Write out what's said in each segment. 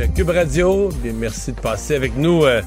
À Cube Radio. Bien, merci de passer avec nous euh,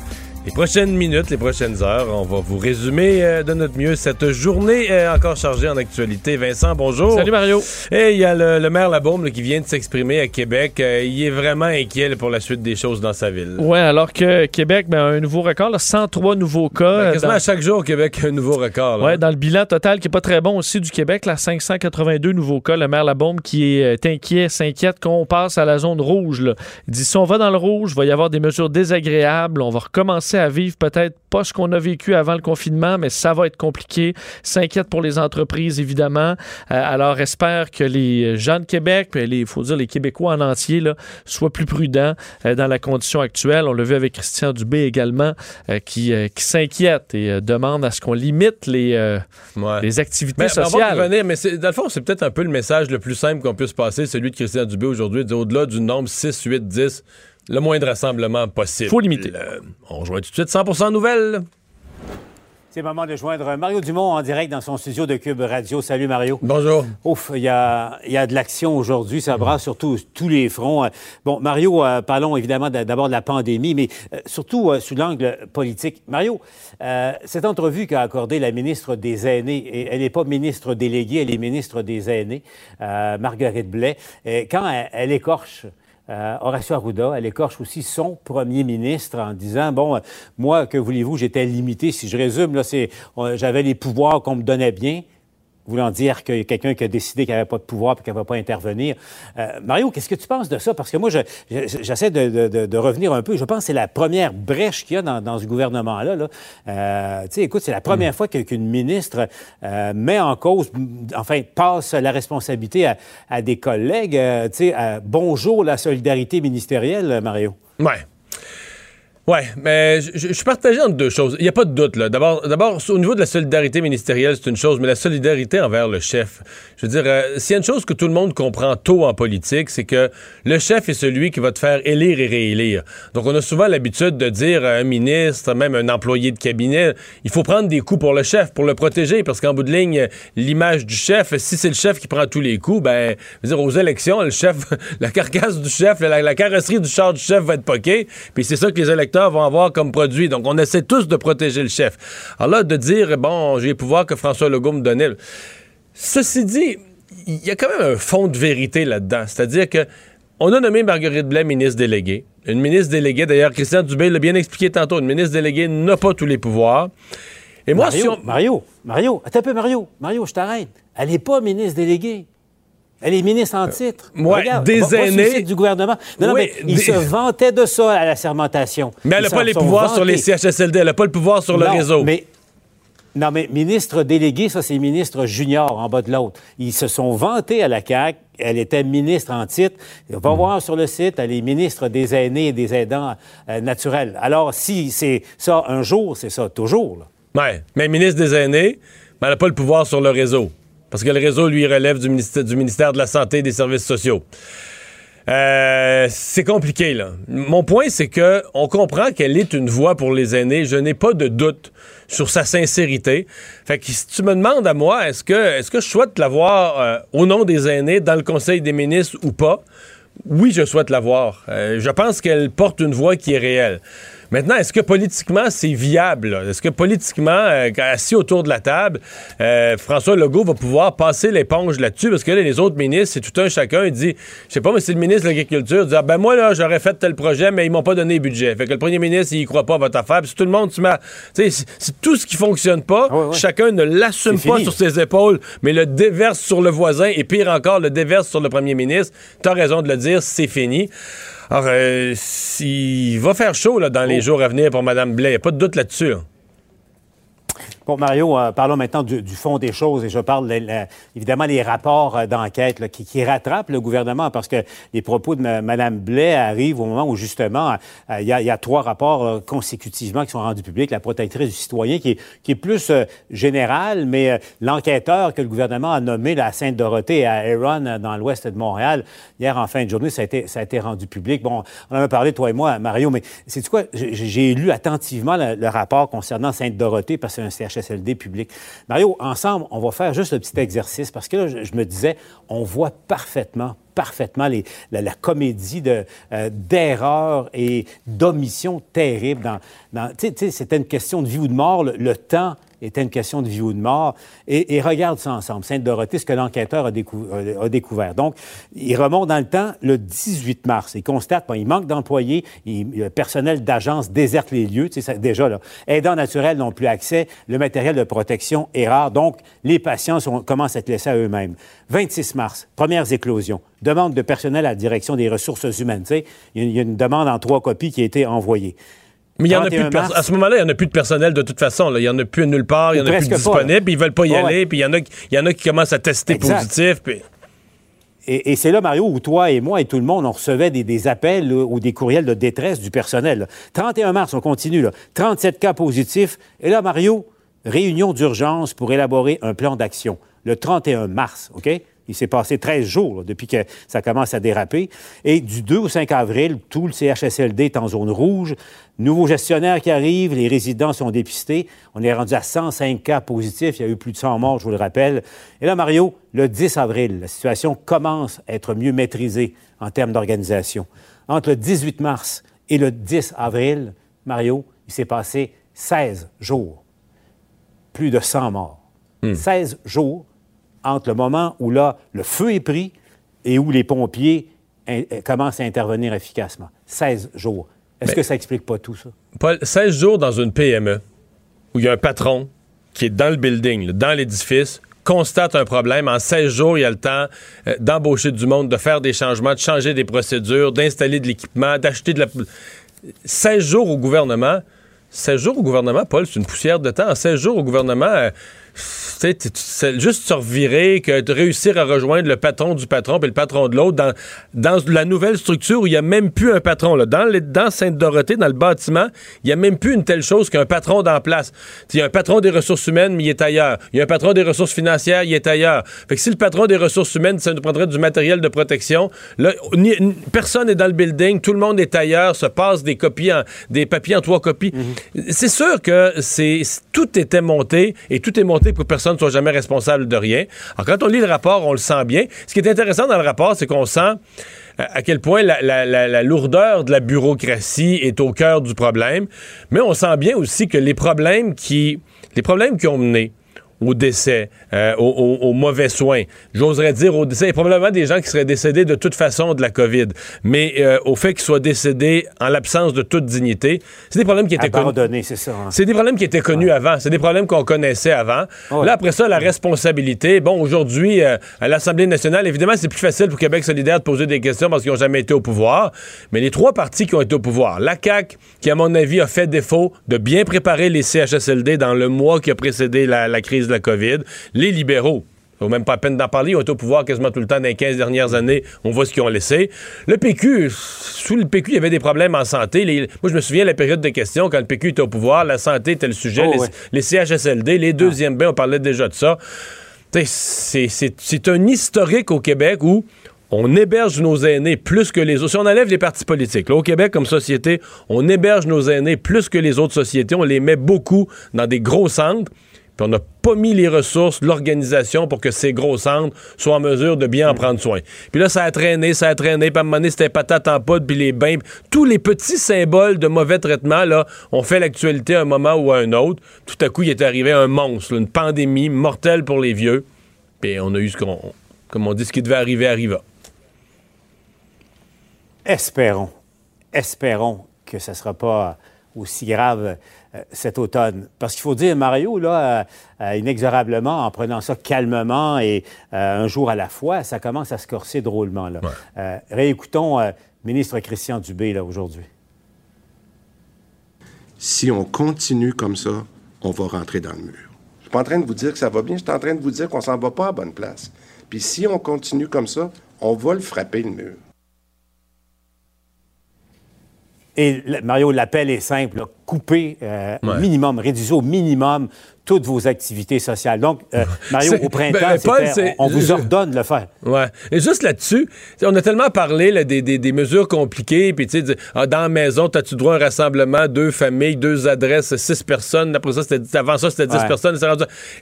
les prochaines minutes, les prochaines heures. On va vous résumer euh, de notre mieux cette journée euh, encore chargée en actualité. Vincent, bonjour. Salut Mario. Et il y a le, le maire Labaume là, qui vient de s'exprimer à Québec. Euh, il est vraiment inquiet là, pour la suite des choses dans sa ville. Ouais, alors que Québec ben, a un nouveau record, là, 103 nouveaux cas. Ben, quasiment dans- à chaque jour, Québec a un nouveau record. Ouais, dans le bilan total qui est pas très bon aussi du Québec, là, 582 nouveaux cas. Le maire Labaume qui est inquiet, s'inquiète qu'on passe à la zone rouge. Il dit si on va dans le rouge, il va y avoir des mesures désagréables. On va recommencer à vivre peut-être pas ce qu'on a vécu avant le confinement, mais ça va être compliqué. S'inquiète pour les entreprises, évidemment. Euh, alors, espère que les gens de Québec, il faut dire les Québécois en entier, là, soient plus prudents euh, dans la condition actuelle. On l'a vu avec Christian Dubé également, euh, qui, qui s'inquiète et demande à ce qu'on limite les, Ouais. les activités Mais, sociales. revenir, mais c'est- dans le fond, c'est peut-être un peu le message le plus simple qu'on puisse passer, celui de Christian Dubé aujourd'hui, de dire au-delà du nombre 6, 8, 10, le moindre rassemblement possible. Faut limiter. Le- on rejoint tout de suite 100% nouvelles. C'est le moment de joindre Mario Dumont en direct dans son studio de Cube Radio. Salut Mario. Bonjour. Ouf, il y a, il y a de l'action aujourd'hui, ça brasse sur tous- tous les fronts. Bon, Mario, euh, parlons évidemment d'a- d'abord de la pandémie, mais euh, surtout euh, sous l'angle politique. Mario, euh, cette entrevue qu'a accordée la ministre des Aînés, et elle n'est pas ministre déléguée, elle est ministre des Aînés, euh, Marguerite Blais, et quand elle, elle écorche euh, Horacio Arruda, elle écorche aussi son premier ministre en disant bon, euh, moi, que voulez-vous, j'étais limité. Si je résume, là, c'est j'avais les pouvoirs qu'on me donnait bien. Voulant dire qu'il y a quelqu'un qui a décidé qu'il n'avait pas de pouvoir et qu'il ne va pas intervenir. Euh, Mario, qu'est-ce que tu penses de ça? Parce que moi, je- je- j'essaie de, de- de- de revenir un peu. Je pense que c'est la première brèche qu'il y a dans, dans ce gouvernement-là. Là. Euh, tu sais, écoute, c'est la première fois que- qu'une ministre euh, met en cause, enfin, passe la responsabilité à, à des collègues. Tu sais, bonjour la solidarité ministérielle, Mario. Ouais. Ouais, mais je, je- suis partagé entre deux choses. Il n'y a pas de doute, là. D'abord, au niveau de la solidarité ministérielle, c'est une chose, mais la solidarité envers le chef. Je veux dire, euh, s'il y a une chose que tout le monde comprend tôt en politique, c'est que le chef est celui qui va te faire élire et réélire. Donc, on a souvent l'habitude de dire à un ministre, même un employé de cabinet, il faut prendre des coups pour le chef, pour le protéger, parce qu'en bout de ligne, l'image du chef, si c'est le chef qui prend tous les coups, ben, je veux dire, aux élections, le chef, la carcasse du chef, la, la carrosserie du char du chef va être poquée, puis c'est ça que les électeurs vont avoir comme produit. Donc, on essaie tous de protéger le chef. Alors là, de dire, bon, j'ai les pouvoirs que François Legault me donnait. Ceci dit, il y a quand même un fond de vérité là-dedans. C'est-à-dire que on a nommé Marguerite Blais ministre déléguée. Une ministre déléguée, d'ailleurs, Christian Dubé l'a bien expliqué tantôt, une ministre déléguée n'a pas tous les pouvoirs. Et moi, Mario, si on... Mario, Mario, attends un peu, Mario. Mario, je t'arrête. Elle n'est pas ministre déléguée. Elle est ministre en titre. Euh, ouais, des sur le aînés. site du gouvernement. Non, non, Oui, mais il des- se vantait de ça à la sermentation. Mais elle n'a pas les pouvoirs sur les. CHSLD, elle n'a pas le pouvoir sur le réseau. Mais, non, mais ministre délégué, ça, c'est ministre junior en bas de l'autre. Ils se sont vantés à la CAQ. Elle était ministre en titre. On Hmm. va voir sur le site, elle est ministre des aînés et des aidants euh, naturels. Alors, si c'est ça un jour, c'est ça toujours. Ouais, mais ministre des aînés, mais elle n'a pas le pouvoir sur le réseau. Parce que le réseau, lui, relève du ministère, de la Santé et des Services sociaux. Euh, c'est compliqué, là. Mon point, c'est que on comprend qu'elle est une voix pour les aînés. Je n'ai pas de doute sur sa sincérité. Fait que si tu me demandes à moi, est-ce que, je souhaite la voir euh, au nom des aînés dans le Conseil des ministres ou pas? Oui, je souhaite la voir. Euh, je pense qu'elle porte une voix qui est réelle. Maintenant, est-ce que politiquement, c'est viable? Est-ce que politiquement, euh, assis autour de la table, euh, François Legault va pouvoir passer l'éponge là-dessus? Parce que là, les autres ministres, c'est tout un chacun. Il dit, je sais pas, mais c'est le ministre de l'Agriculture. Il dit, ah, ben moi, là, j'aurais fait tel projet, mais ils m'ont pas donné le budget. Fait que le premier ministre, il y croit pas à votre affaire. Puis tout le monde met à- Tu sais, tout ce qui fonctionne pas. ouais, ouais. Chacun ne l'assume pas fini. sur ses épaules, mais le déverse sur le voisin et pire encore, le déverse sur le premier ministre. T'as raison de le dire, c'est fini. Alors, euh, il va faire chaud là, dans Oh. les jours à venir pour Mme Blais. Y a pas de doute là-dessus. là. Bon, Mario, euh, parlons maintenant du, fond des choses et je parle évidemment des rapports euh, d'enquête qui, rattrapent le gouvernement parce que les propos de Mme Blais arrivent au moment où justement il y, a trois rapports consécutivement qui sont rendus publics. La protectrice du citoyen qui est, plus générale, mais l'enquêteur que le gouvernement a nommé à Sainte-Dorothée à Aaron dans l'ouest de Montréal, hier en fin de journée, ça a été, rendu public. Bon, on en a parlé, toi et moi, Mario, mais c'est quoi? J'ai lu attentivement le, rapport concernant Sainte-Dorothée parce que c'est un Public. Mario, ensemble, on va faire juste un petit exercice parce que là, je, me disais, on voit parfaitement, parfaitement la, comédie euh, d'erreurs et d'omissions terribles. C'était une question de vie ou de mort. le temps était une question de vie ou de mort. Et, regarde ça ensemble, Sainte-Dorothée, ce que l'enquêteur a, découvert. Donc, il remonte dans le temps le 18 mars. Il constate, qu'il il manque d'employés, le personnel d'agence déserte les lieux. Déjà, là, aidants naturels n'ont plus accès, le matériel de protection est rare, donc les patients commencent à être laissés à eux-mêmes. 26 mars, premières éclosions. Demande de personnel à la direction des ressources humaines. Il y a une demande en trois copies qui a été envoyée. Mais il y en a plus à ce moment-là, il n'y en a plus de personnel de toute façon. Il n'y en a plus nulle part, il n'y en a plus disponible, puis ils veulent pas y aller, puis il y, en a, y en a qui commencent à tester positif. Et, c'est là, Mario, où toi et moi et tout le monde, on recevait des, appels ou des courriels de détresse du personnel. 31 mars, on continue. 37 cas positifs. Et là, Mario, réunion d'urgence pour élaborer un plan d'action. Le 31 mars, OK? Il s'est passé 13 jours depuis que ça commence à déraper. Et du 2 au 5 avril, tout le CHSLD est en zone rouge. Nouveau gestionnaire qui arrive, les résidents sont dépistés. On est rendu à 105 cas positifs. Il y a eu plus de 100 morts, je vous le rappelle. Et là, Mario, le 10 avril, la situation commence à être mieux maîtrisée en termes d'organisation. Entre le 18 mars et le 10 avril, Mario, il s'est passé 16 jours. Plus de 100 morts. 16 hmm. jours entre le moment où là, le feu est pris et où les pompiers commencent à intervenir efficacement. 16 jours. Est-ce que ça explique pas tout ça? Paul, 16 jours dans une PME où il y a un patron qui est dans le building, dans l'édifice, constate un problème. En 16 jours, il y a le temps euh, d'embaucher du monde, de faire des changements, de changer des procédures, d'installer de l'équipement, d'acheter de la... 16 jours au gouvernement. 16 jours au gouvernement, Paul, c'est une poussière de temps. En 16 jours au gouvernement, euh, c'est juste se revirer, que réussir à rejoindre le patron du patron et le patron de l'autre dans, la nouvelle structure où il n'y a même plus un patron. Là. Dans, Sainte-Dorothée, dans le bâtiment, il n'y a même plus une telle chose qu'un patron dans place. Il y a un patron des ressources humaines, mais il est ailleurs. Il y a un patron des ressources financières, il est ailleurs. Fait que si le patron des ressources humaines, ça nous prendrait du matériel de protection, là, personne n'est dans le building, tout le monde est ailleurs, se passe des copies, des papiers en trois copies. Mm-hmm. C'est sûr que c'est tout était monté et tout est monté pour que personne ne soit jamais responsable de rien. Alors, quand on lit le rapport, on le sent bien. Ce qui est intéressant dans le rapport, c'est qu'on sent euh, à quel point la, lourdeur de la bureaucratie est au cœur du problème, mais on sent bien aussi que les problèmes qui, les problèmes qui ont mené au décès, euh, aux, mauvais soins. J'oserais dire au décès. Il y a probablement des gens qui seraient décédés de toute façon de la COVID, mais euh, au fait qu'ils soient décédés en l'absence de toute dignité, c'est des problèmes qui étaient connus. c'est ça. Hein. C'est des problèmes qui étaient connus avant. C'est des problèmes qu'on connaissait avant. Là, après ça, la responsabilité. Bon, aujourd'hui, euh, à l'Assemblée nationale, évidemment, c'est plus facile pour Québec solidaire de poser des questions parce qu'ils n'ont jamais été au pouvoir. Mais les trois partis qui ont été au pouvoir, la CAQ, qui, à mon avis, a fait défaut de bien préparer les CHSLD dans le mois qui a précédé la, la crise de la COVID. Les libéraux, vaut même pas la peine d'en parler. Ils ont été au pouvoir quasiment tout le temps dans les 15 dernières années. On voit ce qu'ils ont laissé. Le PQ, sous le PQ, il y avait des problèmes en santé. moi, je me souviens de la période de questions quand le PQ était au pouvoir. La santé était le sujet. Oh, les, CHSLD, les deuxièmes bains, on parlait déjà de ça. C'est un historique au Québec où on héberge nos aînés plus que les autres. Si on enlève les partis politiques, au Québec, comme société, on héberge nos aînés plus que les autres sociétés. On les met beaucoup dans des gros centres on n'a pas mis les ressources, l'organisation pour que ces gros centres soient en mesure de bien en prendre soin. Puis là, ça a traîné, ça a traîné, puis à un moment donné, c'était patate en poudre, puis les bains. Tous les petits symboles de mauvais traitement, là, ont fait l'actualité à un moment ou à un autre. Tout à coup, il est arrivé un monstre, une pandémie mortelle pour les vieux. Puis on a eu ce qu'on, comme on dit, ce qui devait arriver arriva. Espérons, espérons que ce ne sera pas aussi grave cet automne. Parce qu'il faut dire, Mario, là, euh, euh, inexorablement, en prenant ça calmement et un jour à la fois, ça commence à se corser drôlement. Là. réécoutons ministre Christian Dubé là, aujourd'hui. Si on continue comme ça, on va rentrer dans le mur. suis pas en train de vous dire que ça va bien, je suis en train de vous dire qu'on s'en va pas à bonne place. Puis si on continue comme ça, on va le frapper le mur. Et Mario, l'appel est simple. Couper euh, au minimum, réduisez au minimum toutes vos activités sociales. Donc, euh, Mario, au printemps, ben, on, vous ordonne de le faire. Ouais. Et juste là-dessus, on a tellement parlé là, des, des, mesures compliquées, puis tu sais, ah, dans la maison, as-tu droit à un rassemblement, deux familles, deux adresses, six personnes? Après ça, avant ça, c'était dix personnes.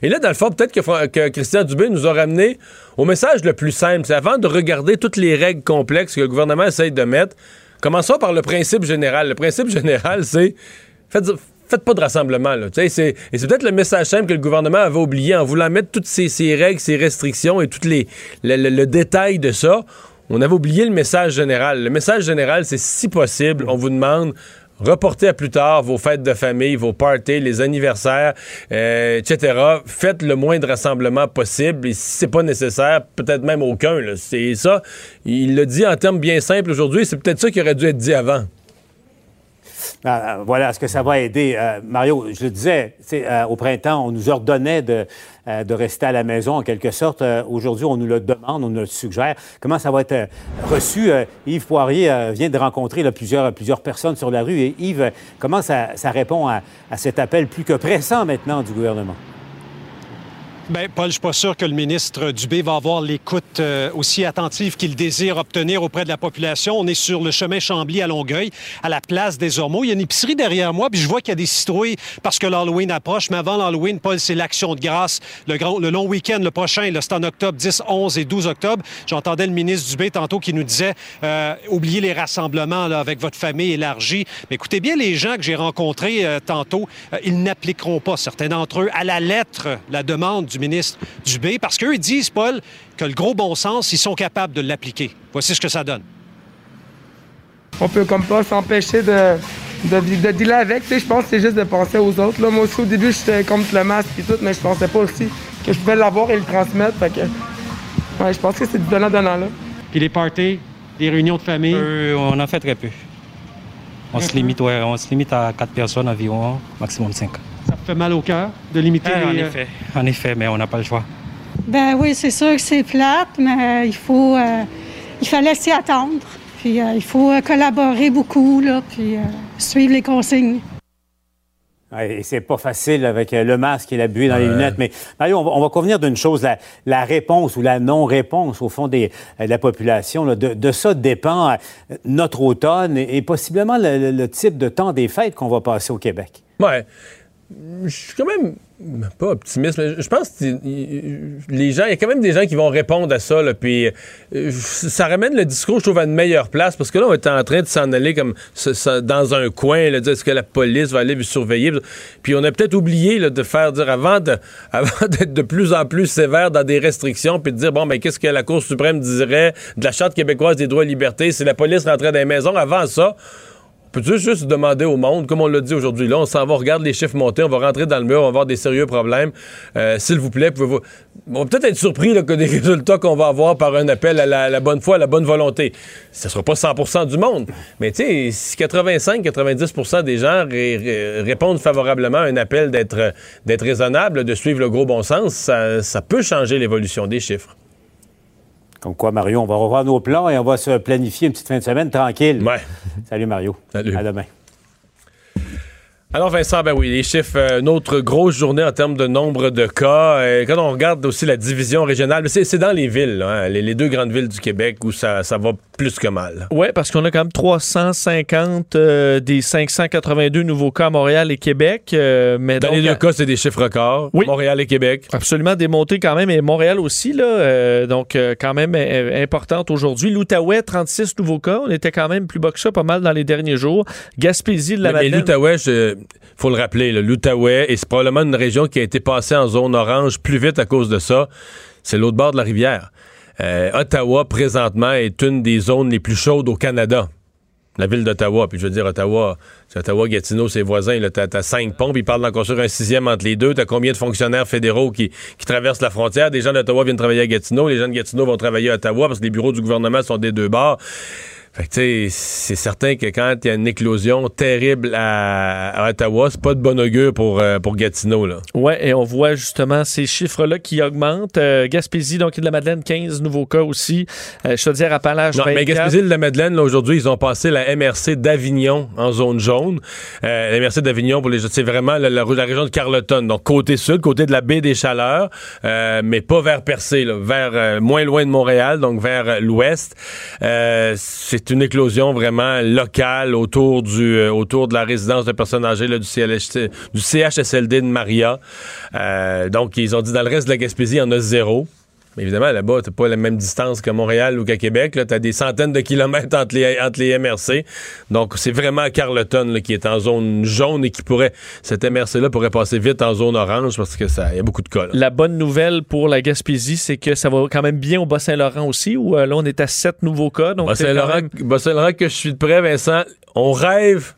Et là, dans le fond, peut-être que, que, Christian Dubé nous a ramené au message le plus simple. C'est avant de regarder toutes les règles complexes que le gouvernement essaye de mettre, Commençons par le principe général. Le principe général, c'est faites, faites pas de rassemblement. Là. et c'est peut-être le message simple que le gouvernement avait oublié en voulant mettre toutes ces, règles, ces restrictions et tout les, le, détail de ça. On avait oublié le message général. Le message général, c'est si possible, on vous demande reportez à plus tard vos fêtes de famille, vos parties, les anniversaires, euh, etc. Faites le moins de rassemblements possible et si c'est pas nécessaire, peut-être même aucun. C'est ça. Il le dit en termes bien simples aujourd'hui. C'est peut-être ça qui aurait dû être dit avant. Ah, voilà, est-ce que ça va aider? Euh, Mario, je le disais, euh, au printemps, on nous ordonnait de, euh, de rester à la maison, en quelque sorte. Aujourd'hui, on nous le demande, on nous le suggère. Comment ça va être reçu? Yves Poirier vient de rencontrer plusieurs, plusieurs personnes sur la rue. Et Yves, comment ça, répond à cet appel plus que pressant maintenant du gouvernement? Bien, Paul, je suis pas sûr que le ministre Dubé va avoir l'écoute euh, aussi attentive qu'il désire obtenir auprès de la population. On est sur le chemin Chambly à Longueuil, à la place des Ormeaux. Il y a une épicerie derrière moi, puis je vois qu'il y a des citrouilles parce que l'Halloween approche. Mais avant l'Halloween, Paul, c'est l'action de grâce. Le, grand, le long week-end, le prochain, c'est en octobre, 10, 11 et 12 octobre. J'entendais le ministre Dubé tantôt qui nous disait euh, oubliez les rassemblements là, avec votre famille élargie. Mais écoutez bien, les gens que j'ai rencontrés euh, tantôt, ils n'appliqueront pas, certains d'entre eux, à la lettre la demande du ministre Dubé, parce qu'eux, ils disent, Paul, que le gros bon sens, ils sont capables de l'appliquer. Voici ce que ça donne. On peut comme pas s'empêcher de, de, dealer avec. Je pense que c'est juste de penser aux autres. Là, moi aussi, au début, j'étais contre le masque et tout, mais je pensais pas aussi que je pouvais l'avoir et le transmettre. Fait que, ouais, je pense que c'est du donnant-donnant. là. Puis les parties, les réunions de famille? Euh, on en fait très peu. On, se limite, ouais, on se limite à quatre personnes environ, maximum cinq. Ça fait mal au cœur de limiter les... En effet, en effet, mais on n'a pas le choix. Ben oui, c'est sûr que c'est plate, mais il faut, euh, il fallait s'y attendre. Puis euh, il faut euh, collaborer beaucoup, là, puis suivre les consignes. et c'est pas facile avec le masque et la buée dans les lunettes. Mais Mario, on va, convenir d'une chose, la, réponse ou la non-réponse, au fond, des, de la population. de, ça dépend notre automne et, possiblement le, le, type de temps des fêtes qu'on va passer au Québec. Ouais je suis quand même pas optimiste, mais je pense que les gens, il y a quand même des gens qui vont répondre à ça, puis euh, ça ramène le discours, je trouve, à une meilleure place, parce que là, on est en train de s'en aller comme dans un coin, là, dire est-ce que la police va aller vous surveiller, puis on a peut-être oublié de faire dire avant d'être de plus en plus sévère dans des restrictions, puis de dire bon, ben qu'est-ce que la Cour suprême dirait de la Charte québécoise des droits et libertés? Si la police rentrait dans les maisons avant ça? Peux-tu juste demander au monde, comme on l'a dit aujourd'hui, là, on s'en va, regarde les chiffres monter, on va rentrer dans le mur, on va avoir des sérieux problèmes. Euh, s'il vous plaît. On va peut-être être surpris que des résultats qu'on va avoir par un appel à la, bonne foi, à la bonne volonté. Ce ne sera pas 100% du monde. Mais tu sais, si 85-90% des gens répondent favorablement à un appel d'être raisonnable, de suivre le gros bon sens, ça peut changer l'évolution des chiffres. Comme quoi, Mario, on va revoir nos plans et on va se planifier une petite fin de semaine tranquille. Ouais. Salut, Mario. Salut. À demain. Alors Vincent, ben oui, les chiffres, euh, notre grosse journée en termes de nombre de cas. Euh, quand on regarde aussi la division régionale, c'est dans les villes, hein, les, deux grandes villes du Québec où ça, ça va plus que mal. Oui, parce qu'on a quand même 350 euh, des 582 nouveaux cas à Montréal et Québec. mais dans les deux cas, c'est des chiffres records. Oui. Montréal et Québec. Absolument démonté quand même, et Montréal aussi, là, donc quand même importante aujourd'hui. L'Outaouais, 36 nouveaux cas. On était quand même plus bas que ça, pas mal dans les derniers jours. Gaspésie de la Mais, mais l'Outaouais, je faut le rappeler, l'Outaouais, et c'est probablement une région qui a été passée en zone orange plus vite à cause de ça, c'est l'autre bord de la rivière. Euh, Ottawa, présentement, est une des zones les plus chaudes au Canada. La ville d'Ottawa. Puis je veux dire, Ottawa, c'est Ottawa, Gatineau, ses voisins. T'as as cinq pompes. Ils parlent d'en construire un sixième entre les deux. T'as combien de fonctionnaires fédéraux qui, qui traversent la frontière? Des gens d'Ottawa viennent travailler à Gatineau. Les gens de Gatineau vont travailler à Ottawa parce que les bureaux du gouvernement sont des deux bords Fait que, tu sais, c'est certain que quand il y a une éclosion terrible à, à Ottawa, c'est pas de bon augure pour, euh, pour Gatineau, là. Ouais, et on voit justement ces chiffres-là qui augmentent. Euh, Gaspésie, donc, de la Madeleine, 15 nouveaux cas aussi. Euh, Chaudière-Appalaches, Non, 24. mais Gaspésie de la Madeleine, là, aujourd'hui, ils ont passé la MRC d'Avignon en zone jaune. Euh, la MRC d'Avignon, pour les c'est vraiment la, la- la région de Carleton, donc côté sud, côté de la baie des Chaleurs, euh, mais pas vers Percé, vers euh, moins loin de Montréal, donc vers euh, l'ouest. C'est une éclosion vraiment locale autour du autour de la résidence de personnes âgées là, du, du CHSLD de Maria. Donc, ils ont dit dans le reste de la Gaspésie, il y en a zéro. Mais évidemment, là-bas, t'as pas la même distance qu'à Montréal ou qu'à Québec. Tu as des centaines de kilomètres entre les, entre les MRC. Donc, c'est vraiment Carleton là, qui est en zone jaune et qui pourrait, cette MRC-là pourrait passer vite en zone orange parce que ça, y a beaucoup de cas. là. La bonne nouvelle pour la Gaspésie, c'est que ça va quand même bien au Bas-Saint-Laurent aussi, où euh, là, on est à 7 nouveaux cas. Donc, Bas-Saint-Laurent, même- Bas-Saint-Laurent, que je suis de près, Vincent, on rêve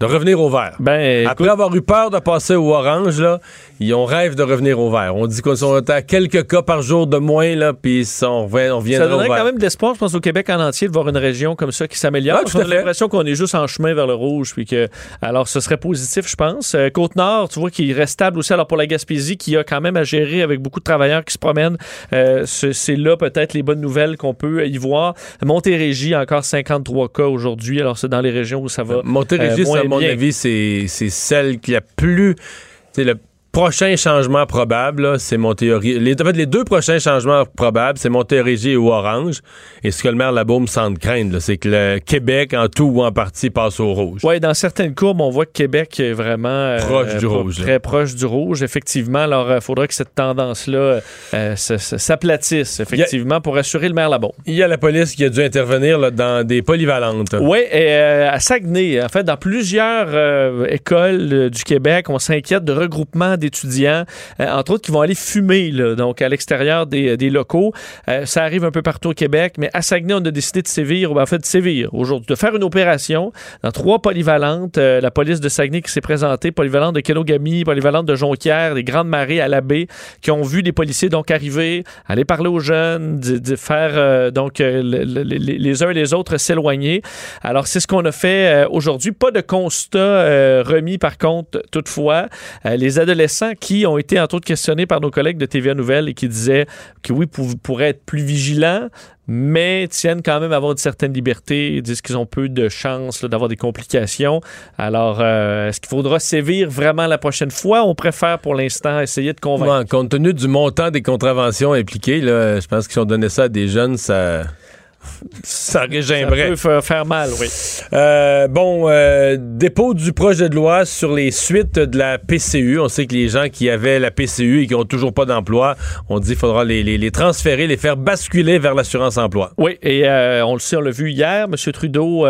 de revenir au vert. Ben, Après écoute, avoir eu peur de passer au orange, là, ils ont rêve de revenir au vert. On dit qu'on est à quelques cas par jour de moins, là, puis on, revient- on ça au donnerait vert. quand même de l'espoir, je pense, au Québec en entier, de voir une région comme ça qui s'améliore. Fait. l'impression qu'on est juste en chemin vers le rouge. Puis que, alors, ce serait positif, je pense. Euh, Côte-Nord, tu vois, qui reste stable aussi. Alors, pour la Gaspésie, qui a quand même à gérer avec beaucoup de travailleurs qui se promènent, euh, ce- c'est là peut-être les bonnes nouvelles qu'on peut y voir. Montérégie, encore 53 cas aujourd'hui. Alors, c'est dans les régions où ça va. Montérégie, euh, moins à mon bien. avis, c'est, c'est celle qui a plus. C'est le prochain changement probable, là, c'est Montérégie. Les, en fait, les deux prochains changements probables, c'est Montérégie ou Orange. Et ce que le maire Labaume semble craindre, c'est que le Québec, en tout ou en partie, passe au rouge. Oui, dans certaines courbes, on voit que Québec est vraiment euh, Proche du rouge, là. Très proche du rouge, effectivement. Alors, il faudra que cette tendance-là euh, s'aplatisse, effectivement, pour assurer le maire Labon. Il y a la police qui a dû intervenir là, dans des polyvalentes. Oui, et euh, à Saguenay, en fait, dans plusieurs euh, écoles euh, du Québec, on s'inquiète de regroupements d'étudiants, euh, entre autres qui vont aller fumer, donc à l'extérieur des, des locaux. Euh, ça arrive un peu partout au Québec, mais à Saguenay, on a décidé de sévir, en fait, de sévir aujourd'hui, de faire une opération dans trois polyvalentes. Euh, la police de Saguenay qui s'est présentée, polyvalente de Kenogami, polyvalente de Jonquière, des Grandes Marées à la baie, qui ont vu des policiers donc arriver, aller parler aux jeunes, de, faire euh, donc euh, le- le- les, les uns et les autres s'éloigner. Alors, c'est ce qu'on a fait euh, aujourd'hui. Pas de constat euh, remis, par contre, toutefois. Euh, les adolescents qui ont été, entre autres, questionnés par nos collègues de TVA Nouvelle et qui disaient que oui, pour- pourraient être plus vigilants, mais tiennent quand même à avoir une certaine liberté. Ils disent qu'ils ont peu de chances d'avoir des complications. Alors, euh, est-ce qu'il faudra sévir vraiment la prochaine fois? On préfère pour l'instant essayer de convaincre. Ouais, compte tenu du montant des contraventions impliquées, je pense qu'ils ont donné ça à des jeunes, ça, ça Ça régimberait. peut fa- faire mal, oui. Euh, bon, euh, dépôt du projet de loi sur les suites de la PCU. On sait que les gens qui avaient la PCU et qui n'ont toujours pas d'emploi, on dit qu'il faudra les, les- les transférer, les faire basculer vers l'assurance-emploi. Oui, et euh, on le sait, on l'a vu hier, M. Trudeau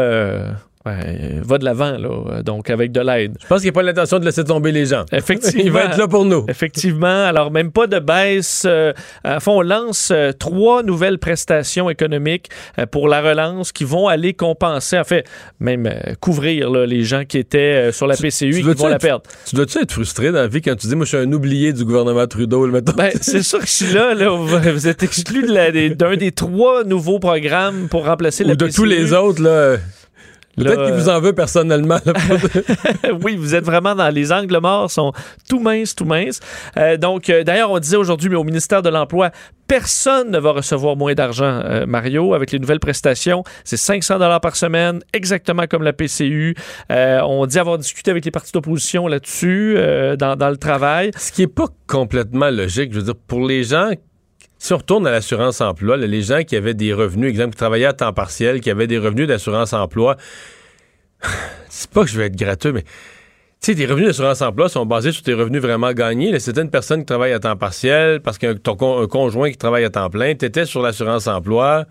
ouais, va de l'avant, là, donc avec de l'aide. Je pense qu'il n'y a pas l'intention de laisser tomber les gens. Effectivement. Il va être là pour nous. Effectivement. Alors, même pas de baisse. Euh, à fond, on lance euh, trois nouvelles prestations économiques euh, pour la relance qui vont aller compenser, en fait, même euh, couvrir là, les gens qui étaient sur la PCU et qui vont la perdre. Tu dois-tu être frustré dans la vie quand tu dis, moi, je suis un oublié du gouvernement Trudeau, le mettons? Ben, c'est sûr que je suis là, là, vous êtes exclu de des- d'un des trois nouveaux programmes pour remplacer la Ou de PCU. tous les autres, là. Peut-être qu'il vous en veut personnellement. là, oui, vous êtes vraiment dans les angles morts, sont tout minces, tout minces. Euh, donc, euh, d'ailleurs, on disait aujourd'hui, mais au ministère de l'Emploi, personne ne va recevoir moins d'argent, euh, Mario, avec les nouvelles prestations. C'est 500 dollars par semaine, exactement comme la PCU. Euh, on dit avoir discuté avec les partis d'opposition là-dessus, euh, dans, dans le travail. Ce qui est pas complètement logique, je veux dire, pour les gens, si on retourne à l'assurance-emploi, là, les gens qui avaient des revenus, exemple, qui travaillaient à temps partiel, qui avaient des revenus d'assurance-emploi, c'est pas que je vais être gratuit, mais tu sais, tes revenus d'assurance-emploi sont basés sur tes revenus vraiment gagnés. Là, c'était une personne qui travaille à temps partiel parce qu'un ton un conjoint qui travaille à temps plein, tu étais sur l'assurance-emploi.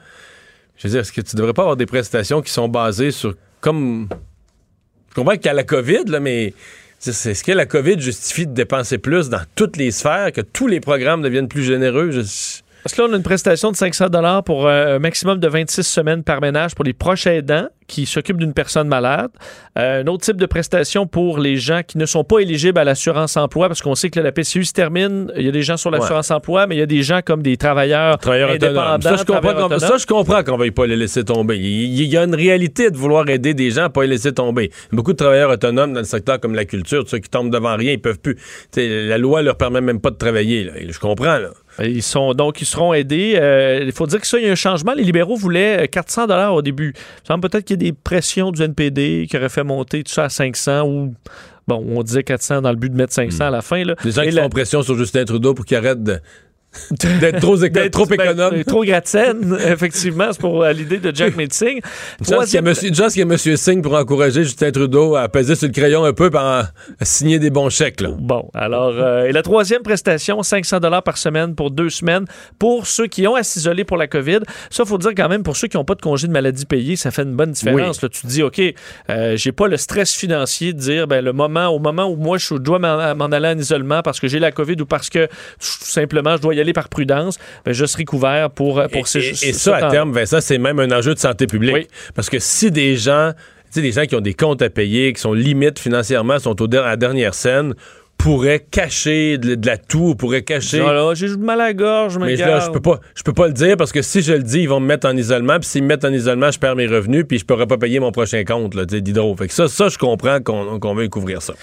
Je veux dire, est-ce que tu devrais pas avoir des prestations qui sont basées sur comme. Je comprends qu'il y a la COVID, là, mais est-ce que la COVID justifie de dépenser plus dans toutes les sphères, que tous les programmes deviennent plus généreux? Parce que là, on a une prestation de 500 dollars pour euh, un maximum de 26 semaines par ménage pour les proches aidants qui s'occupent d'une personne malade. Euh, un autre type de prestation pour les gens qui ne sont pas éligibles à l'assurance emploi, parce qu'on sait que la PCU se termine. Il y a des gens sur l'assurance emploi, mais il y a des gens comme des travailleurs, Travailleurs autonomes. indépendants. Ça, je comprends, qu'on- ça, autonomes. je comprends qu'on ne veuille pas les laisser tomber. Il, y a une réalité de vouloir aider des gens à pas les laisser tomber. Beaucoup de travailleurs autonomes dans le secteur comme la culture, ceux qui tombent devant rien, ils peuvent plus. La loi leur permet même pas de travailler. là. Je comprends. Là. Ils sont donc ils seront aidés. Euh, il faut dire que ça, il y a un changement. Les libéraux voulaient euh, 400 dollars au début. Il me semble peut-être qu'il y a des pressions du NPD qui auraient fait monter tout ça à 500 ou bon, on disait 400 dans le but de mettre 500 à la fin là. Les gens Et qui la- font pression sur Justin Trudeau pour qu'il arrête de- d'être trop, éco- trop ben, économe. ben, trop gratte-scène, effectivement, c'est pour euh, l'idée de Jack Metzing. Une chance qu'il y a Troisième- chance qu'il y a M. Singh pour encourager Justin Trudeau à peser sur le crayon un peu à signer des bons chèques. Là. Bon, alors, euh, et la troisième prestation, 500 dollars par semaine pour deux semaines pour ceux qui ont à s'isoler pour la COVID. Ça, faut dire quand même, pour ceux qui n'ont pas de congé de maladie payé, ça fait une bonne différence. Là, tu te dis, OK, euh, j'ai pas le stress financier de dire, ben, le moment, au moment où moi, je dois m'en m'en aller en isolement parce que j'ai la COVID ou parce que tout simplement, je dois y aller par prudence, ben, je serai couvert pour, pour Et, ces et- et ça, à terme, Vincent, c'est même un enjeu de santé publique. Oui. Parce que si des gens, tu sais, des gens qui ont des comptes à payer, qui sont limites financièrement, sont au à la dernière scène, pourraient cacher de, de la toux, pourraient cacher. Ah là, j'ai mal à la gorge, je me Mais là, je peux pas, je peux pas le dire parce que si je le dis, ils vont me mettre en isolement. Puis s'ils me mettent en isolement, je perds mes revenus, puis je pourrais pas payer mon prochain compte d'hydro. Fait que ça, ça, je comprends qu'on qu'on veut couvrir ça.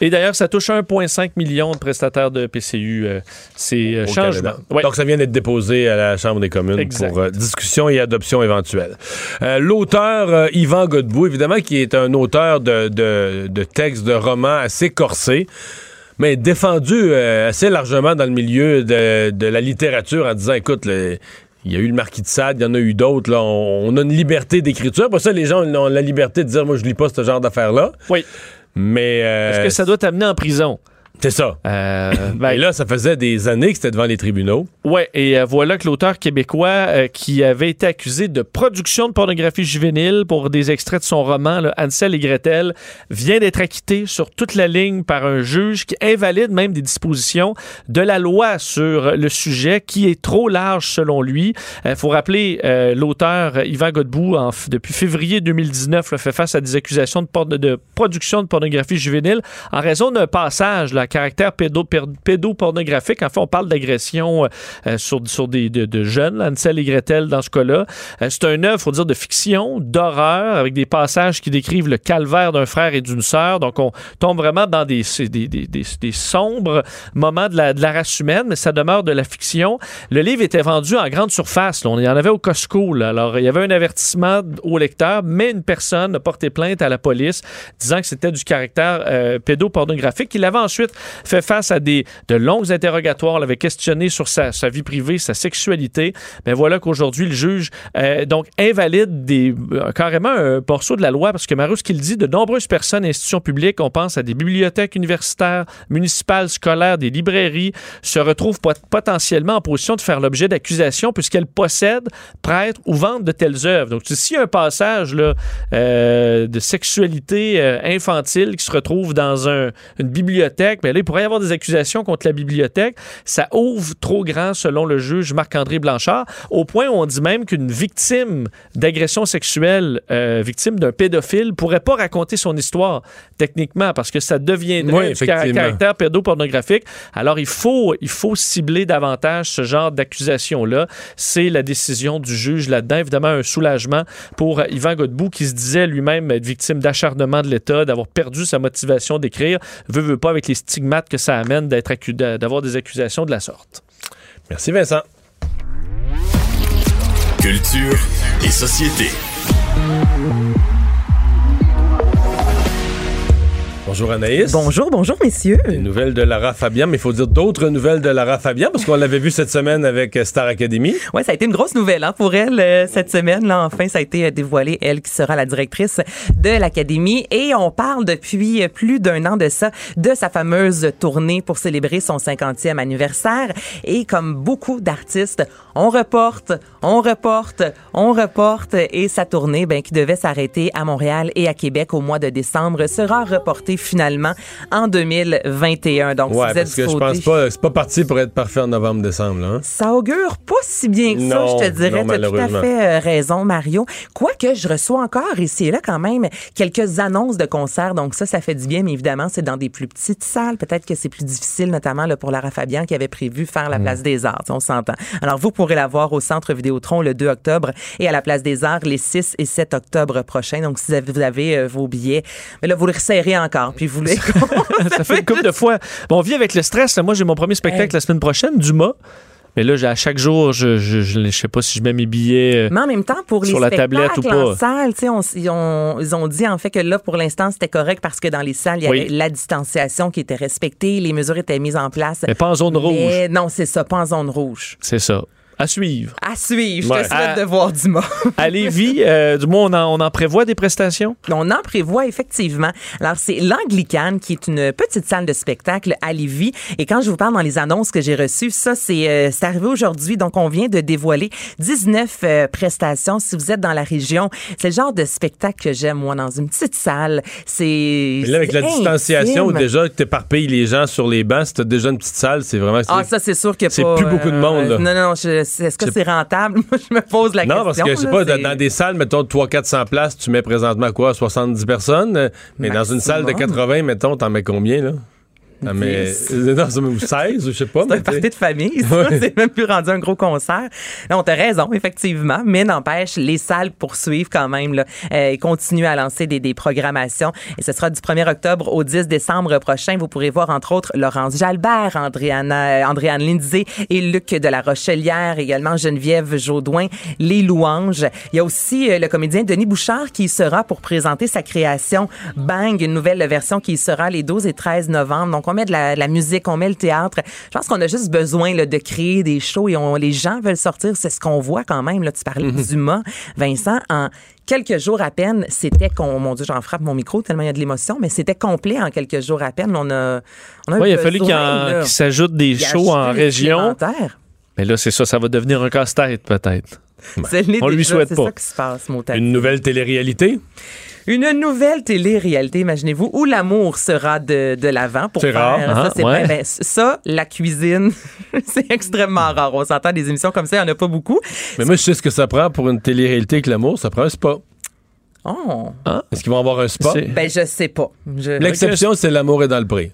Et d'ailleurs, ça touche 1,5 million de prestataires de PCU, euh, ces euh, au changements. Ouais. Donc, ça vient d'être déposé à la Chambre des communes Exact. pour euh, discussion et adoption éventuelle. Euh, L'auteur Yvan Godbout, évidemment, qui est un auteur de, de, de textes, de romans assez corsés, mais défendu assez largement dans le milieu de, de la littérature en disant, écoute, le- il y a eu le Marquis de Sade, il y en a eu d'autres. Là, on, on a une liberté d'écriture. Pour ça, les gens ont la liberté de dire, moi, je lis pas ce genre d'affaires-là. Oui. Mais euh, Est-ce que ça doit t'amener en prison? C'est ça. Euh, ben, Et là, ça faisait des années que c'était devant les tribunaux. Ouais, et euh, voilà que l'auteur québécois euh, qui avait été accusé de production de pornographie juvénile pour des extraits de son roman là, Ansel et Gretel vient d'être acquitté sur toute la ligne par un juge qui invalide même des dispositions de la loi sur le sujet qui est trop large selon lui. Il faut rappeler l'auteur Yvan Godbout en depuis février 2019 là, fait face à des accusations de, de production de pornographie juvénile en raison d'un passage là, caractère pédopornographique. En fait, on parle d'agression euh, euh, sur, sur des de, de jeunes, Ansel et Gretel dans ce cas-là. Euh, c'est un œuvre, faut dire, de fiction, d'horreur, avec des passages qui décrivent le calvaire d'un frère et d'une sœur. Donc, on tombe vraiment dans des, des, des, des- sombres moments de la, race humaine, mais ça demeure de la fiction. Le livre était vendu en grande surface. On y en avait au Costco. Alors, il y avait un avertissement au lecteur, mais une personne a porté plainte à la police disant que c'était du caractère pédopornographique. Il avait ensuite fait face à des, de longues interrogatoires, l'avait questionné sur sa, sa vie privée, sa sexualité. Mais voilà qu'aujourd'hui, le juge euh, donc invalide des, euh, carrément un morceau de la loi parce que ce qu'il dit, de nombreuses personnes et institutions publiques, on pense à des bibliothèques universitaires, municipales, scolaires, des librairies, se retrouvent pot- potentiellement en position de faire l'objet d'accusations puisqu'elles possèdent, prêtent ou vendent de telles œuvres. Donc, a un passage là, euh, de sexualité infantile qui se retrouve dans un- une bibliothèque, là, il pourrait y avoir des accusations contre la bibliothèque. Ça ouvre trop grand, selon le juge Marc-André Blanchard, au point où on dit même qu'une victime d'agression sexuelle, euh, victime d'un pédophile, pourrait pas raconter son histoire, techniquement, parce que ça deviendrait Oui, du caractère pédopornographique. Alors, il faut, il faut cibler davantage ce genre d'accusation-là. C'est la décision du juge là-dedans. Évidemment, un soulagement pour Yvan Godbout, qui se disait lui-même être victime d'acharnement de l'État, d'avoir perdu sa motivation d'écrire. Veut, veut pas avec les stigmates que ça amène d'être accu- d'avoir des accusations de la sorte. Merci, Vincent. Culture et société. Bonjour Anaïs. Bonjour, bonjour messieurs. Des nouvelles de Lara Fabian, mais il faut dire d'autres nouvelles de Lara Fabian parce qu'on l'avait vu cette semaine avec euh, Star Academy. Ouais, ça a été une grosse nouvelle hein, pour elle euh, cette semaine. Là, enfin, ça a été euh, dévoilé, elle qui sera la directrice de l'Académie. Et on parle depuis plus d'un an de ça, de sa fameuse tournée pour célébrer son 50e anniversaire. Et comme beaucoup d'artistes, on reporte, on reporte, on reporte et sa tournée, ben, qui devait s'arrêter à Montréal et à Québec au mois de décembre, sera reportée finalement en 2021. Donc, si Ouais, vous êtes parce que je pense pas, c'est pas parti pour être parfait en novembre-décembre, là. hein? ça augure pas si bien que ça, Non, je te dirais. Tu as tout à fait euh, raison, Mario. Quoique, je reçois encore ici et là quand même quelques annonces de concerts. Donc ça, ça fait du bien, mais évidemment, c'est dans des plus petites salles. Peut-être que c'est plus difficile, notamment là, pour Lara Fabian qui avait prévu faire la Place des Arts. On s'entend. Alors, vous pourrez la voir au Centre Vidéotron le 2 octobre et à la Place des Arts les 6 et 7 octobre prochains. Donc, si vous avez, euh, vos billets, mais là, vous le resserrez encore, puis vous les... ça fait une couple de fois. Bon, on vit avec le stress. là. Moi, j'ai mon premier spectacle la semaine prochaine, Dumas. Mais là, à chaque jour, je, je, je, sais pas si je mets mes billets. euh, Mais en même temps, pour les Sur la tablette ou en pas. salle, tu sais, on, ils, ont, dit en fait que là, pour l'instant, c'était correct parce que dans les salles, il y Oui. avait la distanciation qui était respectée, les mesures étaient mises en place. Mais pas en zone rouge. Mais non, c'est ça, pas en zone rouge. C'est ça. À suivre. À suivre. Je Ouais. te souhaite À- de voir du monde. À Lévis, euh, du moins, on en, on en prévoit des prestations? On en prévoit effectivement. Alors, c'est l'Anglicane qui est une petite salle de spectacle à Lévis. Et quand je vous parle dans les annonces que j'ai reçues, ça, c'est euh, c'est arrivé aujourd'hui. Donc, on vient de dévoiler 19 euh, prestations. Si vous êtes dans la région, c'est le genre de spectacle que j'aime, moi, dans une petite salle. C'est. Mais là, avec la c'est distanciation, intime. déjà que t'éparpilles les gens sur les bancs, si t'as déjà une petite salle, c'est vraiment... Ah, ça, c'est sûr que C'est pas, plus beaucoup de monde, là. euh, Non, non, je- est-ce que C'est- rentable? Moi, je me pose la Non, question. parce que, je sais pas, dans- des salles, mettons, de 300-400 places, tu mets présentement quoi, 70 personnes? Euh, Mais dans une salle de Maximum. 80, mettons, t'en mets combien, là? Mets... Dix. Non, ça met- ou 16, ou je sais pas. C'est mais un party de famille, ça. Ouais. C'est même plus rendu un gros concert. Non, t'as raison, effectivement. Mais n'empêche, les salles poursuivent quand même, là. Euh, ils continuent à lancer des, des programmations. Et ce sera du 1er octobre au 10 décembre prochain. Vous pourrez voir, entre autres, Laurence Jalbert, Andréana, euh, Andréane Lindsay et Luc de la Rochelière, également Geneviève Jaudoin, Les Louanges. Il y a aussi euh, le comédien Denis Bouchard qui sera pour présenter sa création Bang, une nouvelle version qui sera les 12 et 13 novembre. Donc, on met de la, de la musique, on met le théâtre. Je pense qu'on a juste besoin là, de créer des shows et on, les gens veulent sortir. C'est ce qu'on voit quand même. Là, tu parlais Mhm. du mât. Vincent, en quelques jours à peine, c'était... con- Mon Dieu, j'en frappe mon micro tellement il y a de l'émotion, mais c'était complet en quelques jours à peine. On a, on a Oui, il a fallu qu'il s'ajoute des shows en région. Mais là, c'est ça, ça va devenir un casse-tête, peut-être. On lui souhaite pas. ça qui se passe, mot à Une nouvelle télé-réalité? Une nouvelle télé-réalité, imaginez-vous, où l'amour sera de, de l'avant pour C'est faire rare, ça. hein? c'est Ouais. ben, ben, ça, la cuisine, c'est extrêmement rare. On s'entend des émissions comme ça, il n'y en a pas beaucoup. Mais moi, je sais ce que ça prend pour une télé-réalité avec l'amour. Ça prend un spa. Oh, Est-ce qu'ils vont avoir un spa? Ben je sais pas. Je- L'exception, c'est l'amour est dans le prix.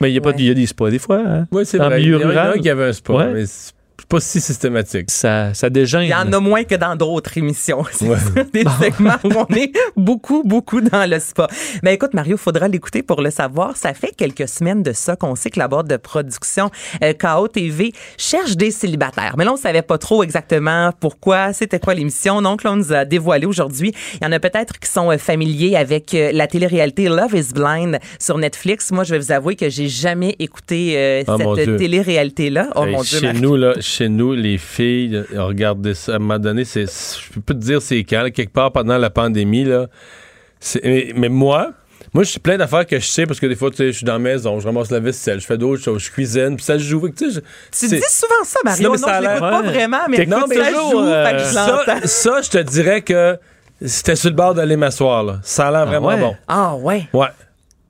Mais il y a, pas, Ouais. y a des spas, des fois. hein? Oui, c'est vrai. Il y en a un qui avait un spa, Ouais. mais c'est pas si systématique. Ça, ça. Il y en a moins que dans d'autres émissions. C'est Ouais. des segments où on est beaucoup, beaucoup dans le spa. Mais écoute, Mario, faudra l'écouter pour le savoir. Ça fait quelques semaines de ça qu'on sait que la boîte de production euh, KO TV cherche des célibataires. Mais là, on savait pas trop exactement pourquoi, c'était quoi l'émission? Donc là, on nous a dévoilé aujourd'hui. Il y en a peut-être qui sont euh, familiers avec euh, la télé-réalité Love is Blind sur Netflix. Moi, je vais vous avouer que j'ai jamais écouté euh, Oh, Dieu. cette télé-réalité-là. Oh Hey, mon Dieu, chez Mario. nous, là, chez nous, les filles, regardez ça. À un moment donné, c'est, je peux pas te dire c'est quand, là, quelque part pendant la pandémie, là. Mais, mais moi, moi, je suis plein d'affaires que je sais parce que des fois, tu sais, je suis dans la maison, je ramasse la vaisselle, je fais d'autres choses, je cuisine, puis ça se joue. Tu sais, je- Tu c'est- dis souvent ça, Mario. Non, Non, mais ça a je l'écoute pas vraiment, mais non, mais ça toujours, joue, euh, fait que je ça, l'entends. ça, je te dirais que c'était sur le bord d'aller m'asseoir, là. Ça a l'air vraiment ouais? bon. Ah ouais? Ouais.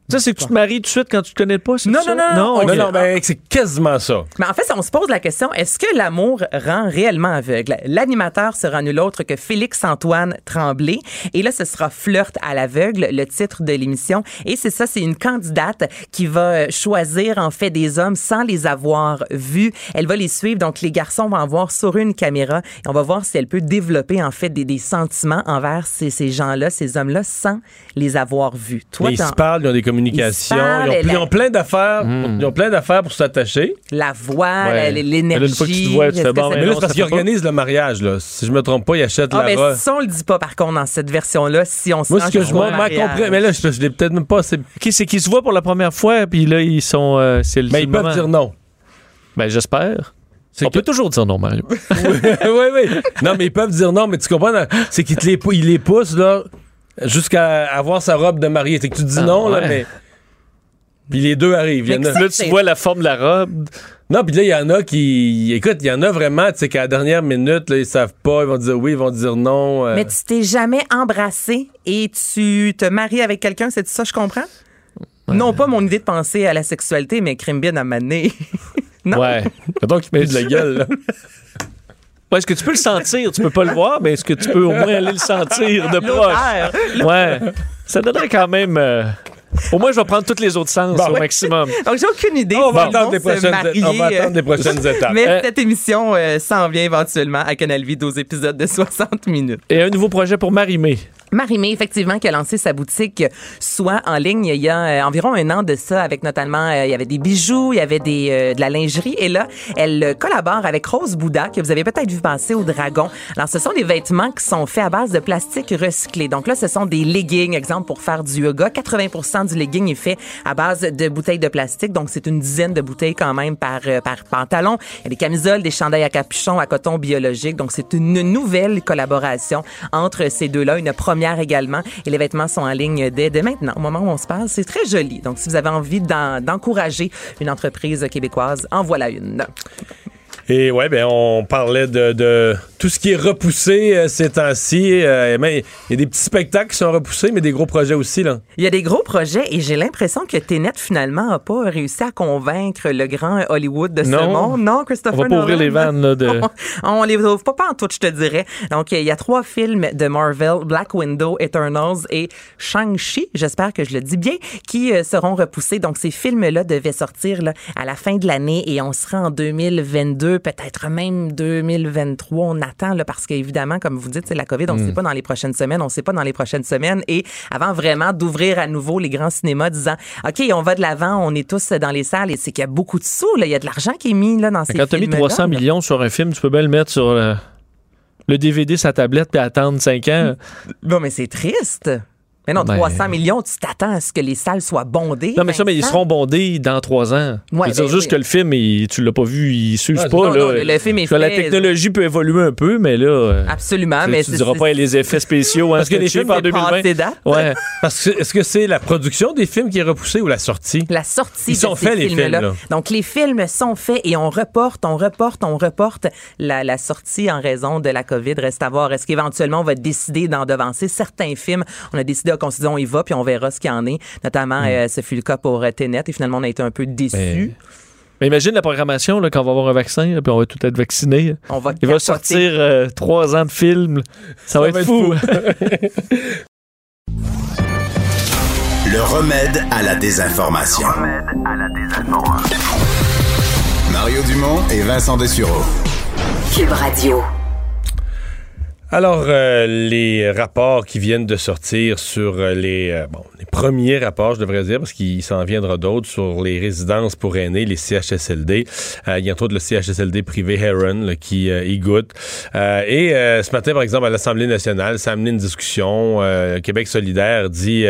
Ça, c'est que tu te maries tout de suite quand tu te connais pas, c'est Non, ça? non, non, non, ok. Non, non, ben, c'est quasiment ça. Mais en fait, on se pose la question, est-ce que l'amour rend réellement aveugle? L'animateur sera nul autre que Félix-Antoine Tremblay. Et là, ce sera Flirt à l'aveugle, le titre de l'émission. Et c'est ça, c'est une candidate qui va choisir, en fait, des hommes sans les avoir vus. Elle va les suivre. Donc, les garçons vont en voir sur une caméra. Et on va voir si elle peut développer, en fait, des, des sentiments envers ces, ces gens-là, ces hommes-là, sans les avoir vus. Toi, Mais ils se parlent, ils ont des Ils se parlent, ils, ont, ils plein d'affaires, ils ont plein d'affaires pour s'attacher. la voix, Ouais. l'énergie. Une fois que tu te vois, tu fais bon, c'est- mais Mais là, c'est parce qu'ils organisent le mariage, là. Si je me trompe pas, ils achètent Ah, la robe. ça, on le dit pas, par contre, dans cette version-là, si on se Moi, ce que je m'en comprends, mais là, je, je l'ai peut-être même pas c'est qu'ils se voient pour la première fois, puis là, ils sont. euh, c'est le, Mais ils peuvent dire non. Ben, j'espère. C'est On que- peut toujours dire non, Mario. oui, oui. Non, mais ils peuvent dire non, mais tu comprends? C'est qu'ils les, ils les poussent, là, jusqu'à avoir sa robe de mariée. C'est que tu dis Ah, non, là, mais. Puis les deux arrivent. Il y en a- là, tu vois la forme de la robe. Non, puis là, il y en a qui. Écoute, il y en a vraiment, tu sais, qu'à la dernière minute, là, ils savent pas, ils vont dire oui, ils vont dire non. euh. Mais tu t'es jamais embrassé et tu te maries avec quelqu'un, c'est ça, je comprends? Non pas mon idée de penser à la sexualité, mais crime bien à maner. non. Ouais. Mettons qu'il met de la gueule, là. Ouais, est-ce que tu peux le sentir? Tu peux pas le voir, mais est-ce que tu peux au moins aller le sentir de proche? Ouais. Ça donnerait quand même. euh, Au moins, je vais prendre tous les autres sens Bon. au maximum. Donc, j'ai aucune idée. On va attendre se prochaines, marier, on va attendre les prochaines étapes. Mais Euh, cette émission euh, s'en vient éventuellement à Canal Vie, 12 épisodes de 60 minutes. Et un nouveau projet pour Marie-Mé. Marie-Mé, effectivement, qui a lancé sa boutique soit en ligne il y a euh, environ un an de ça, avec notamment, euh, il y avait des bijoux, il y avait des, euh, de la lingerie. Et là, elle euh, collabore avec Rose Bouddha, que vous avez peut-être vu passer au Dragon. Alors, ce sont des vêtements qui sont faits à base de plastique recyclé. Donc là, ce sont des leggings, exemple, pour faire du yoga. 80 du legging est fait à base de bouteilles de plastique. Donc, c'est une dizaine de bouteilles quand même par, euh, par pantalon. Il y a des camisoles, des chandails à capuchon, à coton biologique. Donc, c'est une nouvelle collaboration entre ces deux-là. Une première également. Et les vêtements sont en ligne dès, dès maintenant, au moment où on se parle. C'est très joli. Donc, si vous avez envie d'en- d'encourager une entreprise québécoise, en voilà une. Et ouais, ben on parlait de, de tout ce qui est repoussé euh, ces temps-ci. Euh, mais il y a des petits spectacles qui sont repoussés, mais des gros projets aussi, là. Il y a des gros projets et j'ai l'impression que Ténet, finalement, n'a pas réussi à convaincre le grand Hollywood de ce monde. Non, Christopher On va pas ouvrir Nolan. les vannes, là, de- on, on les ouvre pas, pas en tout, je te dirais. Donc, il y a trois films de Marvel, Black Widow, Eternals et Shang-Chi, j'espère que je le dis bien, qui euh, seront repoussés. Donc, ces films-là devaient sortir là, à la fin de l'année et on sera en 2022, peut-être même 2023. On attend, là, parce qu'évidemment, comme vous dites, c'est la COVID, on ne sait pas dans les prochaines semaines, on ne sait pas dans les prochaines semaines. Et avant vraiment d'ouvrir à nouveau les grands cinémas, disant, OK, on va de l'avant, on est tous dans les salles et c'est qu'il y a beaucoup de sous, là. il y a de l'argent qui est mis là, dans ces Quand tu as mis films-là, 300 là. millions sur un film, tu peux bien le mettre sur euh, le DVD, sa tablette, puis attendre 5 ans. Bon, mais c'est triste. Mais non, Ben- 300 millions, tu t'attends à ce que les salles soient bondées. Non, mais ça, mais ils seront bondés dans 3 ans. Ouais, dire ben juste oui. que le film, il- tu l'as pas vu, il suit Ah, pas. non, là. non, le- le film est que La fait- technologie peut évoluer un peu, mais là. euh, Absolument, tu- mais tu diras pas les effets spéciaux. Hein, Parce que les films par c'est 2020. passé date. Ouais. Parce que est-ce que c'est la production des films qui est repoussée ou la sortie? La sortie Ils de sont ces faits, les films, là. Donc, les films sont faits et on reporte, on reporte, on reporte la, la sortie en raison de la COVID. Reste à voir. Est-ce qu'éventuellement, on va décider d'en devancer certains films? On a décidé qu'on se dit, on y va, puis on verra ce qu'il y en est. Notamment, Hmm. euh, ce fut le cas pour euh, Tenet et finalement, on a été un peu déçus. Mais- Mais imagine la programmation là, quand on va avoir un vaccin, là, puis on va tout être vacciné. On va Il va sortir euh, trois ans de films. Ça, va, être, fou. Le remède à la désinformation. Mario Dumont et Vincent Dessureau. Cube Radio. Alors, euh, les rapports qui viennent de sortir sur euh, les, euh, bon, les premiers rapports, je devrais dire, parce qu'il s'en viendra d'autres, sur les résidences pour aînés, les CHSLD. Euh, il y a entre autres le CHSLD privé Heron là, qui y goûte. Et ce matin, par exemple, à l'Assemblée nationale, ça a amené une discussion. Québec solidaire dit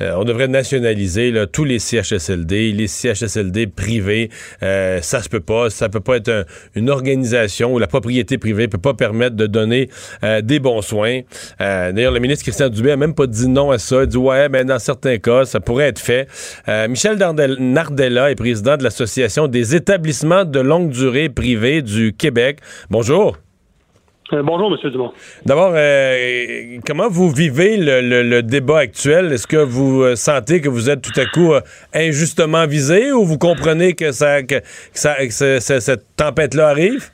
on devrait nationaliser tous les CHSLD, les CHSLD privés. Ça se peut pas. Ça peut pas être un- une organisation où la propriété privée peut pas permettre de donner des bons soins. Euh, D'ailleurs, le ministre Christian Dubé a même pas dit non à ça. Il dit ouais, mais dans certains cas, ça pourrait être fait. Euh, Michel Nardella est président de l'Association des établissements de longue durée privés du Québec. Bonjour. Euh, bonjour, M. Dumont. D'abord, euh, comment vous vivez le, le- le débat actuel? Est-ce que vous euh, sentez que vous êtes tout à coup euh, injustement visé ou vous comprenez que, ça, que, que ça- que ce- ce- cette tempête-là arrive?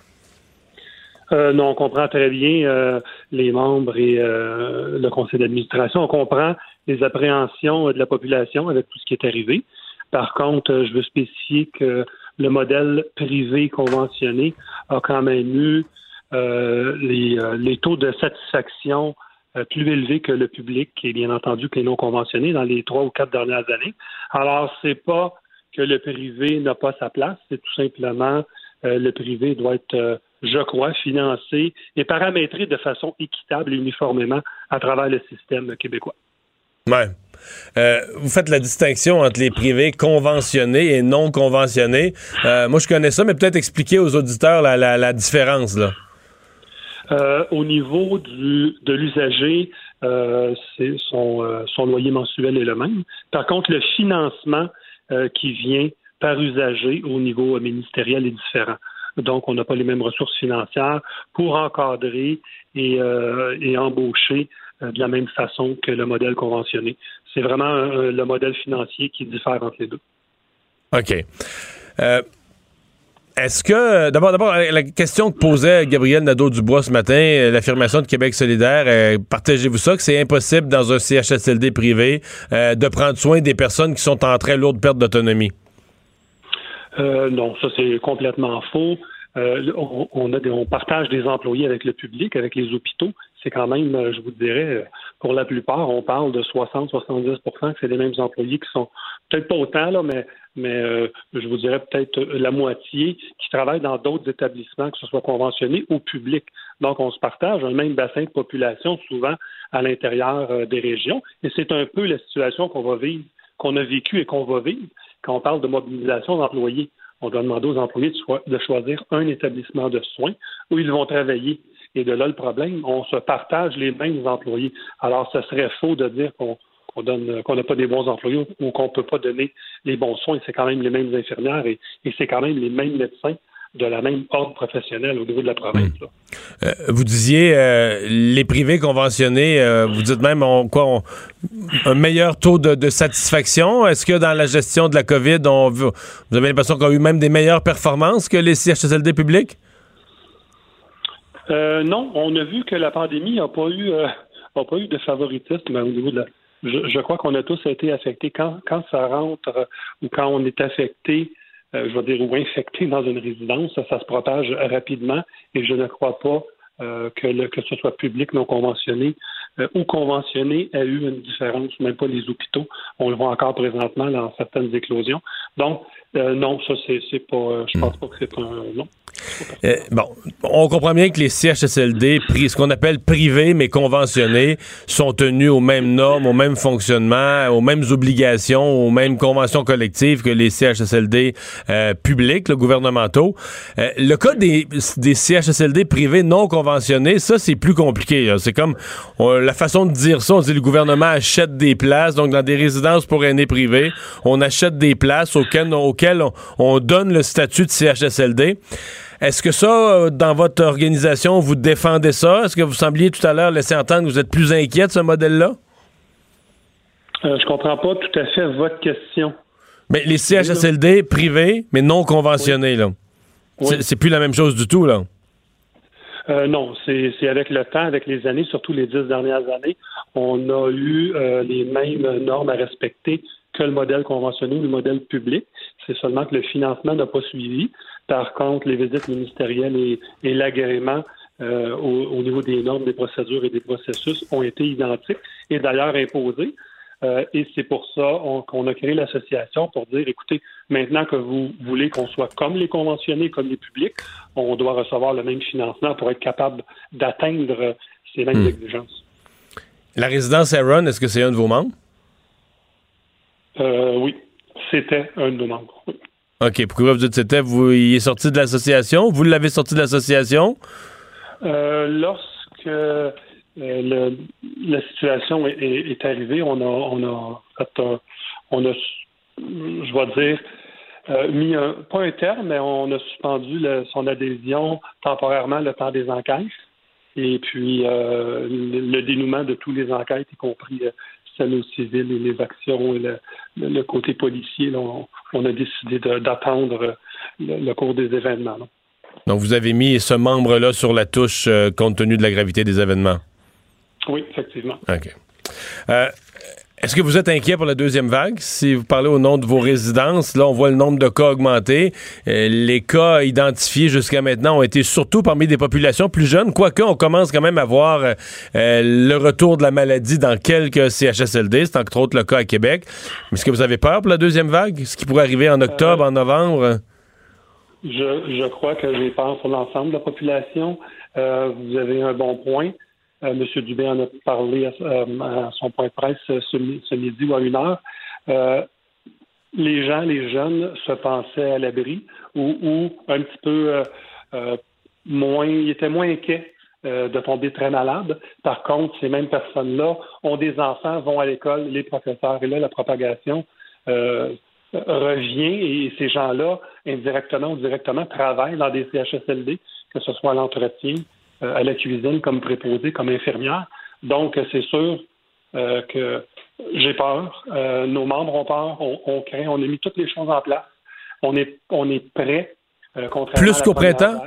Euh, non, on comprend très bien euh, les membres et euh, le conseil d'administration. On comprend les appréhensions euh, de la population avec tout ce qui est arrivé. Par contre, euh, je veux spécifier que le modèle privé conventionné a quand même eu euh, les, les taux de satisfaction plus élevés que le public et bien entendu que les non conventionnés dans les trois ou quatre dernières années. Alors, c'est pas que le privé n'a pas sa place, c'est tout simplement le privé doit être, je crois, financé et paramétré de façon équitable et uniformément à travers le système québécois. Ouais. Euh, vous faites la distinction entre les privés conventionnés et non conventionnés. Euh, moi, je connais ça, mais peut-être expliquer aux auditeurs la, la- la différence. Là. Euh, au niveau du, de l'usager, son, son loyer mensuel est le même. Par contre, le financement qui vient par usager au niveau ministériel est différent. Donc, on n'a pas les mêmes ressources financières pour encadrer et, et embaucher de la même façon que le modèle conventionné. C'est vraiment le modèle financier qui diffère entre les deux. OK. Est-ce que, d'abord, d'abord, la question que posait Gabriel Nadeau-Dubois ce matin, euh, l'affirmation de Québec solidaire, euh, partagez-vous ça, que c'est impossible dans un CHSLD privé euh, de prendre soin des personnes qui sont en très lourde perte d'autonomie? Non, ça c'est complètement faux. on, a on partage des employés avec le public, avec les hôpitaux. C'est quand même, je vous dirais, pour la plupart, on parle de 60-70% que c'est les mêmes employés qui sont peut-être pas autant, là, mais mais euh, je vous dirais peut-être la moitié qui travaillent dans d'autres établissements, que ce soit conventionnés ou publics. Donc, on se partage un même bassin de population, souvent à l'intérieur euh, des régions. Et c'est un peu la situation qu'on va vivre, qu'on a vécu et qu'on va vivre quand on parle de mobilisation d'employés. On doit demander aux employés de, choisir un établissement de soins où ils vont travailler. Et de là, le problème, on se partage les mêmes employés. Alors, ce serait faux de dire qu'on qu'on n'a pas des bons employés ou qu'on ne peut pas donner les bons soins. C'est quand même les mêmes infirmières et, c'est quand même les mêmes médecins de la même ordre professionnelle au niveau de la province. Euh, vous disiez euh, les privés conventionnés, euh, vous dites même quoi, un meilleur taux de, satisfaction. Est-ce que dans la gestion de la COVID, on, vous avez l'impression qu'on a eu même des meilleures performances que les CHSLD publics? non, on a vu que la pandémie n'a pas eu pas eu de favoritisme au niveau de la, je, crois qu'on a tous été affectés. Quand, quand ça rentre ou quand on est affecté, je veux dire, ou infecté dans une résidence, ça, se propage rapidement et je ne crois pas euh, que, le, que ce soit public, non conventionné ou conventionné a eu une différence, même pas les hôpitaux. On le voit encore présentement dans certaines éclosions. Donc, non, ça, c'est pas. je pense pas que c'est un. Non. Euh, bon, on comprend bien que les CHSLD, ce qu'on appelle privés mais conventionnés, sont tenus aux mêmes normes, au même fonctionnement, aux mêmes obligations, aux mêmes conventions collectives que les CHSLD euh, publics, le gouvernementaux. Euh, le cas des, des, CHSLD privés non conventionnés, ça c'est plus compliqué. C'est comme la façon de dire ça, on dit le gouvernement achète des places, donc dans des résidences pour aînés privés, on achète des places auxquelles, auxquelles on, on donne le statut de CHSLD. Est-ce que ça, euh, dans votre organisation, vous défendez ça? Est-ce que vous sembliez tout à l'heure laisser entendre que vous êtes plus inquiet de ce modèle-là? Euh, je comprends pas tout à fait votre question. Mais les CHSLD privés, mais non conventionnés, là. C'est plus la même chose du tout, là. Euh, non, c'est avec le temps, avec les années, surtout les dix dernières années, on a eu euh, les mêmes normes à respecter que le modèle conventionné ou le modèle public. C'est seulement que le financement n'a pas suivi. Par contre, les visites ministérielles et, l'agrément euh, au, niveau des normes, des procédures et des processus ont été identiques et d'ailleurs imposés. Euh, et c'est pour ça qu'on a créé l'association pour dire, écoutez, maintenant que vous voulez qu'on soit comme les conventionnés, comme les publics, on doit recevoir le même financement pour être capable d'atteindre ces mêmes hmm. exigences. La résidence Aaron, est-ce que c'est un de vos membres? Euh, oui, c'était un de nos membres. OK. Pourquoi vous dites c'était? Vous, il est sorti de l'association? Vous l'avez sorti de l'association? Euh, lorsque euh, la situation est, arrivée, on a, on a, on a, je vais dire, euh, mis un, pas un terme, mais on a suspendu son adhésion temporairement le temps des enquêtes. Et puis, le, dénouement de tous les enquêtes, y compris celle au civil et les actions et le, côté policier, on, a décidé d'attendre le, cours des événements. Donc, vous avez mis ce membre-là sur la touche euh, compte tenu de la gravité des événements? Oui, effectivement. OK. Euh, est-ce que vous êtes inquiet pour la deuxième vague? Si vous parlez au nom de vos résidences, là, on voit le nombre de cas augmenter. Euh, les cas identifiés jusqu'à maintenant ont été surtout parmi des populations plus jeunes, quoique on commence quand même à voir euh, le retour de la maladie dans quelques CHSLD. C'est entre autres le cas à Québec. Mais est-ce que vous avez peur pour la deuxième vague? Ce qui pourrait arriver en octobre, en novembre? Je, je crois que j'ai peur pour l'ensemble de la population. Euh, vous avez un bon point. Euh, M. Dubé en a parlé à, euh, son point de presse ce, midi ou à une heure. Euh, les gens, les jeunes, se pensaient à l'abri ou, un petit peu moins, ils étaient moins inquiets de tomber très malades. Par contre, ces mêmes personnes-là ont des enfants, vont à l'école, les professeurs, et là, la propagation revient et ces gens-là, indirectement ou directement, travaillent dans des CHSLD, que ce soit à l'entretien, à la cuisine, comme préposé, comme infirmière. Donc, c'est sûr que j'ai peur. nos membres ont peur. On, on craint. On a mis toutes les choses en place. On est, on est prêt euh, Plus qu'au printemps?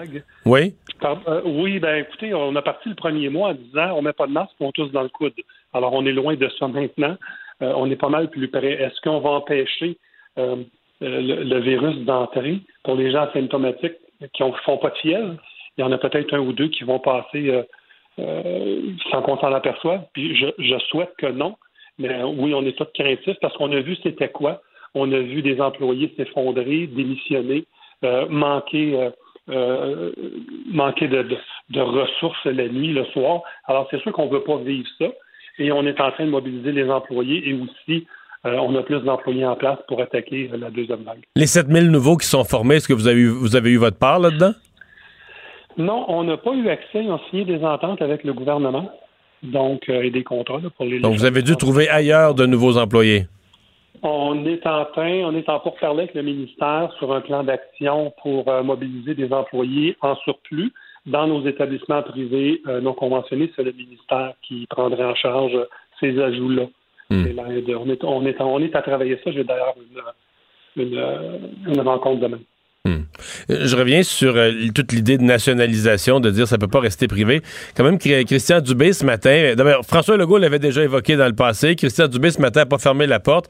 Oui. Euh, oui, ben écoutez, on a parti le premier mois en disant on met pas de masque, on tous dans le coude. Alors on est loin de ça maintenant. Euh, on est pas mal plus près. Est-ce qu'on va empêcher le, virus d'entrer? Pour les gens asymptomatiques qui ne font pas de fièvre? Il y en a peut-être un ou deux qui vont passer sans qu'on s'en aperçoive. Puis je, souhaite que non. Mais oui, on est tous craintifs parce qu'on a vu c'était quoi. On a vu des employés s'effondrer, démissionner. Euh, manquer, euh, euh, manquer de, de, ressources la nuit, le soir. Alors, c'est sûr qu'on ne veut pas vivre ça. Et on est en train de mobiliser les employés et aussi on a plus d'employés en place pour attaquer la deuxième vague. Les 7000 nouveaux qui sont formés, est-ce que vous avez vous avez eu votre part là-dedans? Non, on n'a pas eu accès. On a signé des ententes avec le gouvernement donc, et des contrats pour les. Donc, vous avez dû trouver ailleurs de nouveaux employés? On est en train, on est en pourparlers avec le ministère sur un plan d'action pour euh, mobiliser des employés en surplus dans nos établissements privés euh, non conventionnés. C'est le ministère qui prendrait en charge ces ajouts-là. Hmm. On, est, on, est, on est à travailler ça. J'ai d'ailleurs une, une, rencontre demain. Hmm. Je reviens sur euh, toute l'idée de nationalisation, de dire ça peut pas rester privé. Quand même, Christian Dubé ce matin, d'abord François Legault l'avait déjà évoqué dans le passé. Christian Dubé ce matin n'a pas fermé la porte.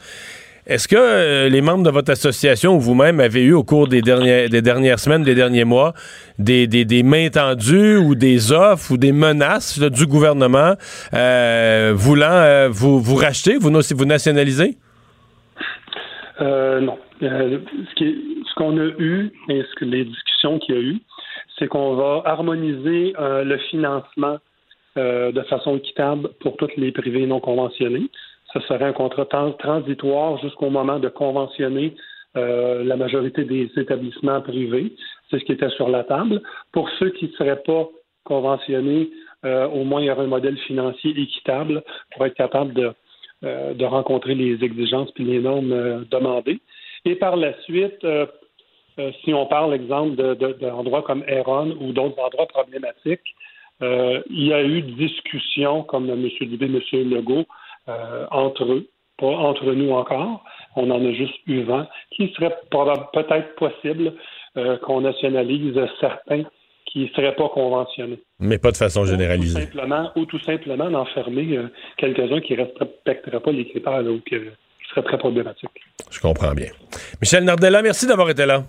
Est-ce que euh, les membres de votre association ou vous-même avez eu au cours des dernières, des dernières semaines, des derniers mois, des, mains tendues ou des offres ou des menaces du gouvernement euh, voulant vous, vous racheter, vous, nationaliser? non. ce, ce qu'on a eu et ce que les discussions qu'il y a eu, c'est qu'on va harmoniser le financement de façon équitable pour toutes les privés non conventionnés ce serait un contrat transitoire jusqu'au moment de conventionner euh, la majorité des établissements privés. C'est ce qui était sur la table. Pour ceux qui ne seraient pas conventionnés, euh, au moins il y aurait un modèle financier équitable pour être capable de, euh, de rencontrer les exigences et les normes demandées. Et par la suite, si on parle, exemple, d'endroits de, comme Heron ou d'autres endroits problématiques, il y a eu discussions, comme M. Dubé, M. Legault, euh, entre eux, pas entre nous encore. On en a juste eu vent, qui serait peut-être possible euh, qu'on nationalise certains qui ne seraient pas conventionnés. Mais pas de façon généralisée. Ou tout simplement, ou tout simplement d'enfermer euh, quelques-uns qui ne respecteraient pas les critères ou qui seraient très problématiques. Je comprends bien. Michel Nardella, merci d'avoir été là.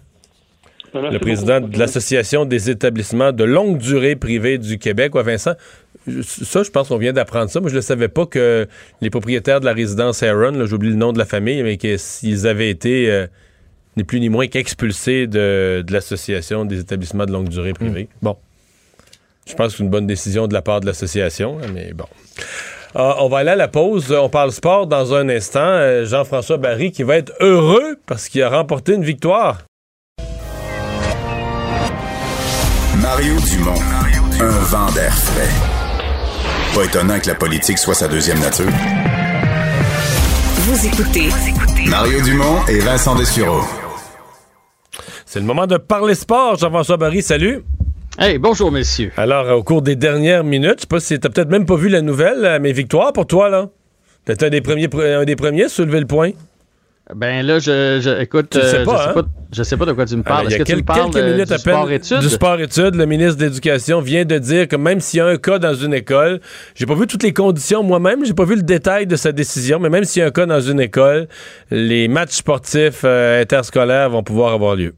Le président de l'Association des établissements de longue durée privés du Québec. Ouais, Vincent, ça, je pense qu'on vient d'apprendre ça. Moi, je ne savais pas que les propriétaires de la résidence Aaron, j'oublie le nom de la famille, mais qu'ils avaient été euh, ni plus ni moins qu'expulsés de, l'Association des établissements de longue durée privés. Hmm. Bon. Je pense que c'est une bonne décision de la part de l'association, mais bon. Ah, on va aller à la pause. On parle sport dans un instant. Euh, Jean-François Barry qui va être heureux parce qu'il a remporté une victoire. Mario Dumont, un vent d'air frais. Pas étonnant que la politique soit sa deuxième nature. Vous écoutez Mario Dumont et Vincent Dessureau. C'est le moment de parler sport. Jean-François Barry, salut. Hey, bonjour, messieurs. Alors, au cours des dernières minutes, je sais pas si t'as peut-être même pas vu la nouvelle, euh, mais victoire pour toi, là. T'es un des premiers, un des premiers à soulever le point. Ben là, je, écoute, euh, sais pas, je, sais pas, de quoi tu me parles. Est-ce que tu me parles minutes du sport-études? Du sport-études, le ministre de l'Éducation vient de dire que même s'il y a un cas dans une école, j'ai pas vu toutes les conditions moi-même, j'ai pas vu le détail de sa décision, mais même s'il y a un cas dans une école, les matchs sportifs euh, interscolaires vont pouvoir avoir lieu.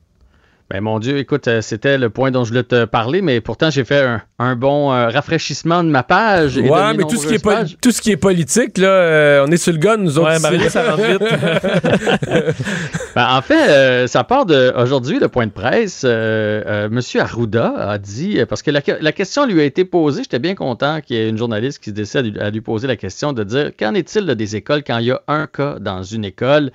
Ben, mon Dieu, écoute, euh, c'était le point dont je voulais te parler, mais pourtant j'ai fait un, bon euh, rafraîchissement de ma page. ouais, mais tout ce, qui est tout ce qui est politique, là, euh, on est sur le gun, nous autres. Ouais, Marie, ça rentre vite. Ben, en fait, ça part de aujourd'hui, le point de presse. Monsieur Arruda a dit, parce que la, question lui a été posée, j'étais bien content qu'il y ait une journaliste qui se décide à lui poser la question de dire qu'en est-il des écoles quand il y a un cas dans une école?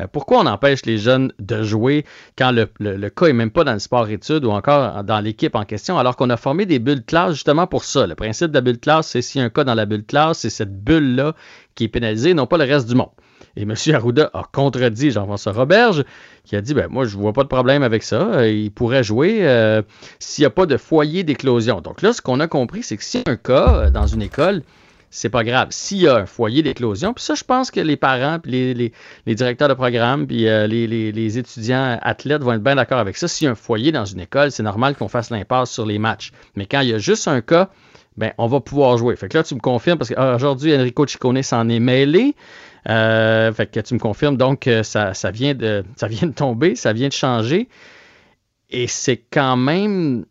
Euh, pourquoi on empêche les jeunes de jouer quand le, cas n'est même pas dans le sport-études ou encore dans l'équipe en question, alors qu'on a formé des bulles classe justement pour ça? Le principe de la bulle classe, c'est s'il y a un cas dans la bulle classe, c'est cette bulle-là qui est pénalisée, non pas le reste du monde. Et M. Arruda a contredit Jean-François Roberge, qui a dit ben moi je vois pas de problème avec ça, Euh, il pourrait jouer euh, s'il n'y a pas de foyer d'éclosion. Donc là, ce qu'on a compris, c'est que s'il un cas dans une école, c'est pas grave. S'il y a un foyer d'éclosion, puis ça, je pense que les parents, puis les, les- directeurs de programme, puis euh, les, les- étudiants athlètes vont être bien d'accord avec ça. S'il y a un foyer dans une école, c'est normal qu'on fasse l'impasse sur les matchs. Mais quand il y a juste un cas, ben, on va pouvoir jouer. Fait que là, tu me confirmes, parce qu'aujourd'hui, Enrico Ciccone s'en est mêlé. Euh, fait que tu me confirmes donc que ça, ça, vient de, ça vient de tomber, ça vient de changer. Et c'est quand même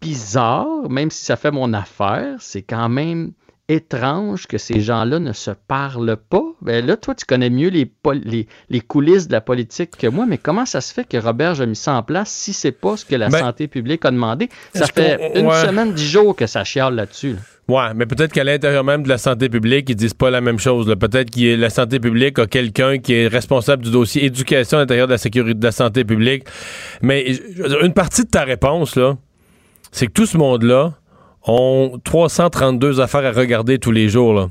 bizarre, même si ça fait mon affaire, c'est quand même étrange que ces gens-là ne se parlent pas. Ben là, toi, tu connais mieux les, pol- les, les coulisses de la politique que moi, mais comment ça se fait que Robert a mis ça en place si c'est pas ce que la Ben, santé publique a demandé? Ça fait une ouais. semaine, dix jours que ça chiale là-dessus. là. Ouais, mais peut-être qu'à l'intérieur même de la santé publique, ils disent pas la même chose. Peut-être que la santé publique a quelqu'un qui est responsable du dossier éducation à l'intérieur de la sécurité de la santé publique. Mais une partie de ta réponse, là, c'est que tout ce monde-là ont 332 affaires à regarder tous les jours, là.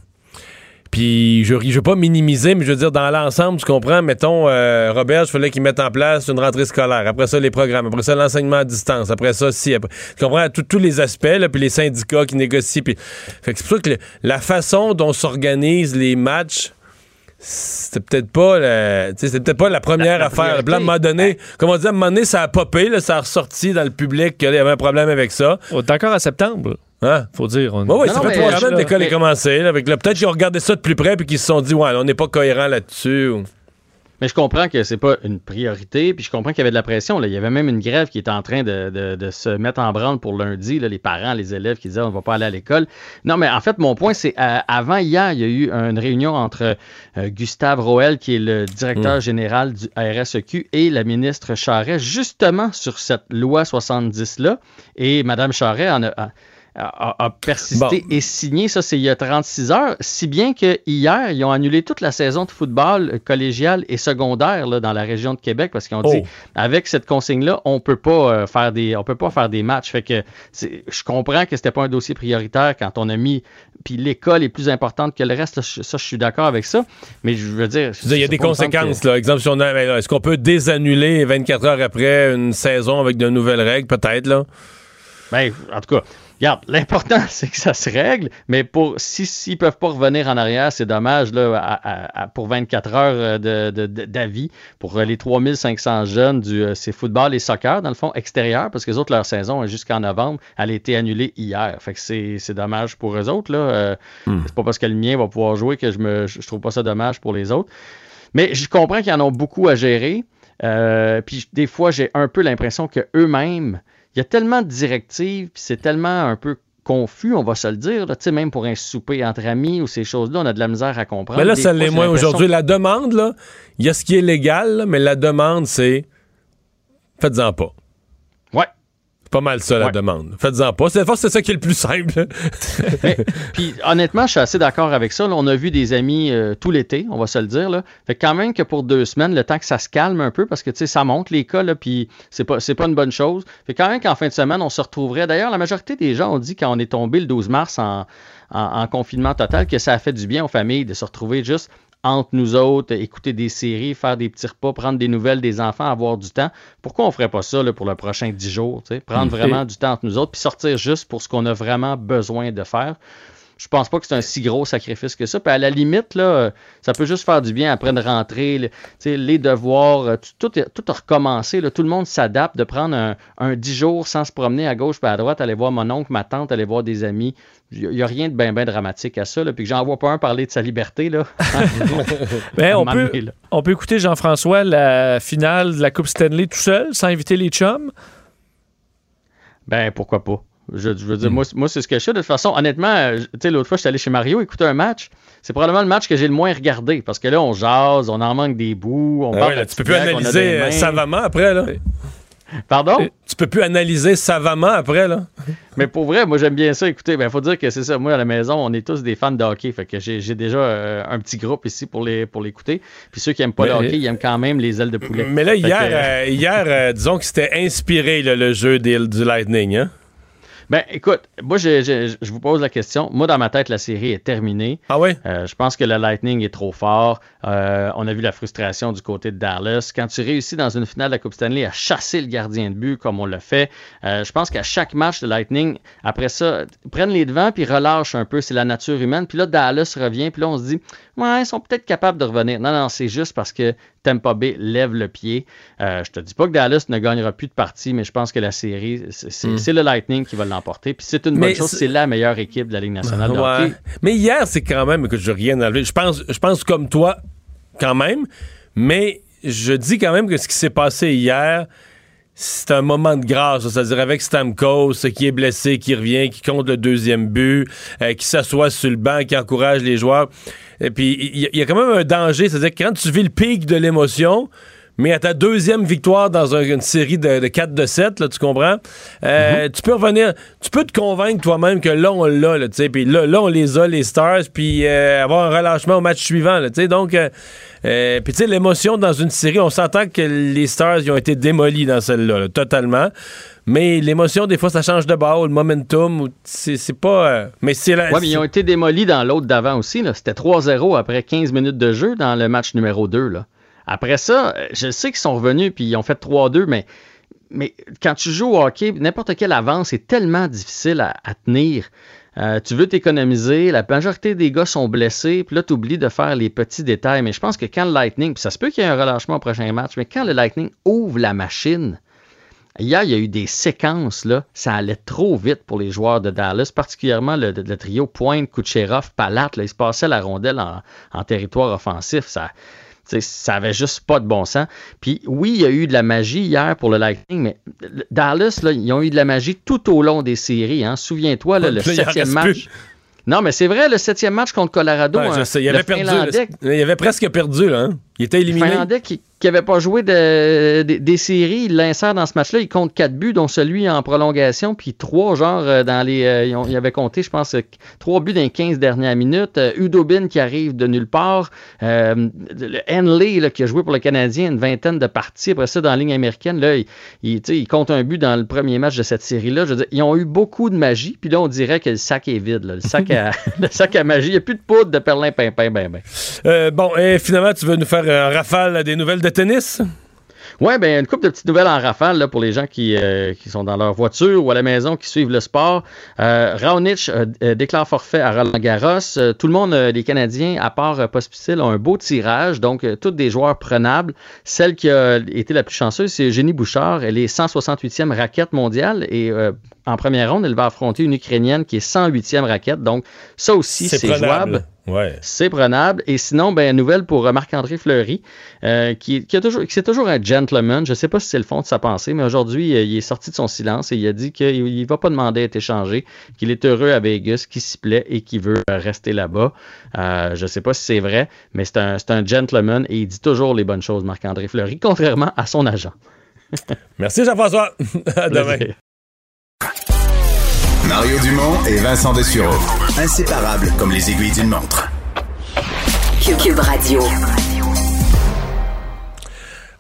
Puis je, je veux pas minimiser, mais je veux dire, dans l'ensemble, tu comprends, mettons, euh, Robert, il fallait qu'il mette en place une rentrée scolaire. Après ça, les programmes. Après ça, l'enseignement à distance. Après ça, si. Après, tu comprends, tous les aspects, là, puis les syndicats qui négocient. Puis, fait que c'est pour ça que la façon dont s'organisent les matchs, c'était peut-être pas la, c'était peut-être pas la première La- affaire. Puis là, à un moment donné, comme on dit, à un moment donné, ça a popé, là, ça a ressorti dans le public qu'il y avait un problème avec ça. On est encore à septembre. Hein? Faut dire. on- Oui, Non, ça non, fait trois semaines que l'école mais- est commencée. là, avec là, Peut-être qu'ils ont regardé ça de plus près puis qu'ils se sont dit, ouais, là, on n'est pas cohérent là-dessus. ou- Mais je comprends que c'est pas une priorité, puis je comprends qu'il y avait de la pression. Là. Il y avait même une grève qui était en train de, de- de se mettre en branle pour lundi, là, les parents, les élèves qui disaient on ne va pas aller à l'école. Non, mais en fait, mon point, c'est euh, avant hier, il y a eu une réunion entre euh, Gustave Roel, qui est le directeur général du RSEQ, et la ministre Charret, justement sur cette loi 70-là. Et Mme Charret en a. a- a, a persisté Bon. et signé, ça c'est il y a 36 heures, si bien que hier, ils ont annulé toute la saison de football collégial et secondaire là, dans la région de Québec parce qu'ils ont dit Oh. avec cette consigne-là, on peut pas euh, faire des on peut pas faire des matchs. Fait que je comprends que c'était pas un dossier prioritaire quand on a mis puis l'école est plus importante que le reste, ça je suis d'accord avec ça, mais je veux dire il y a des que- conséquences. Là. Exemple, si on a- est-ce qu'on peut désannuler 24 heures après une saison avec de nouvelles règles, peut-être, là? Ben, en tout cas, regarde, l'important, c'est que ça se règle, mais pour si s'ils peuvent pas revenir en arrière, c'est dommage là, à- à- à- pour 24 heures euh, de- de- d'avis pour euh, les 3500 jeunes du euh, c'est football et soccer, dans le fond, extérieur, parce que les autres, leur saison jusqu'en novembre, elle a été annulée hier. Fait que c'est dommage pour eux autres. Là. Euh, C'est pas parce que le mien va pouvoir jouer que je me je, je trouve pas ça dommage pour les autres. Mais je comprends qu'ils en ont beaucoup à gérer. Euh, puis des fois, j'ai un peu l'impression que eux-mêmes, il y a tellement de directives, puis c'est tellement un peu confus, on va se le dire. là. Tu sais, même pour un souper entre amis ou ces choses-là, on a de la misère à comprendre. Mais là, Des ça l'est moins aujourd'hui. La demande, là, il y a ce qui est légal, là, mais la demande, c'est faites-en pas. Pas mal ça, la Ouais. demande. Faites-en pas. C'est c'est ça qui est le plus simple. Puis honnêtement, je suis assez d'accord avec ça. là. on a vu des amis euh, tout l'été, on va se le dire. Là. Fait quand même que pour deux semaines, le temps que ça se calme un peu, parce que tu sais, ça monte les cas, là, puis c'est pas, c'est pas une bonne chose. Fait quand même qu'en fin de semaine, on se retrouverait. D'ailleurs, la majorité des gens ont dit quand on est tombé le 12 mars en, en- en confinement total que ça a fait du bien aux familles de se retrouver juste entre nous autres, écouter des séries, faire des petits repas, prendre des nouvelles des enfants, avoir du temps. Pourquoi on ferait pas ça là, pour le prochain 10 jours? Prendre Mm. vraiment du temps entre nous autres, puis sortir juste pour ce qu'on a vraiment besoin de faire. Je pense pas que c'est un si gros sacrifice que ça. Puis à la limite, là, ça peut juste faire du bien après une rentrée. le- tu sais, les devoirs, euh, tout, tout, est- tout a recommencé. là. Tout le monde s'adapte de prendre un, un 10 jours sans se promener à gauche puis à droite, aller voir mon oncle, ma tante, aller voir des amis. Il n'y a rien de bien ben dramatique à ça. Là. Puis que j'en vois pas un parler de sa liberté. Là. Ben, on, peut, on peut écouter Jean-François la finale de la Coupe Stanley tout seul, sans inviter les chums. Ben, pourquoi pas? Je, je veux dire, moi, c'est- moi, c'est ce que je fais. De toute façon, honnêtement, euh, tu sais, l'autre fois, je suis allé chez Mario écouter un match. C'est probablement le match que j'ai le moins regardé parce que là, on jase, on en manque des bouts, on Ah parle ouais, là, de tu peux plus analyser euh, savamment après, là. Pardon? Tu peux plus analyser savamment après, là. Mais pour vrai, moi, j'aime bien ça. Écoutez, ben, faut dire que c'est ça. Moi, à la maison, on est tous des fans de hockey. Fait que j'ai déjà euh, un petit groupe ici pour les pour l'écouter. Puis ceux qui aiment pas Mais- le hockey, ils aiment quand même les ailes de poulet. Mais là, Fait hier, que, euh, hier euh, disons que c'était inspiré, là, le jeu des- du Lightning, hein? Ben, écoute, moi, je, je- je vous pose la question. Moi, dans ma tête, la série est terminée. Ah oui? Euh, je pense que le Lightning est trop fort. Euh, on a vu la frustration du côté de Dallas. Quand tu réussis dans une finale de la Coupe Stanley à chasser le gardien de but comme on l'a fait, euh, je pense qu'à chaque match de Lightning, après ça, prennent les devants puis relâchent un peu. C'est la nature humaine. Puis là, Dallas revient. Puis là, on se dit, ouais, ils sont peut-être capables de revenir. Non, non, c'est juste parce que Tampa Bay lève le pied. Euh, je te dis pas que Dallas ne gagnera plus de partie, mais je pense que la série, c'est c'est- Mm. le Lightning qui va l'emporter. Puis c'est une Mais bonne chose. c'est- la meilleure équipe de la Ligue nationale de Ouais. hockey. Mais hier, c'est quand même, que je rien enlever. Je pense, je pense comme toi, quand même, mais je dis quand même que ce qui s'est passé hier, c'est un moment de grâce. C'est-à-dire avec Stamkos, qui est blessé, qui revient, qui compte le deuxième but, euh, qui s'assoit sur le banc, qui encourage les joueurs. Et puis, il y, y a quand même un danger. C'est-à-dire que quand tu vis le pic de l'émotion, mais à ta deuxième victoire dans un- une série de, de 4 de 7, là, tu comprends? Euh, Tu peux revenir, tu peux te convaincre toi-même que là, on l'a, là, tu sais, puis là, là, on les a, les Stars, puis euh, avoir un relâchement au match suivant, là, tu sais, donc, euh, puis tu sais, l'émotion dans une série, on s'entend que les Stars, ils ont été démolis dans celle-là, là, totalement, mais l'émotion, des fois, ça change de bord, ou le momentum, ou c'est pas... mais c'est la... Ouais, mais ils ont été démolis dans l'autre d'avant aussi. là. C'était 3-0 après 15 minutes de jeu dans le match numéro 2. Là. Après ça, euh, je sais qu'ils sont revenus puis ils ont fait 3-2, mais, mais quand tu joues au hockey, n'importe quelle avance est tellement difficile à, tenir. Euh, tu veux t'économiser, la majorité des gars sont blessés, puis là, tu oublies de faire les petits détails. Mais je pense que quand le Lightning, puis ça se peut qu'il y ait un relâchement au prochain match, mais quand le Lightning ouvre la machine, Hier, il y a eu des séquences, ça allait trop vite pour les joueurs de Dallas, particulièrement le, trio Pointe, Kucherov, Palat. Là, ils se passaient la rondelle en, en territoire offensif. Ça, ça avait juste pas de bon sens. Puis oui, il y a eu de la magie hier pour le Lightning, mais Dallas, là, ils ont eu de la magie tout au long des séries. Hein. Souviens-toi, le septième match. plus. Non, mais c'est vrai, le septième match contre Colorado, Ouais, je hein, sais, il avait perdu. Il avait presque perdu, là. hein. Il était éliminé. Finlandais qui n'avait pas joué de- des- des séries, il l'insère dans ce match-là. Il compte quatre buts, dont celui en prolongation, puis trois, genre, euh, dans les. euh, ils, ont- ils avaient compté, je pense, euh, trois buts dans les 15 dernières minutes. Euh, Udobin qui arrive de nulle part. Euh, le Henley là, qui a joué pour le Canadien une vingtaine de parties. Après ça, dans la ligne américaine, là, il, compte un but dans le premier match de cette série-là. Je veux dire, ils ont eu beaucoup de magie, puis là, on dirait que le sac est vide. là. Le, sac à, le sac à magie. Il n'y a plus de poudre de perlin-pimpin, ben, ben. Bon, et finalement, tu veux nous faire un rafale des nouvelles de tennis? Ouais, ben une couple de petites nouvelles en rafale pour les gens qui, euh, qui sont dans leur voiture ou à la maison qui suivent le sport. Euh, Raonic euh, euh, déclare forfait à Roland Garros. Euh, tout le monde, euh, les Canadiens, à part euh, Pospisil, ont un beau tirage, donc euh, tous des joueurs prenables. Celle qui a été la plus chanceuse, c'est Eugénie Bouchard. Elle est 168e raquette mondiale et euh, en première ronde, elle va affronter une Ukrainienne qui est 108e raquette. Donc ça aussi, c'est jouable. Ouais. C'est prenable. Et sinon, ben, nouvelle pour euh, Marc-André Fleury, euh, qui, qui, a toujours, qui c'est toujours un gentleman. Je ne sais pas si c'est le fond de sa pensée, mais aujourd'hui, euh, il est sorti de son silence et il a dit qu'il ne va pas demander à être échangé, qu'il est heureux à Vegas, qu'il s'y plaît et qu'il veut rester là-bas. Euh, je ne sais pas si c'est vrai, mais c'est un, c'est un gentleman et il dit toujours les bonnes choses, Marc-André Fleury, contrairement à son agent. Merci Jean-François. à demain. Mario Dumont et Vincent Dessureau. Inséparables comme les aiguilles d'une montre. Cube Radio.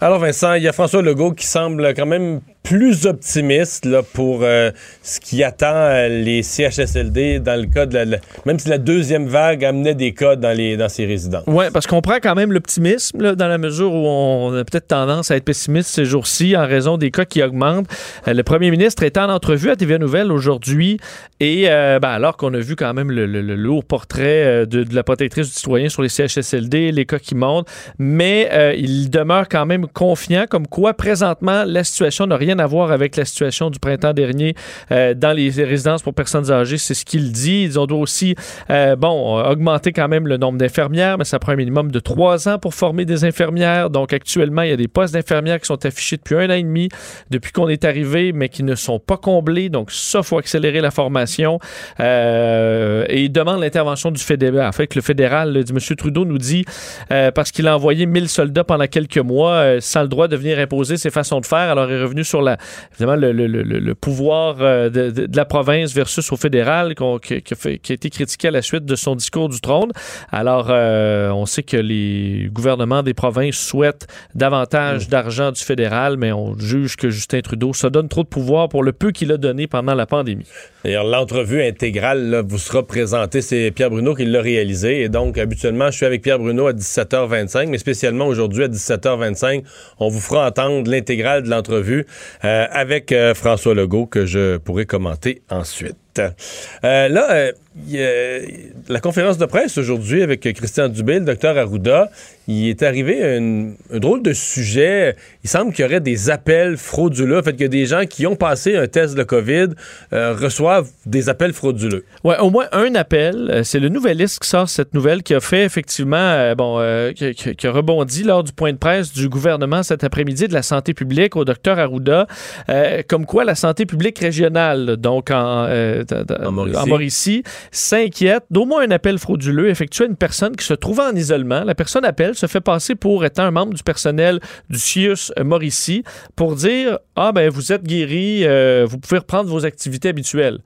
Alors Vincent, il y a François Legault qui semble quand même plus optimiste là, pour euh, ce qui attend euh, les CHSLD dans le cas de la, même si la deuxième vague amenait des cas dans les dans ces résidences. Oui, parce qu'on prend quand même l'optimisme dans la mesure où on a peut-être tendance à être pessimiste ces jours-ci en raison des cas qui augmentent. Euh, le premier ministre est en entrevue à TVA Nouvelle aujourd'hui et ben, alors qu'on a vu quand même le, le- le lourd portrait de, de la protectrice du citoyen sur les CHSLD, les cas qui montent, mais il demeure quand même confiant comme quoi présentement la situation n'a rien à voir avec la situation du printemps dernier euh, dans les résidences pour personnes âgées, c'est ce qu'il dit. Ils ont doit aussi, euh, bon, augmenter quand même le nombre d'infirmières, mais ça prend un minimum de trois ans pour former des infirmières. Donc actuellement, il y a des postes d'infirmières qui sont affichés depuis un an et demi, depuis qu'on est arrivé, mais qui ne sont pas comblés. Donc ça, faut accélérer la formation. Euh, et il demande l'intervention du fédéral. En fait, le fédéral, M. Trudeau nous dit, euh, parce qu'il a envoyé 1000 soldats pendant quelques mois, euh, sans le droit de venir imposer ses façons de faire, alors il est revenu sur la, évidemment le, le- le- le pouvoir euh, de, de- de la province versus au fédéral qui, qui a fait- qui a été critiqué à la suite de son discours du trône. Alors, euh, on sait que les gouvernements des provinces souhaitent davantage d'argent du fédéral, mais on juge que Justin Trudeau se donne trop de pouvoir pour le peu qu'il a donné pendant la pandémie. D'ailleurs, l'entrevue intégrale là, vous sera présentée. C'est Pierre Bruno qui l'a réalisé. Et donc, habituellement, je suis avec Pierre Bruno à 17h25, mais spécialement aujourd'hui à 17h25, on vous fera entendre l'intégrale de l'entrevue avec euh, François Legault que je pourrai commenter ensuite. Euh, là, euh, a la conférence de presse aujourd'hui avec Christian Dubé, le docteur Arruda, il est arrivé un, un drôle de sujet. Il semble qu'il y aurait des appels frauduleux. En fait, que des gens qui ont passé un test de COVID euh, reçoivent des appels frauduleux. Ouais, au moins un appel. Euh, C'est le Nouvelliste qui sort cette nouvelle qui a fait effectivement, euh, bon, euh, qui, qui- a rebondi lors du point de presse du gouvernement cet après-midi de la santé publique au docteur Arruda, euh, comme quoi la santé publique régionale, donc en, euh, d- Mauricie. Mauricie, s'inquiète d'au moins un appel frauduleux effectué à une personne qui se trouvait en isolement. La personne appelle, se fait passer pour étant un membre du personnel du CIUS Mauricie pour dire Ah, ben, vous êtes guéri, euh, vous pouvez reprendre vos activités habituelles.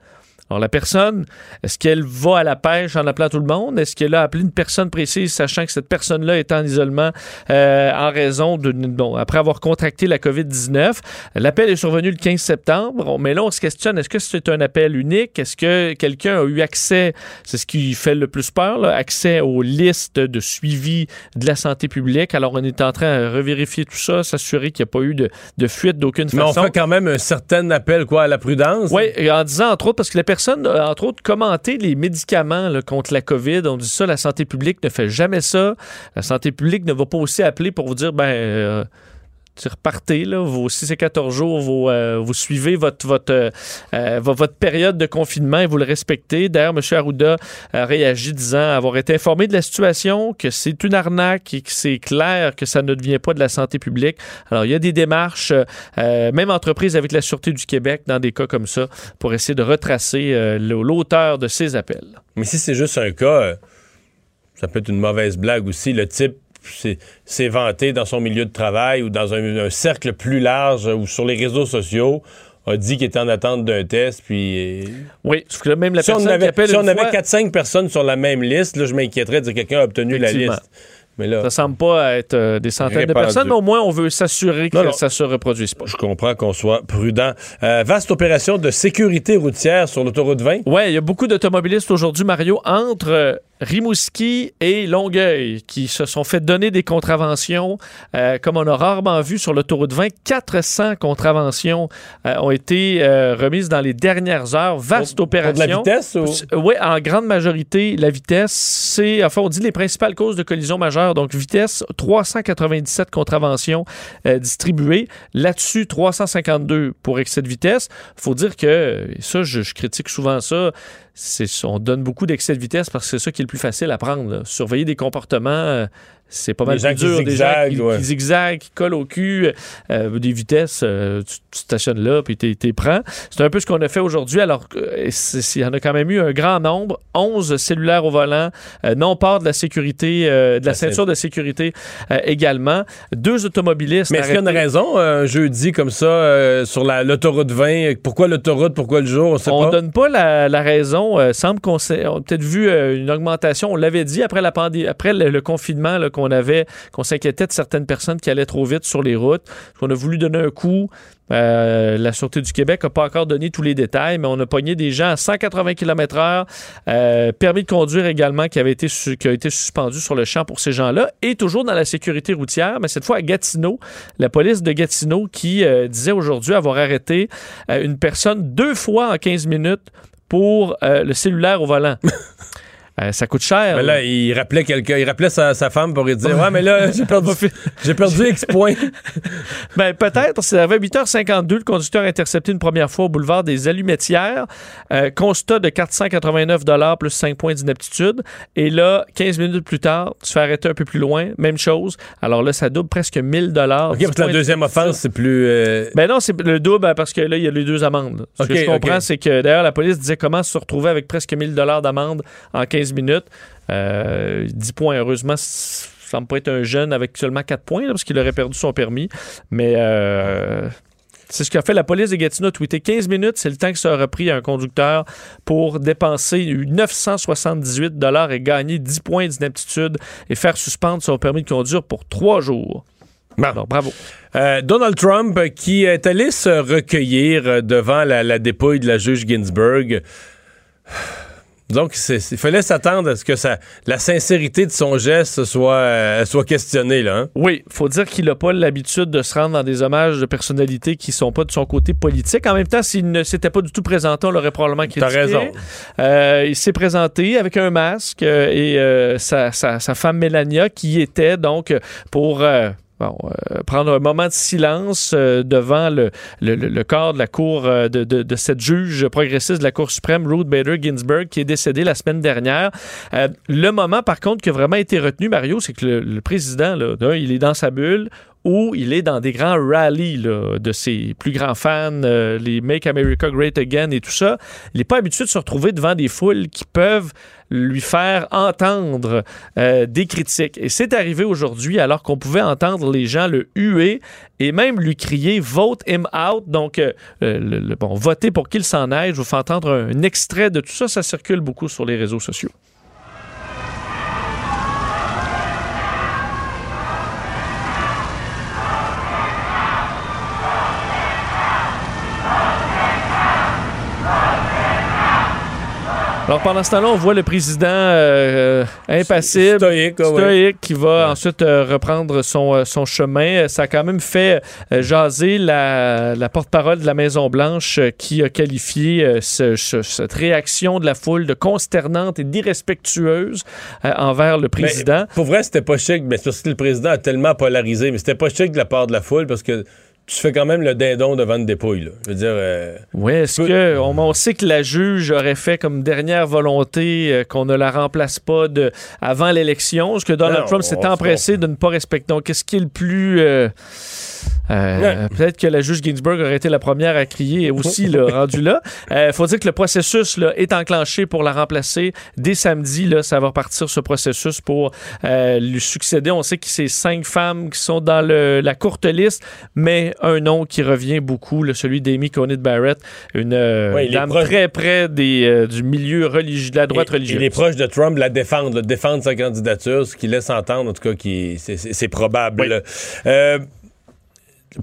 Alors, la personne, est-ce qu'elle va à la pêche en appelant tout le monde? Est-ce qu'elle a appelé une personne précise, sachant que cette personne-là est en isolement euh, en raison de, bon, après avoir contracté la COVID-19? L'appel est survenu le 15 septembre, mais là, on se questionne, est-ce que c'est un appel unique? Est-ce que quelqu'un a eu accès, c'est ce qui fait le plus peur, là, accès aux listes de suivi de la santé publique? Alors, on est en train de revérifier tout ça, s'assurer qu'il n'y a pas eu de, de fuite d'aucune Mais on façon. fait quand même un certain appel quoi, à la prudence? Oui, en disant, entre autres, parce que la personne a, entre autres, commenté les médicaments contre la COVID. On dit ça, la santé publique ne fait jamais ça. La santé publique ne va pas aussi appeler pour vous dire, ben... euh, tu repartez, là, vos 6 et 14 jours, euh, vous suivez votre, votre, euh, euh, vo- votre période de confinement et vous le respectez. D'ailleurs, M. Arruda a réagi disant avoir été informé de la situation, que c'est une arnaque et que c'est clair que ça ne devient pas de la santé publique. Alors, il y a des démarches, même entreprise avec la Sûreté du Québec, dans des cas comme ça, pour essayer de retracer l'auteur de ces appels. Mais si c'est juste un cas, ça peut être une mauvaise blague aussi. Le type s'est- vanté dans son milieu de travail ou dans un, un cercle plus large ou sur les réseaux sociaux a dit qu'il était en attente d'un test, puis... euh, Oui, parce que même la si on personne avait, si on avait fois- 4-5 personnes sur la même liste, là, je m'inquiéterais de dire que quelqu'un a obtenu la liste. Mais là, Ça semble pas être euh, des centaines de personnes, mais au moins, on veut s'assurer que Non, non. ça se reproduise pas. je comprends qu'on soit prudent. Euh, vaste opération de sécurité routière sur l'autoroute 20. Oui, il y a beaucoup d'automobilistes aujourd'hui, Mario, entre euh, Rimouski et Longueuil, qui se sont fait donner des contraventions, euh, comme on a rarement vu sur l'autoroute 20. 400 contraventions euh, ont été euh, remises dans les dernières heures. Vaste pour de opération. la vitesse ou- Oui, en grande majorité, la vitesse, c'est, enfin, on dit les principales causes de collision majeure. Donc, vitesse, 397 contraventions euh, distribuées. Là-dessus, 352 pour excès de vitesse. faut dire que, et ça, je, critique souvent ça, on donne beaucoup d'excès de vitesse parce que c'est ça qui est le plus facile à prendre. là. Surveiller des comportements, euh, c'est pas mal plus dur. des gens qui, ouais. qui qui collent au cul, euh, des vitesses, euh, tu, tu stationnes là, puis tu t'es prends. C'est un peu ce qu'on a fait aujourd'hui, alors qu'il y en a quand même eu un grand nombre. 11 cellulaires au volant, euh, non-port de la sécurité, euh, de la ceinture de sécurité euh, également. Deux automobilistes Mais est-ce qu'il y a une raison, un jeudi comme ça, euh, sur la- l'autoroute 20? Pourquoi l'autoroute, pourquoi le jour? On pas. donne pas la, la raison. Euh, semble qu'on a peut-être vu euh, une augmentation. On l'avait dit après la pandémie, après le, confinement qu'on avait, qu'on s'inquiétait de certaines personnes qui allaient trop vite sur les routes. On a voulu donner un coup. Euh, la Sûreté du Québec n'a pas encore donné tous les détails, mais on a pogné des gens à 180 km/h. Permis de conduire également qui avait été qui a été suspendu sur le champ pour ces gens-là. Et toujours dans la sécurité routière, mais cette fois à Gatineau, la police de Gatineau qui disait aujourd'hui avoir arrêté une personne deux fois en 15 minutes pour euh, le cellulaire au volant. Euh, ça coûte cher. Mais là, il rappelait quelqu'un, il rappelait sa, sa femme pour lui dire Ouais, mais là, j'ai perdu, j'ai perdu X points. Ben, peut-être. C'est à 8h52, le conducteur a intercepté une première fois au boulevard des Allumettières. Euh, constat de 489 plus 5 points d'inaptitude. Et là, 15 minutes plus tard, tu fais arrêter un peu plus loin. Même chose. Alors là, ça double presque 1000 OK, parce que la deuxième offense, c'est plus. euh, Ben non, c'est le double hein, parce que là, il y a les deux amendes. Ce que je comprends, c'est que d'ailleurs, la police disait comment se retrouver avec presque 1000 d'amende en 15 minutes. Euh, 10 points, heureusement, ça semble pas être un jeune avec seulement 4 points, là, parce qu'il aurait perdu son permis. Mais euh, C'est ce qu'a fait la police de Gatineau. Tweeté 15 minutes, c'est le temps que ça aurait pris à un conducteur pour dépenser 978 dollars et gagner 10 points d'inaptitude et faire suspendre son permis de conduire pour trois jours. Alors, bravo. Euh, Donald Trump qui est allé se recueillir euh, devant la, la dépouille de la juge Ginsburg. Donc, il fallait s'attendre à ce que ça, la sincérité de son geste soit, euh, soit questionnée. Là, hein? Oui, faut dire qu'il n'a pas l'habitude de se rendre dans des hommages de personnalités qui sont pas de son côté politique. En même temps, s'il ne s'était pas du tout présenté, on l'aurait probablement critiqué. T'as raison. Euh, il s'est présenté avec un masque euh, et sa, sa- sa femme Mélania qui était donc pour... Bon, euh, prendre un moment de silence euh, devant le, le- le- corps de la cour euh, de, de- de cette juge progressiste de la Cour suprême, Ruth Bader Ginsburg, qui est décédée la semaine dernière. Euh, le moment, par contre, qui a vraiment été retenu, Mario, c'est que le, le président, là, il est dans sa bulle ou il est dans des grands rallyes là, de ses plus grands fans, euh, les Make America Great Again et tout ça. Il n'est pas habitué de se retrouver devant des foules qui peuvent lui faire entendre euh, des critiques. Et c'est arrivé aujourd'hui alors qu'on pouvait entendre les gens le huer et même lui crier Vote him out. Donc, euh, bon, votez pour qu'il s'en aille. Je vous fais entendre un, un extrait de tout ça. Ça circule beaucoup sur les réseaux sociaux. Alors pendant ce temps-là, on voit le président euh, impassible, Stoïque, qui va ensuite euh, reprendre son, euh, son chemin. Ça a quand même fait euh, jaser la, la porte-parole de la Maison-Blanche euh, qui a qualifié euh, ce- ce- cette réaction de la foule de consternante et d'irrespectueuse euh, envers le président. Mais pour vrai, c'était pas chic. Mais c'est parce que le président a tellement polarisé. Mais c'était pas chic de la part de la foule parce que tu fais quand même le dindon devant une dépouille. Là. Je veux dire. euh, Oui, est-ce que on, on sait que la juge aurait fait comme dernière volonté euh, qu'on ne la remplace pas de avant l'élection, ce que Donald Non, Trump s'est empressé de ne pas respecter? Donc, qu'est-ce qui est le plus euh, euh, Peut-être que la juge Ginsburg aurait été la première à crier aussi, là, rendu là. Il faut dire que le processus là, est enclenché pour la remplacer. Dès samedi, là, ça va repartir ce processus pour euh, lui succéder. On sait que c'est cinq femmes qui sont dans le- la courte liste, mais un nom qui revient beaucoup, là, celui d'Amy Coney Barrett, une euh, Ouais, il est dame proche- très près des, euh, du milieu religieux, de la droite et- religieuse. Et les proches de Trump la défendent, là, défendent sa candidature, ce qui laisse entendre, en tout cas, qui c'est- probable.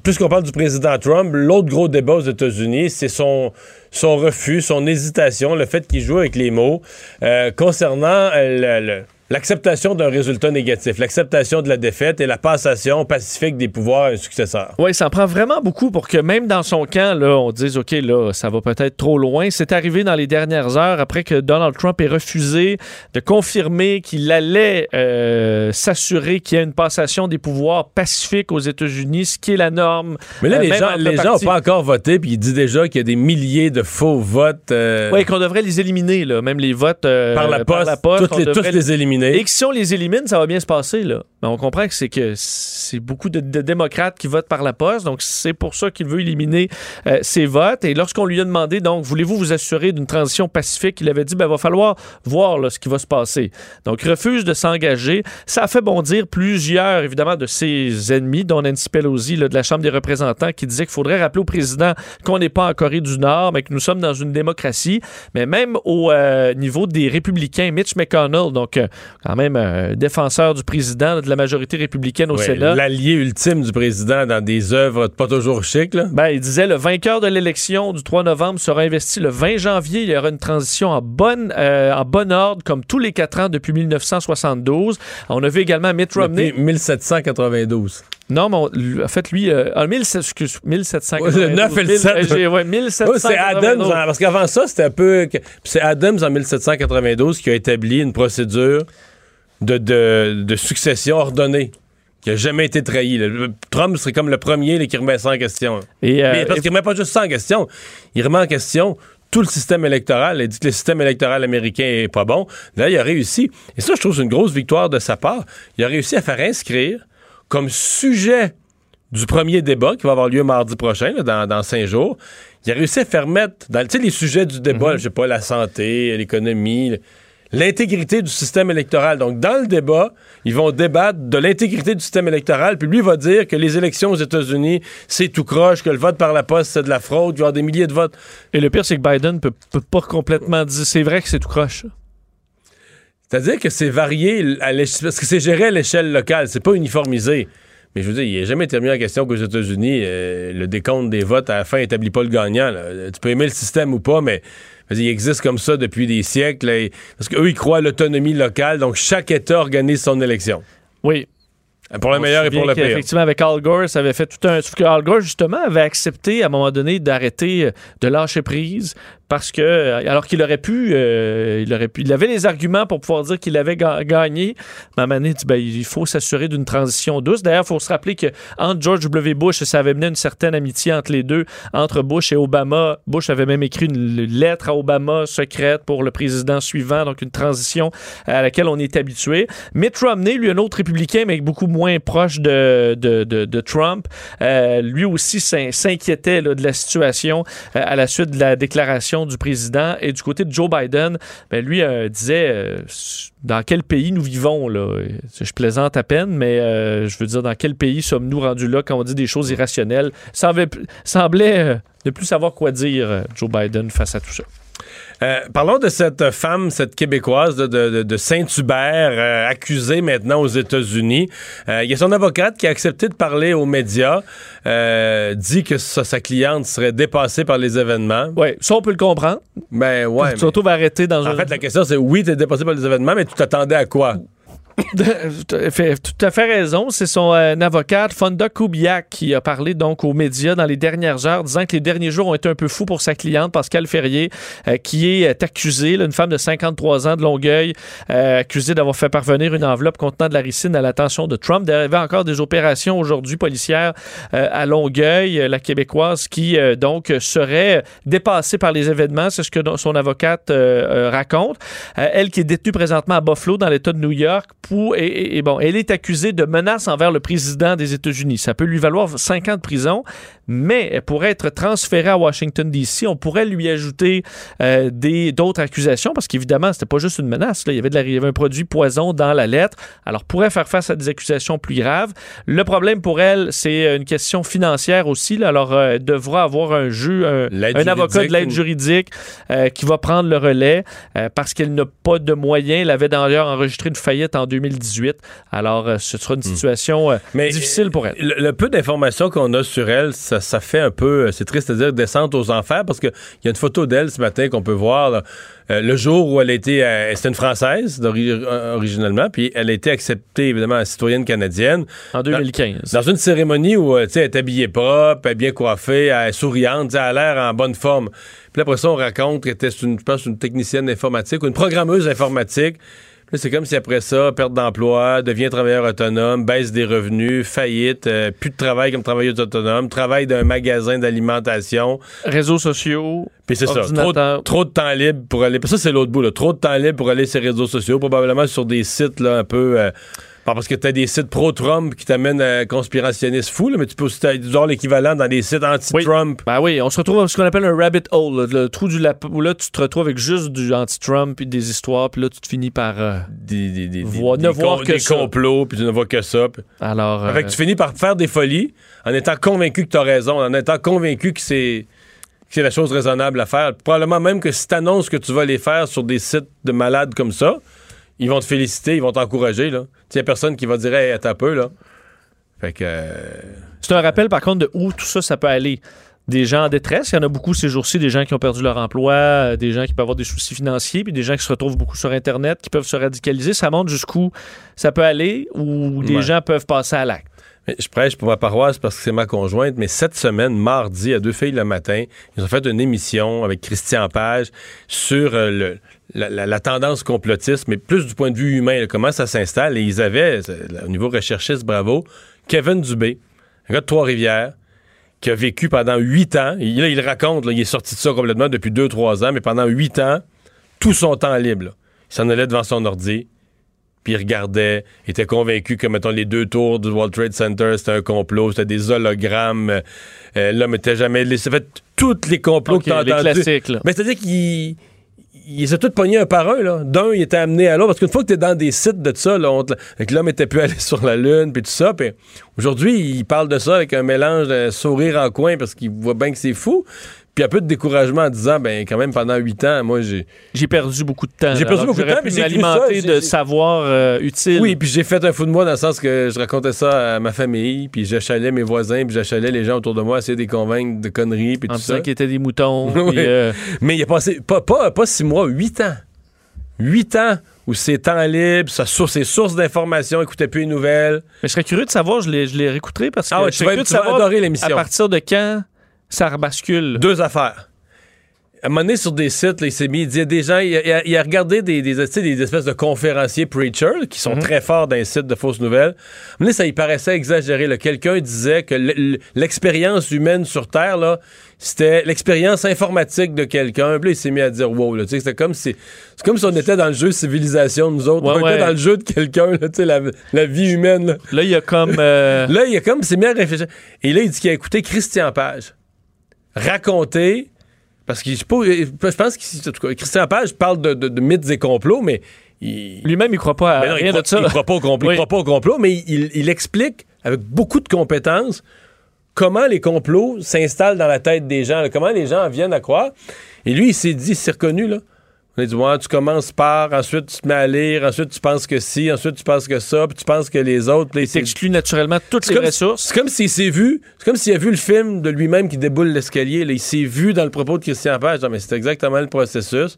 Puisqu'on parle du président Trump, l'autre gros débat aux États-Unis, c'est son, son refus, son hésitation, le fait qu'il joue avec les mots euh, concernant euh, le- le- l'acceptation d'un résultat négatif, l'acceptation de la défaite et la passation pacifique des pouvoirs à un successeur. Oui, ça en prend vraiment beaucoup pour que même dans son camp, là, on dise OK, là, ça va peut-être trop loin. C'est arrivé dans les dernières heures après que Donald Trump ait refusé de confirmer qu'il allait euh, s'assurer qu'il y ait une passation des pouvoirs pacifiques aux États-Unis, ce qui est la norme. Mais là, euh, les gens les gens n'ont pas encore voté, puis il dit déjà qu'il y a des milliers de faux votes. euh, Oui, qu'on devrait les éliminer, là. même les votes Par la poste, toutes tous les éliminer. Et que si on les élimine, ça va bien se passer. Là. Mais on comprend que c'est que c'est beaucoup de, démocrates qui votent par la poste, donc c'est pour ça qu'il veut éliminer euh, ces votes. Et lorsqu'on lui a demandé, donc, voulez-vous vous assurer d'une transition pacifique, il avait dit, ben, va falloir voir ce qui va se passer. Donc, refuse de s'engager. Ça a fait bondir plusieurs, évidemment, de ses ennemis, dont Nancy Pelosi de la Chambre des représentants, qui disait qu'il faudrait rappeler au président qu'on n'est pas en Corée du Nord, mais que nous sommes dans une démocratie. Mais même au euh, niveau des républicains, Mitch McConnell, donc euh, quand même euh, défenseur du président, de la majorité républicaine au Sénat. L'allié ultime du président dans des œuvres pas toujours chic. Là. Ben, il disait le vainqueur de l'élection du 3 novembre sera investi le 20 janvier. Il y aura une transition en bonne, euh, en bon ordre, comme tous les quatre ans depuis 1972. On a vu également Mitt Romney. Depuis 1792. Non, mais en fait, lui, euh, en 1700, excuse, 1792. Ouais, le 9 et le 7. Euh, j'ai- ouais, Ouais, 1792. c'est Adams, en- parce qu'avant ça, c'était un peu. C'est Adams en 1792 qui a établi une procédure de, de, de succession ordonnée qui a jamais été là. Le- Trump serait comme le premier là, qui remet ça en question. Et, euh, Mais parce et- qu'il remet pas juste ça en question, il remet en question tout le système électoral. Il dit que le système électoral américain est pas bon. Là, il a réussi. Et ça, je trouve, c'est une grosse victoire de sa part. Il a réussi à faire inscrire comme sujet du premier débat qui va avoir lieu mardi prochain, là, dans, dans cinq jours. Il a réussi à faire mettre, dans tu sais, les sujets du débat, là, je sais pas, la santé, l'économie, l'intégrité du système électoral. Donc, dans le débat, ils vont débattre de l'intégrité du système électoral, puis lui va dire que les élections aux États-Unis, c'est tout croche, que le vote par la poste, c'est de la fraude, il y aura des milliers de votes. Et le pire, c'est que Biden peut, peut pas complètement dire c'est vrai que c'est tout croche. C'est-à-dire que c'est varié à parce que c'est géré à l'échelle locale, c'est pas uniformisé. Mais je veux dire, il n'est jamais terminé la question qu'aux États-Unis, euh, le décompte des votes à la fin établit pas le gagnant. Tu peux aimer le système ou pas, mais il existe comme ça depuis des siècles. parce qu'eux, ils croient à l'autonomie locale, donc chaque État organise son élection. Oui, pour le meilleur et pour le pire. Effectivement, avec Al Gore, ça avait fait tout un. Sauf que Al Gore, justement, avait accepté à un moment donné d'arrêter de lâcher prise parce que euh, alors qu'il aurait pu, euh, il aurait pu, il avait les arguments pour pouvoir dire qu'il avait gagné. Mais dit ben, il faut s'assurer d'une transition douce. D'ailleurs, il faut se rappeler que entre George W. Bush, ça avait mené une certaine amitié entre les deux, entre Bush et Obama. Bush avait même écrit une lettre à Obama secrète pour le président suivant, donc une transition à laquelle on est habitué. Mitt Romney, lui, un autre républicain, mais beaucoup moins proche de, de, de, Trump, euh, lui aussi s'inquiétait de la situation à la suite de la déclaration du président. Et du côté de Joe Biden, ben lui euh, disait euh, dans quel pays nous vivons là. Je plaisante à peine, mais euh, je veux dire dans quel pays sommes-nous rendus là quand on dit des choses irrationnelles? Semblait, semblait ne plus savoir quoi dire Joe Biden face à tout ça. Euh, parlons de cette femme, cette Québécoise de, Saint-Hubert, euh, accusée maintenant aux États-Unis. Euh, il y a son avocate qui a accepté de parler aux médias, dit que sa cliente serait dépassée par les événements. Oui, ça, on peut le comprendre. Ben ouais. Tu te retrouves arrêté dans En fait, la question, c'est oui, tu es dépassé par les événements, mais tu t'attendais à quoi? tout à fait raison. C'est son euh, avocate, Fonda Kubiak, qui a parlé donc aux médias dans les dernières heures, disant que les derniers jours ont été un peu fous pour sa cliente, Pascal Ferrier, euh, qui est euh, accusée, une femme de 53 ans de Longueuil, accusée d'avoir fait parvenir une enveloppe contenant de la ricine à l'attention de Trump. Il y avait encore des opérations aujourd'hui policières à Longueuil, la québécoise, qui donc serait dépassée par les événements. C'est ce que son avocate raconte. elle qui est détenue présentement à Buffalo, dans l'État de New York, et, bon, elle est accusée de menaces envers le président des États-Unis. Ça peut lui valoir 5 ans de prison, mais elle pourrait être transférée à Washington, D.C. On pourrait lui ajouter euh, d'autres accusations parce qu'évidemment, c'était pas juste une menace. Il, y avait de il y avait un produit poison dans la lettre. Alors, pourrait faire face à des accusations plus graves. Le problème pour elle, c'est une question financière aussi. Alors, euh, elle devra avoir un juge, un, avocat de l'aide juridique euh, qui va prendre le relais parce qu'elle n'a pas de moyens. Elle avait d'ailleurs enregistré une faillite en 2018. Alors, euh, ce sera une hmm. situation euh, difficile pour elle. Le, peu d'informations qu'on a sur elle, ça, fait un peu, euh, c'est triste de dire, descente aux enfers parce qu'il y a une photo d'elle ce matin qu'on peut voir. le jour où elle a été, c'était une Française originellement, puis elle a été acceptée évidemment citoyenne canadienne. En 2015. Dans, une cérémonie où elle est habillée propre, elle est bien coiffée, elle est souriante, elle a l'air en bonne forme. Puis après ça, on raconte qu'elle était, une, je pense, une technicienne informatique ou une programmeuse informatique c'est comme si après ça, perte d'emploi, devient travailleur autonome, baisse des revenus, faillite, euh, plus de travail comme travailleuse autonome, travail d'un magasin d'alimentation. Réseaux sociaux. Puis c'est ça, trop, de temps libre pour aller. ça, c'est l'autre bout, trop de temps libre pour aller sur les réseaux sociaux, probablement sur des sites là, un peu. Euh, parce que tu as des sites pro-Trump qui t'amènent à un conspirationniste fou, mais tu peux aussi avoir l'équivalent dans des sites anti-Trump. Oui. Ben oui, on se retrouve dans ce qu'on appelle un rabbit hole, le trou du lapin, où là, tu te retrouves avec juste du anti-Trump et des histoires, puis là, tu te finis par euh, des, des, des, ne voir que complots, puis tu ne vois que ça. Alors, fait que tu finis par faire des folies en étant convaincu que tu as raison, en étant convaincu que c'est c'est la chose raisonnable à faire. Probablement même que si tu annonces que tu vas les faire sur des sites de malades comme ça, ils vont te féliciter, ils vont t'encourager. Il n'y a personne qui va dire Hey, attends un peu. Là. Fait que. C'est un rappel, par contre, de où tout ça, ça peut aller. Des gens en détresse, il y en a beaucoup ces jours-ci, des gens qui ont perdu leur emploi, euh, des gens qui peuvent avoir des soucis financiers, puis des gens qui se retrouvent beaucoup sur Internet, qui peuvent se radicaliser. Ça montre jusqu'où ça peut aller, ou des gens peuvent passer à l'acte. Je prêche pour ma paroisse parce que c'est ma conjointe, mais cette semaine, mardi, à deux filles le matin, ils ont fait une émission avec Christian Page sur euh, le, la, tendance complotiste, mais plus du point de vue humain, comment ça s'installe. Et ils avaient, au niveau recherchiste, bravo, Kevin Dubé, un gars de Trois-Rivières, qui a vécu pendant huit ans. Et là, il raconte, il est sorti de ça complètement depuis deux, trois ans, mais pendant huit ans, tout son temps libre, il s'en allait devant son ordi, puis il regardait, était convaincu que, mettons, les deux tours du World Trade Center, c'était un complot, c'était des hologrammes. Euh, l'homme était jamais... Ça fait tous les complots que t'as entendus. Mais c'est-à-dire qu'il ils les ont tous pognés un par un. là. D'un, il était amené à l'autre. Parce qu'une fois que tu dans des sites de ça, là, on avec l'homme était pu aller sur la Lune, puis tout ça. Puis aujourd'hui, il parle de ça avec un mélange de sourire en coin parce qu'il voit bien que c'est fou. Puis un peu de découragement en disant, ben quand même, pendant huit ans, moi, j'ai... J'ai perdu beaucoup de temps. J'ai perdu beaucoup de temps, pu puis j'ai écrit ça, de savoir euh, utile. Oui, puis j'ai fait un fou de moi dans le sens que je racontais ça à ma famille, puis j'achalais mes voisins, puis j'achalais les gens autour de moi, essayer de les convaincre de conneries, puis en tout ça. qu'ils étaient des moutons. Oui. euh, Mais il a passé pas, pas, pas six mois, huit ans. Huit ans où c'est temps libre, sa source, ses sources d'informations, écoutait plus les nouvelles. Mais je serais curieux de savoir, je les, je les réécouterai parce que Ah ouais, je tu serais vas- curieux de tu vas savoir adorer l'émission. À partir de quand ça rebascule? Deux affaires. À un moment donné, sur des sites, là, il s'est mis, il disait des gens, il a, il regardé des, espèces de conférenciers preachers qui sont très forts dans les sites de fausses nouvelles. À un moment donné, ça y paraissait exagéré. Quelqu'un disait que l'expérience humaine sur Terre, là, c'était l'expérience informatique de quelqu'un. Puis là, il s'est mis à dire wow. Là, tu sais, c'était comme si, c'est comme si on était dans le jeu civilisation, nous autres. Ouais, on ouais. était dans le jeu de quelqu'un, là, tu sais, la, la vie humaine. Là. Là, il y a comme. euh, Là, il a comme s'est mis à réfléchir. Et là, il dit qu'il a écouté Christian Page raconter. Parce que je pense que Christian Page parle de, de- de mythes et complots, mais il, Lui-même, il croit pas à mais non, il rien croit, de ça. il croit pas au complot. Oui. Il croit pas au complot, mais il, il explique avec beaucoup de compétences comment les complots s'installent dans la tête des gens, là, comment les gens en viennent à croire. Et lui, il s'est dit, il s'est reconnu, là. On a dit, ouais, tu commences par, ensuite tu te mets à lire, ensuite tu penses que si, ensuite tu penses que ça, puis tu penses que les autres. puis s'est- T'exclus naturellement toutes les ressources. c'est comme s'il s'est vu, c'est comme s'il a vu le film de lui-même qui déboule l'escalier. Il s'est vu dans le propos de Christian Page. Non, mais c'est exactement le processus.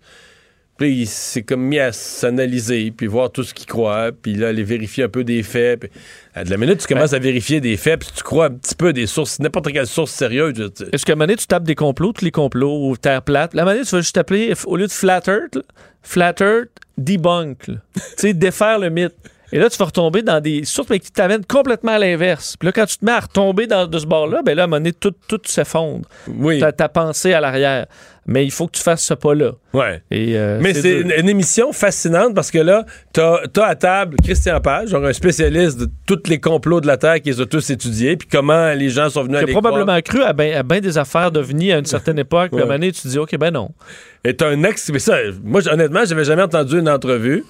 Puis il s'est comme mis à s'analyser, puis voir tout ce qu'il croit, puis là, aller vérifier un peu des faits. Puis, à de la minute, tu commences à vérifier des faits, puis tu crois un petit peu des sources, n'importe quelle source sérieuse. Est-ce qu'à un moment donné, tu tapes des complots, tous les complots, ou Terre plate? La manée, tu vas juste t'appeler, au lieu de Flat Earth, là, Flat Earth debunk. tu sais, défaire le mythe. Et là, tu vas retomber dans des sources mais qui t'amènent complètement à l'inverse. Puis là, quand tu te mets à retomber dans, de ce bord-là, ben là, à un moment donné, tout, tout s'effondre. Oui. Ta, ta pensée à l'arrière. Mais il faut que tu fasses ce pas-là. Ouais. Et, euh, Mais c'est une, une émission fascinante parce que là, t'as as à table Christian Page, genre un spécialiste de tous les complots de la Terre qui les a tous étudiés, puis comment les gens sont venus à les probablement cru à bien ben des affaires d'OVNI à une certaine époque. Puis à un moment donné, tu te dis, OK, ben non. est un ex. Mais ça, moi, honnêtement, j'avais jamais entendu une entrevue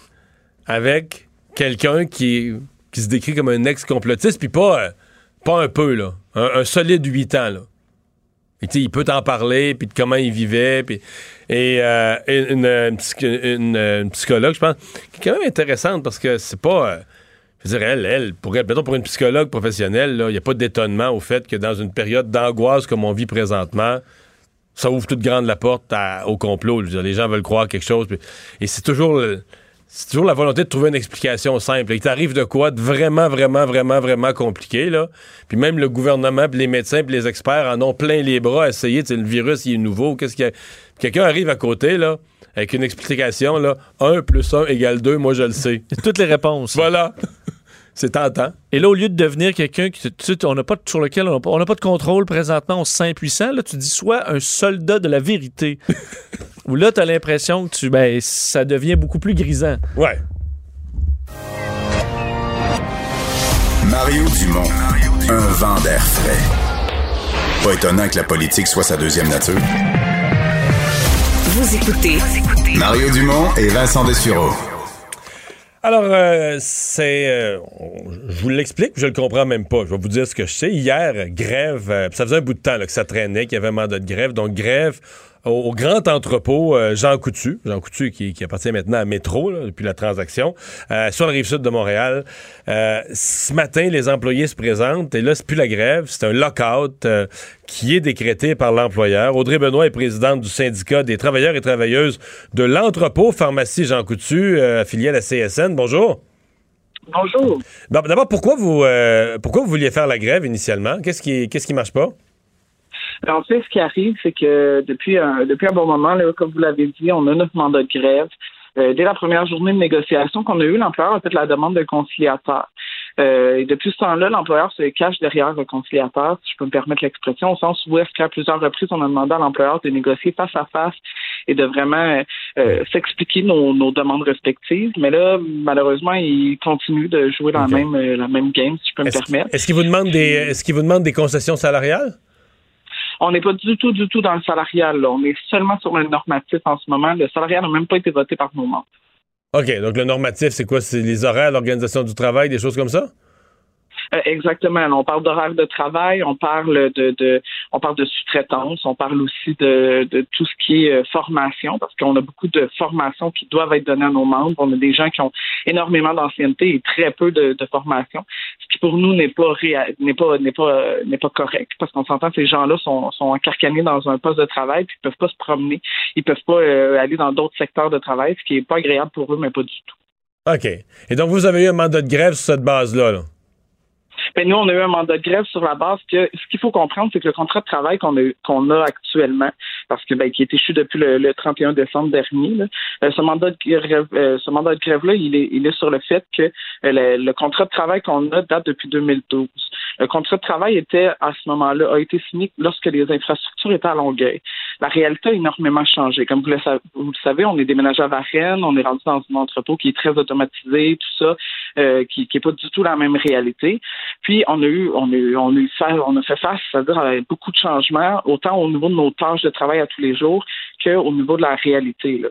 avec quelqu'un qui, qui se décrit comme un ex-complotiste, puis pas, euh, pas un peu, là. Un, solide 8 ans, là. Il peut t'en parler, puis de comment il vivait, puis... Et euh, une, psy- une- psychologue, je pense, qui est quand même intéressante, parce que c'est pas... euh, je veux dire, elle, elle, pour elle, pour une psychologue professionnelle, il n'y a pas d'étonnement au fait que dans une période d'angoisse comme on vit présentement, ça ouvre toute grande la porte au complot. Je veux dire, les gens veulent croire quelque chose. et c'est toujours, c'est toujours la volonté de trouver une explication simple. Il t'arrive de quoi de vraiment, vraiment, vraiment, vraiment compliqué. Là. Puis même le gouvernement, puis les médecins, puis les experts en ont plein les bras à essayer. Tu sais, le virus, il est nouveau. Qu'est-ce qu'il y a? Quelqu'un arrive à côté, là, avec une explication, là, 1 plus 1 égale 2, moi je le sais. Toutes les réponses. Voilà. C'est tentant. Et là, au lieu de devenir quelqu'un qui, tu on n'a pas de- sur lequel on n'a pas, on n'a pas de contrôle présentement, on se sent impuissant, là, tu dis soit un soldat de la vérité. Ou là, tu as l'impression que tu, ben, ça devient beaucoup plus grisant. Ouais. Mario Dumont, un vent d'air frais. Pas étonnant que la politique soit sa deuxième nature. Vous écoutez Mario Dumont et Vincent Dessureau. Alors, euh, c'est. euh, je vous l'explique, je le comprends même pas. Je vais vous dire ce que je sais. Hier, grève, euh, ça faisait un bout de temps là, que ça traînait, qu'il y avait un mandat de grève. Donc, grève au, au grand entrepôt euh, Jean Coutu. Jean Coutu qui, qui appartient maintenant à Métro là, depuis la transaction, euh, sur la rive sud de Montréal. Euh, ce matin, les employés se présentent et là, c'est plus la grève, c'est un lockout qui est décrété par l'employeur. Audrey Benoît est présidente du syndicat des travailleurs et travailleuses de l'entrepôt pharmacie Jean Coutu, affilié à la CSN. Bonjour. Bonjour. Bon, D'abord, pourquoi vous euh, pourquoi vous vouliez faire la grève initialement? Qu'est-ce qui qu'est-ce qui marche pas? Alors, en fait, ce qui arrive, c'est que depuis un, depuis un bon moment, là, comme vous l'avez dit, on a notre mandat de grève. Euh, dès la première journée de négociation qu'on a eue, l'employeur a fait la demande d'un conciliateur. Euh, et depuis ce temps-là, l'employeur se cache derrière le conciliateur, si je peux me permettre l'expression, au sens où est-ce qu'à plusieurs reprises, on a demandé à l'employeur de négocier face à face et de vraiment euh, s'expliquer nos, nos demandes respectives. Mais là, malheureusement, il continue de jouer dans la, même, euh, la même game, si je peux me permettre. est-ce qu'il vous demande des est-ce qu'il vous demande des concessions salariales? On n'est pas du tout, du tout dans le salarial. Là. On est seulement sur le normatif en ce moment. Le salarial n'a même pas été voté par nos membres. OK, donc le normatif, c'est quoi? C'est les horaires, l'organisation du travail, des choses comme ça? Euh, exactement. On parle d'horaire de travail, on parle de, de on parle de sous-traitance, on parle aussi de, de, tout ce qui est euh, formation, parce qu'on a beaucoup de formations qui doivent être données à nos membres. On a des gens qui ont énormément d'ancienneté et très peu de, de formation, ce qui pour nous n'est pas n'est pas n'est pas euh, n'est pas correct, parce qu'on s'entend que ces gens-là sont, sont encarcanés dans un poste de travail, puis ils peuvent pas se promener, ils peuvent pas aller dans d'autres secteurs de travail, ce qui est pas agréable pour eux, mais pas du tout. OK. Et donc, vous avez eu un mandat de grève sur cette base-là, là? Ben, nous, on a eu un mandat de grève sur la base que ce qu'il faut comprendre, c'est que le contrat de travail qu'on a, qu'on a actuellement, parce que ben, qui est échu depuis le, 31 décembre dernier, euh, ce mandat de grève, euh, ce mandat de grève-là, il est, il est sur le fait que euh, le, contrat de travail qu'on a date depuis 2012. Le contrat de travail était à ce moment-là a été signé lorsque les infrastructures étaient à Longueuil. La réalité a énormément changé. Comme vous le, le savez, on est déménagé à Varennes, on est rendu dans un entrepôt qui est très automatisé, tout ça, qui n'est pas du tout la même réalité. Puis on a eu, on a eu, on a eu on a fait face, c'est-à-dire à beaucoup de changements, autant au niveau de nos tâches de travail à tous les jours qu'au niveau de la réalité.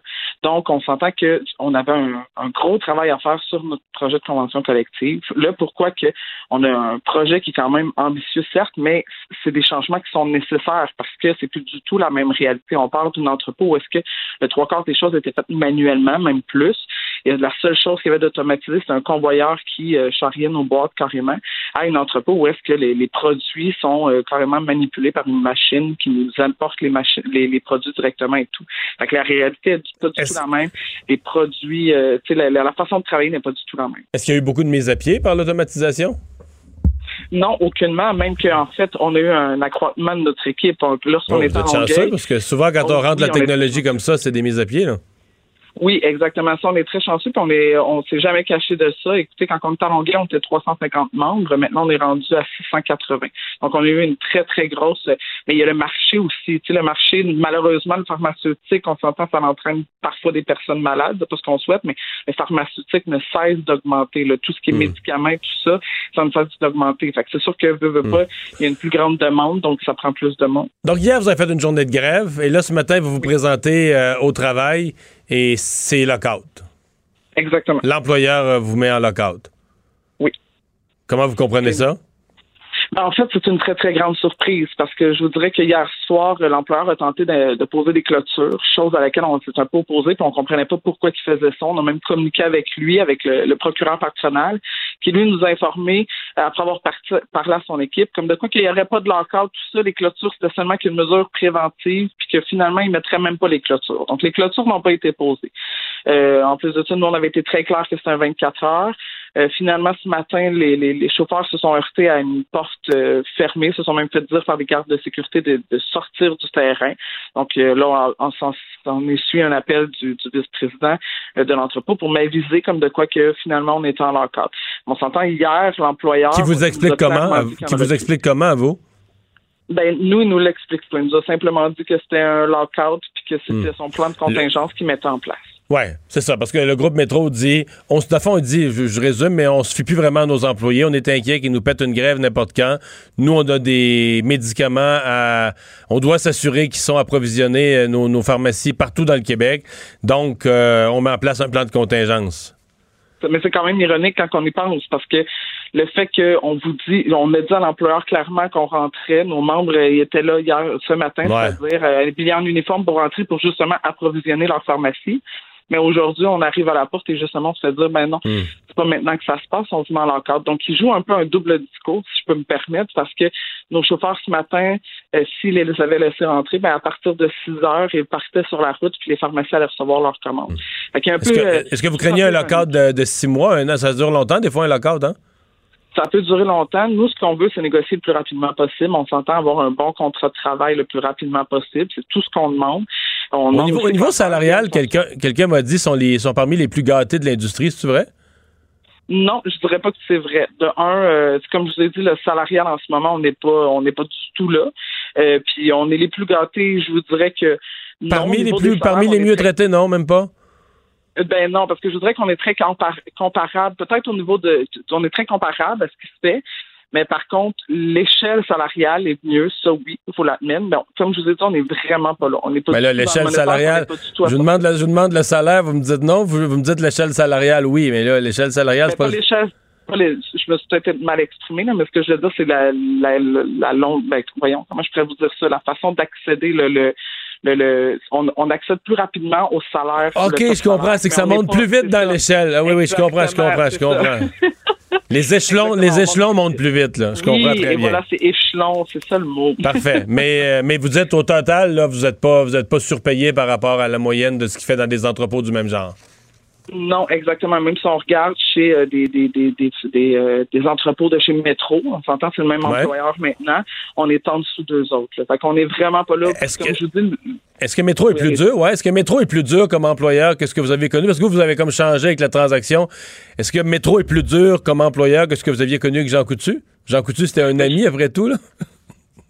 Donc, on s'entend qu'on avait un, gros travail à faire sur notre projet de convention collective. Là, pourquoi que on a un projet qui est quand même ambitieux, certes, mais c'est des changements qui sont nécessaires parce que c'est plus du tout la même réalité. On parle d'un entrepôt où est-ce que le trois quarts des choses étaient faites manuellement, même plus. La seule chose qu'il y avait d'automatisé, c'est un convoyeur qui euh, charriait nos boîtes carrément à un entrepôt où est-ce que les, produits sont euh, carrément manipulés par une machine qui nous importe les, les, produits directement et tout. Fait que la réalité est pas du tout la même. Les produits, euh, tu sais, la, façon de travailler n'est pas du tout la même. Est-ce qu'il y a eu beaucoup de mises à pied par l'automatisation? Non, aucunement. Même qu'en fait, on a eu un accroissement de notre équipe. Lorsqu'on oh, est en chanceux, parce que souvent, quand on rentre de la technologie comme ça, c'est des mises à pied, là. Oui, exactement ça. On est très chanceux, puis on est, on s'est jamais caché de ça. Écoutez, quand on était en Longueuil, on était 350 membres. Maintenant, on est rendu à 680. Donc, on a eu une très, très grosse. Mais il y a le marché aussi. Tu sais, le marché, malheureusement, le pharmaceutique, on s'entend, ça entraîne parfois des personnes malades, c'est pas ce qu'on souhaite, mais le pharmaceutique ne cesse d'augmenter. Tout ce qui est hmm. médicaments, tout ça, ça ne cesse d'augmenter. Fait que c'est sûr que veut, veut pas, il y a une plus grande demande, donc ça prend plus de monde. Donc, hier, vous avez fait une journée de grève, et là, ce matin, vous vous présentez euh, au travail et c'est lockout. Exactement. L'employeur vous met en lockout. Oui. Comment vous comprenez ça? En fait, c'est une très, très grande surprise parce que je vous dirais que hier soir, l'employeur a tenté de, poser des clôtures, chose à laquelle on s'est un peu opposé, puis on comprenait pas pourquoi il faisait ça. On a même communiqué avec lui, avec le, procureur patronal, qui lui nous a informé, après avoir parlé à son équipe, comme de quoi qu'il n'y aurait pas de lockout, tout ça, les clôtures, c'était seulement qu'une mesure préventive, puis que finalement, ils ne mettraient même pas les clôtures. Donc, les clôtures n'ont pas été posées. Euh, en plus de ça, nous, on avait été très clair que c'était un 24 heures. Euh, finalement, ce matin, les, les, chauffeurs se sont heurtés à une porte euh, fermée, se sont même fait dire par des gardes de sécurité de, sortir du terrain. Donc euh, là, on, on, on essuie un appel du, vice-président de l'entrepôt pour m'aviser comme de quoi que finalement on était en lockout. On s'entend hier, l'employeur... Qui vous explique comment? Qui vous explique comment à vous? Ben, nous, il nous l'explique pas. Il nous a simplement dit que c'était un lockout puis que c'était hmm. son plan de contingence qu'il mettait en place. Oui, c'est ça, parce que le groupe Métro dit, on se fond, dit, je, résume, mais on se fie plus vraiment à nos employés. On est inquiet qu'ils nous pètent une grève n'importe quand. Nous, on a des médicaments à, on doit s'assurer qu'ils sont approvisionnés, euh, nos, pharmacies partout dans le Québec. Donc, euh, on met en place un plan de contingence. Mais c'est quand même ironique quand on y pense, parce que le fait qu'on vous dit, on a dit à l'employeur clairement qu'on rentrait, nos membres étaient là hier, ce matin, c'est-à-dire euh, en uniforme pour rentrer pour justement approvisionner leur pharmacie. Mais aujourd'hui, on arrive à la porte et justement, on se fait dire, ben non, hmm. c'est pas maintenant que ça se passe, on se met en cadre. Donc, ils jouent un peu un double discours, si je peux me permettre, parce que nos chauffeurs ce matin, euh, s'ils les avaient laissés rentrer, ben à partir de 6 heures, ils partaient sur la route, puis les pharmacies allaient recevoir leurs commandes. Hmm. Est-ce que, euh, est que, vous craignez un lockout de, de six mois, un an? Ça dure longtemps, des fois, un lockout, hein? ça peut durer longtemps. Nous, ce qu'on veut, c'est négocier le plus rapidement possible. On s'entend avoir un bon contrat de travail le plus rapidement possible. C'est tout ce qu'on demande. Au, niveau, salarial, quelqu'un quelqu'un m'a dit sont les sont parmi les plus gâtés de l'industrie, c'est vrai? Non, je dirais pas que c'est vrai. De un, euh, comme je vous ai dit, le salarial en ce moment, on n'est pas on n'est pas du tout là. Euh, puis on est les plus gâtés, je vous dirais que parmi les plus parmi les mieux traités, non, même pas? Ben non, parce que je voudrais qu'on est très comparable, peut-être au niveau de, on est très comparable à ce qui se fait, Mais par contre, l'échelle salariale est mieux, ça oui, il faut l'admettre. Mais comme je vous ai dit, on n'est vraiment pas là. On est pas Mais là, l'échelle salariale, je vous, demande, le- je vous demande le salaire, vous me dites non, vous, vous me dites l'échelle salariale, oui, mais là, l'échelle salariale, c'est pas... pas les- je me suis peut-être mal exprimé, là, mais ce que je veux dire, c'est la, la, la, la longue, ben, voyons, comment je pourrais vous dire ça, la façon d'accéder, le, le, le, le- on, on accède plus rapidement au salaire. OK, je comprends, c'est que ça monte plus vite dans l'échelle. Ah oui, oui, je comprends, je comprends, je comprends. Les échelons, les échelons montent plus vite, là. Je comprends très et bien. voilà, c'est échelon, c'est ça le mot. Parfait. Mais, euh, mais vous êtes au total, là, vous n'êtes pas, vous êtes pas surpayé par rapport à la moyenne de ce qu'il fait dans des entrepôts du même genre. Non, exactement. Même si on regarde chez euh, des, des, des, des, des, euh, des entrepôts de chez Métro, on s'entend, c'est le même Ouais. employeur maintenant, on est en dessous d'eux autres. Là. Fait qu'on est vraiment pas là. Est-ce que- que Métro est plus dur? Ouais. Est-ce que Métro est plus dur comme employeur que ce que vous avez connu? Parce que vous, vous avez comme changé avec la transaction. Est-ce que Métro est plus dur comme employeur que ce que vous aviez connu avec Jean Coutu? Jean Coutu, c'était un ami après tout, là?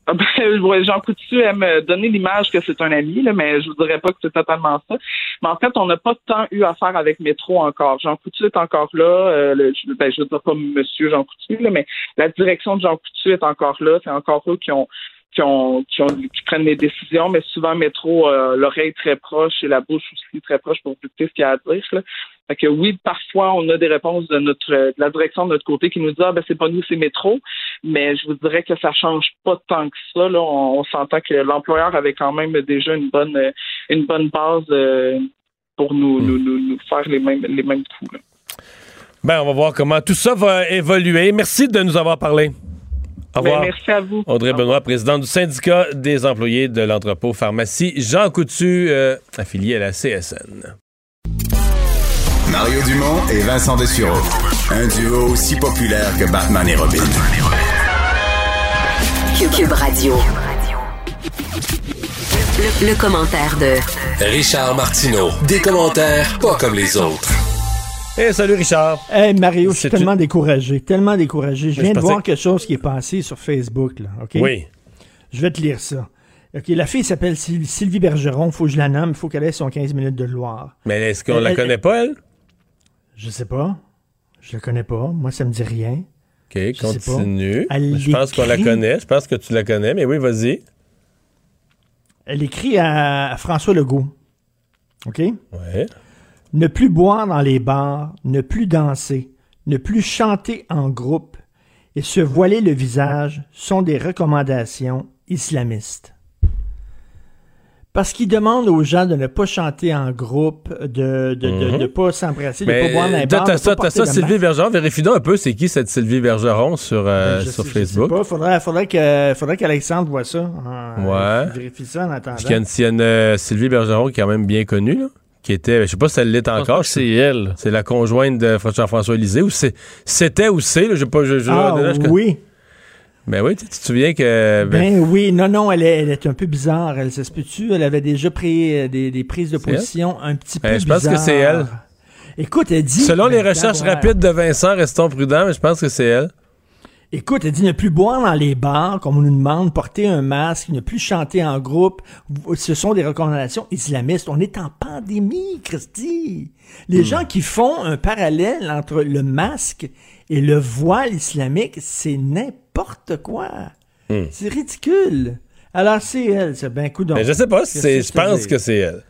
Ah ben, Jean Coutu aime euh, donner l'image que c'est un ami, là, mais je vous dirais pas que c'est totalement ça. Mais en fait, on n'a pas tant eu affaire avec Métro encore. Jean Coutu est encore là. euh, ben, je veux dire pas Monsieur Jean Coutu, là, mais la direction de Jean Coutu est encore là. C'est encore eux qui ont qui ont, qui ont qui prennent les décisions, mais souvent Métro euh, l'oreille très proche et la bouche aussi très proche pour écouter ce qu'il y a à dire. Là. Fait que oui, parfois on a des réponses de notre de la direction de notre côté qui nous dit ah ben c'est pas nous, c'est Métro. Mais je vous dirais que ça change pas tant que ça. Là. On, on s'entend que l'employeur avait quand même déjà une bonne une bonne base euh, pour nous, nous, nous, nous faire les mêmes les mêmes coups. là. Ben, on va voir comment tout ça va évoluer. Merci de nous avoir parlé. Au Ben, revoir. merci à vous. Audrey Benoît, présidente du syndicat des employés de l'entrepôt pharmacie. Jean Coutu, euh, affilié à la CSN. Mario Dumont et Vincent Dessureau. Un duo aussi populaire que Batman et Robin. Cube Radio. Le, le commentaire de Richard Martineau. Des commentaires pas comme les autres. Hey, salut Richard. Hey Mario, je suis tellement découragé, tellement découragé. Je viens je de voir quelque chose qui est passé sur Facebook, là, OK? Oui. Je vais te lire ça. OK, la fille s'appelle Syl- Sylvie Bergeron, faut que je la nomme, il faut qu'elle ait son 15 minutes de gloire. Mais est-ce qu'on la elle- connaît pas, elle? Je sais pas. Je la connais pas. Moi, ça me dit rien. OK, pas. continue. Je pense qu'on la connaît. Je pense que tu la connais, mais oui, vas-y. Elle écrit à, à François Legault. OK? Ouais. Ne plus boire dans les bars, ne plus danser, ne plus chanter en groupe et se voiler le visage sont des recommandations islamistes. Parce qu'ils demandent aux gens de ne pas chanter en groupe, de ne de, de- Mhm. de pas s'embrasser, de ne pas boire dans les t'as ça, ça, Sylvie. Bergeron. Vérifie donc un peu c'est qui cette Sylvie Bergeron sur, euh, Ben, je sur sais- je sais Facebook. pas. Faudrait, faudrait que- faudrait qu'Alexandre voit ça. en- Ouais. Vérifie ça en attendant. Parce qu'il y a une, s'il y a une, euh, Sylvie Bergeron qui est quand même bien connue, là, qui était, je sais pas si elle l'est encore. c'est elle. C'est la conjointe de Jean-François Lisée, ou c'est, c'était ou c'est, là, je sais pas, je, je- Ah là, je- oui. Ben oui, tu te souviens que, ben, Ben oui, non, non, elle est, elle est un peu bizarre. Elle, ça se peut-tu? Elle avait déjà pris euh, des, des prises de position un petit peu Ben, je pense que bizarres. c'est elle. Écoute, elle dit... selon les recherches rapides de Vincent, restons prudents, mais je pense que c'est elle. Écoute, elle dit ne plus boire dans les bars, comme on nous demande, porter un masque, ne plus chanter en groupe. Ce sont des recommandations islamistes. On est en pandémie, Christy. Les gens qui font un parallèle entre le masque et le voile islamique, c'est n'importe quoi. Hmm. C'est ridicule. Alors, c'est elle, c'est ben coup Mais je sais pas, c'est, je pense que que c'est elle.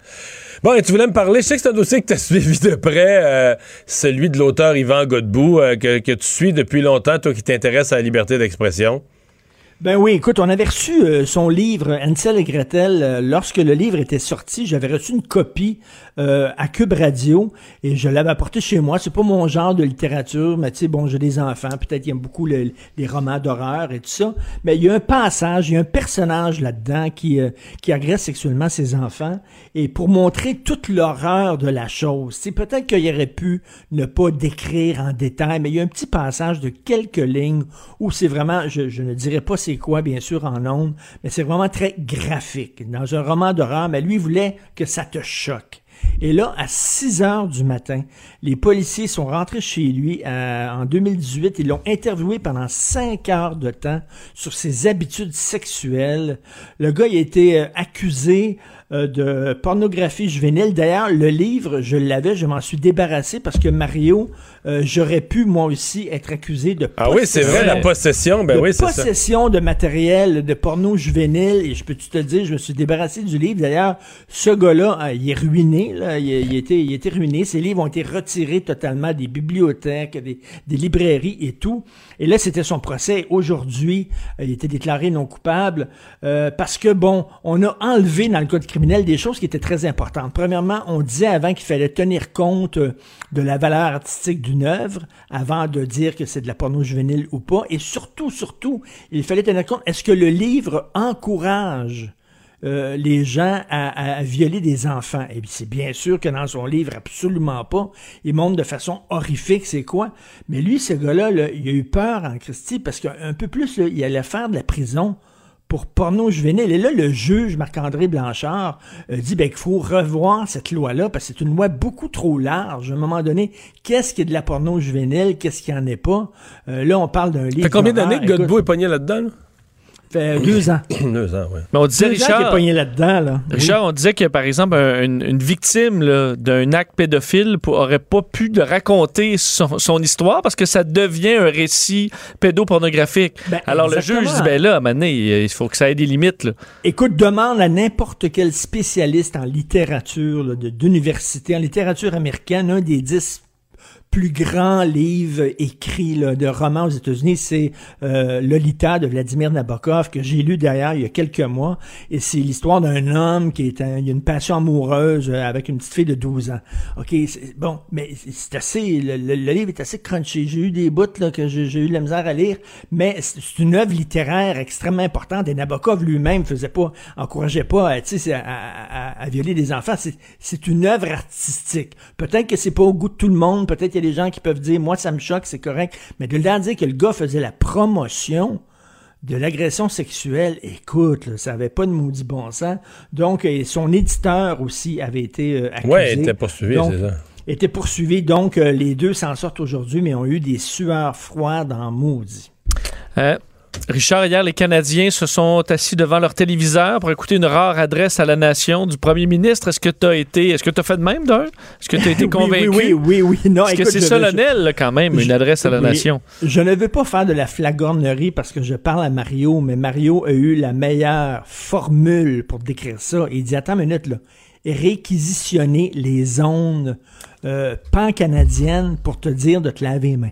Bon, et tu voulais me parler, je sais que c'est un dossier que tu as suivi de près, euh, celui de l'auteur Yvan Godbout, euh, que, que tu suis depuis longtemps, toi qui t'intéresses à la liberté d'expression. Ben oui, écoute, on avait reçu euh, son livre Ansel et Gretel euh, lorsque le livre était sorti. J'avais reçu une copie euh, à Cube Radio et je l'avais apporté chez moi. C'est pas mon genre de littérature, mais tu sais, bon, j'ai des enfants, peut-être qu'ils aiment beaucoup le- les romans d'horreur et tout ça. Mais il y a un passage, il y a un personnage là-dedans qui qui agresse sexuellement ses enfants et pour montrer toute l'horreur de la chose. C'est peut-être qu'il aurait pu ne pas décrire en détail, mais il y a un petit passage de quelques lignes où c'est vraiment, je, ne dirais pas c'est quoi, bien sûr, en ondes, mais c'est vraiment très graphique. Dans un roman d'horreur, mais lui voulait que ça te choque. Et là, à 6 heures du matin, les policiers sont rentrés chez lui euh, en 2018. Ils l'ont interviewé pendant 5 heures de temps sur ses habitudes sexuelles. Le gars il a été euh, accusé euh, de pornographie juvénile. D'ailleurs, le livre, je l'avais, je m'en suis débarrassé parce que Mario, euh, j'aurais pu moi aussi être accusé de Ah oui, c'est vrai, la possession, ben de oui, c'est ça. possession de matériel de porno juvénile. Et je peux te dire, je me suis débarrassé du livre. D'ailleurs, ce gars-là, euh, il est ruiné. Là. Il, il était, il était ruiné. Ses livres ont été retirés totalement des bibliothèques, des, des librairies et tout. Et là, c'était son procès. Aujourd'hui, euh, il était déclaré non coupable euh, parce que, bon, on a enlevé dans le code criminel des choses qui étaient très importantes. Premièrement, on disait avant qu'il fallait tenir compte euh, de la valeur artistique d'une œuvre avant de dire que c'est de la porno juvénile ou pas. Et surtout, surtout, il fallait tenir compte, est-ce que le livre encourage euh, les gens à, violer des enfants. Et puis c'est bien sûr que dans son livre, absolument pas. Il montre de façon horrifique c'est quoi. Mais lui, ce gars-là, là, il a eu peur en Christie parce qu'un peu plus, là, il allait faire de la prison pour porno juvénile. Et là, le juge Marc-André Blanchard euh, dit ben, qu'il faut revoir cette loi-là parce que c'est une loi beaucoup trop large. À un moment donné, qu'est-ce qui est de la porno juvénile, qu'est-ce qui en est pas? Euh, là, on parle d'un livre. Fait combien d'années que Godbout est pogné là-dedans? là? Fait deux ans. Deux ans, oui. Mais on disait, Deux ans qu'il Richard, est pogné là-dedans, là. Richard, on disait que, par exemple, un- une, une victime là, d'un acte pédophile pour- aurait pas pu de raconter son, son histoire parce que ça devient un récit pédopornographique. Ben, Alors, le juge dit, ben là, donné, il faut que ça ait des limites. Là. Écoute, demande à n'importe quel spécialiste en littérature là, de- d'université, en littérature américaine, un des dix plus grands livres écrits là, de romans aux États-Unis, c'est euh, Lolita de Vladimir Nabokov, que j'ai lu d'ailleurs il y a quelques mois. Et c'est l'histoire d'un homme qui est un, il a une passion amoureuse euh, avec une petite fille de 12 ans. OK, bon, mais c'est- assez, le, le- le livre est assez crunchy. J'ai eu des bouts là, que j'ai eu de la misère à lire, mais c'est une œuvre littéraire extrêmement importante. Et Nabokov lui-même faisait pas, encourageait pas, euh, à, à- à- à violer des enfants. C'est- une œuvre artistique. Peut-être que c'est pas au goût de tout le monde. Peut-être des gens qui peuvent dire, moi, ça me choque, c'est correct. Mais de là à dire que le gars faisait la promotion de l'agression sexuelle, écoute, là, ça avait pas de maudit bon sens. Donc, et son éditeur aussi avait été euh, accusé. Ouais, il était poursuivi, Donc, c'est ça. était poursuivi. Donc, euh, les deux s'en sortent aujourd'hui, mais ont eu des sueurs froides en maudit. Hein? Richard, hier, les Canadiens se sont assis devant leur téléviseur pour écouter une rare adresse à la nation du premier ministre. Est-ce que tu as été, est-ce que tu as fait de même d'un? Est-ce que tu as été convaincu? Oui, oui, oui, oui. Non, Parce que c'est je- solennel, là, quand même, une je- adresse à la oui. nation? Je ne veux pas faire de la flagornerie parce que je parle à Mario, mais Mario a eu la meilleure formule pour décrire ça. Il dit, attends une minute, là. Réquisitionner les zones euh, pan-canadiennes pour te dire de te laver les mains.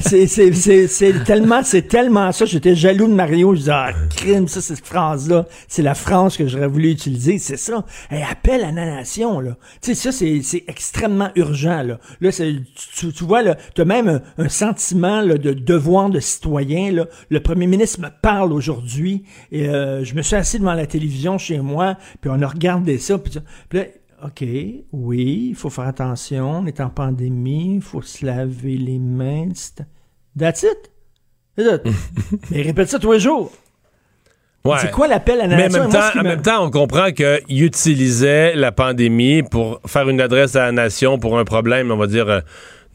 C'est- tellement, c'est tellement ça. J'étais jaloux de Mario. Je disais, ah, crime, ça, cette phrase-là, c'est la France que j'aurais voulu utiliser. C'est ça. Elle appelle à la nation, là. Tu sais, ça, c'est extrêmement urgent, là. Là, tu, tu vois, là, t'as même un, sentiment là, de devoir de citoyen, là. Le premier ministre me parle aujourd'hui et euh, je me suis assis devant la télévision chez moi, puis on a regardé ça, puis OK, oui, il faut faire attention, on est en pandémie, il faut se laver les mains. That's it? That's it. Mais répète ça tous les jours. Ouais. C'est quoi l'appel à la Mais en nation? même, temps, en me- même temps, on comprend qu'il utilisait la pandémie pour faire une adresse à la nation pour un problème, on va dire, euh,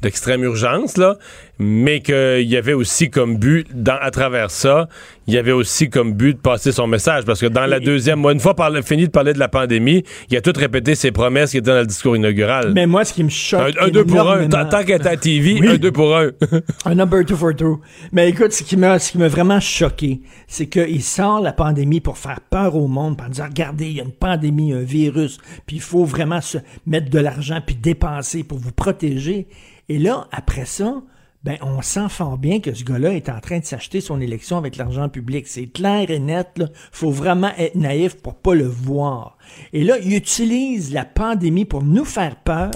d'extrême urgence, là, mais qu'il y avait aussi comme but, dans, à travers ça, il y avait aussi comme but de passer son message, parce que dans la deuxième, une fois fini de parler de la pandémie, il a tout répété ses promesses qui étaient dans le discours inaugural. Mais moi, ce qui me choque. un, un deux pour un, tant qu'elle était à TV, Oui. un deux pour un. Un number two for two. Mais écoute, ce qui m'a, ce qui m'a vraiment choqué, c'est qu'il sort la pandémie pour faire peur au monde, pour dire, regardez, il y a une pandémie, un virus, puis il faut vraiment se mettre de l'argent puis dépenser pour vous protéger. Et là, après ça, ben, on sent fort bien que ce gars-là est en train de s'acheter son élection avec l'argent public. C'est clair et net, là. Faut vraiment être naïf pour pas le voir. Et là, il utilise la pandémie pour nous faire peur,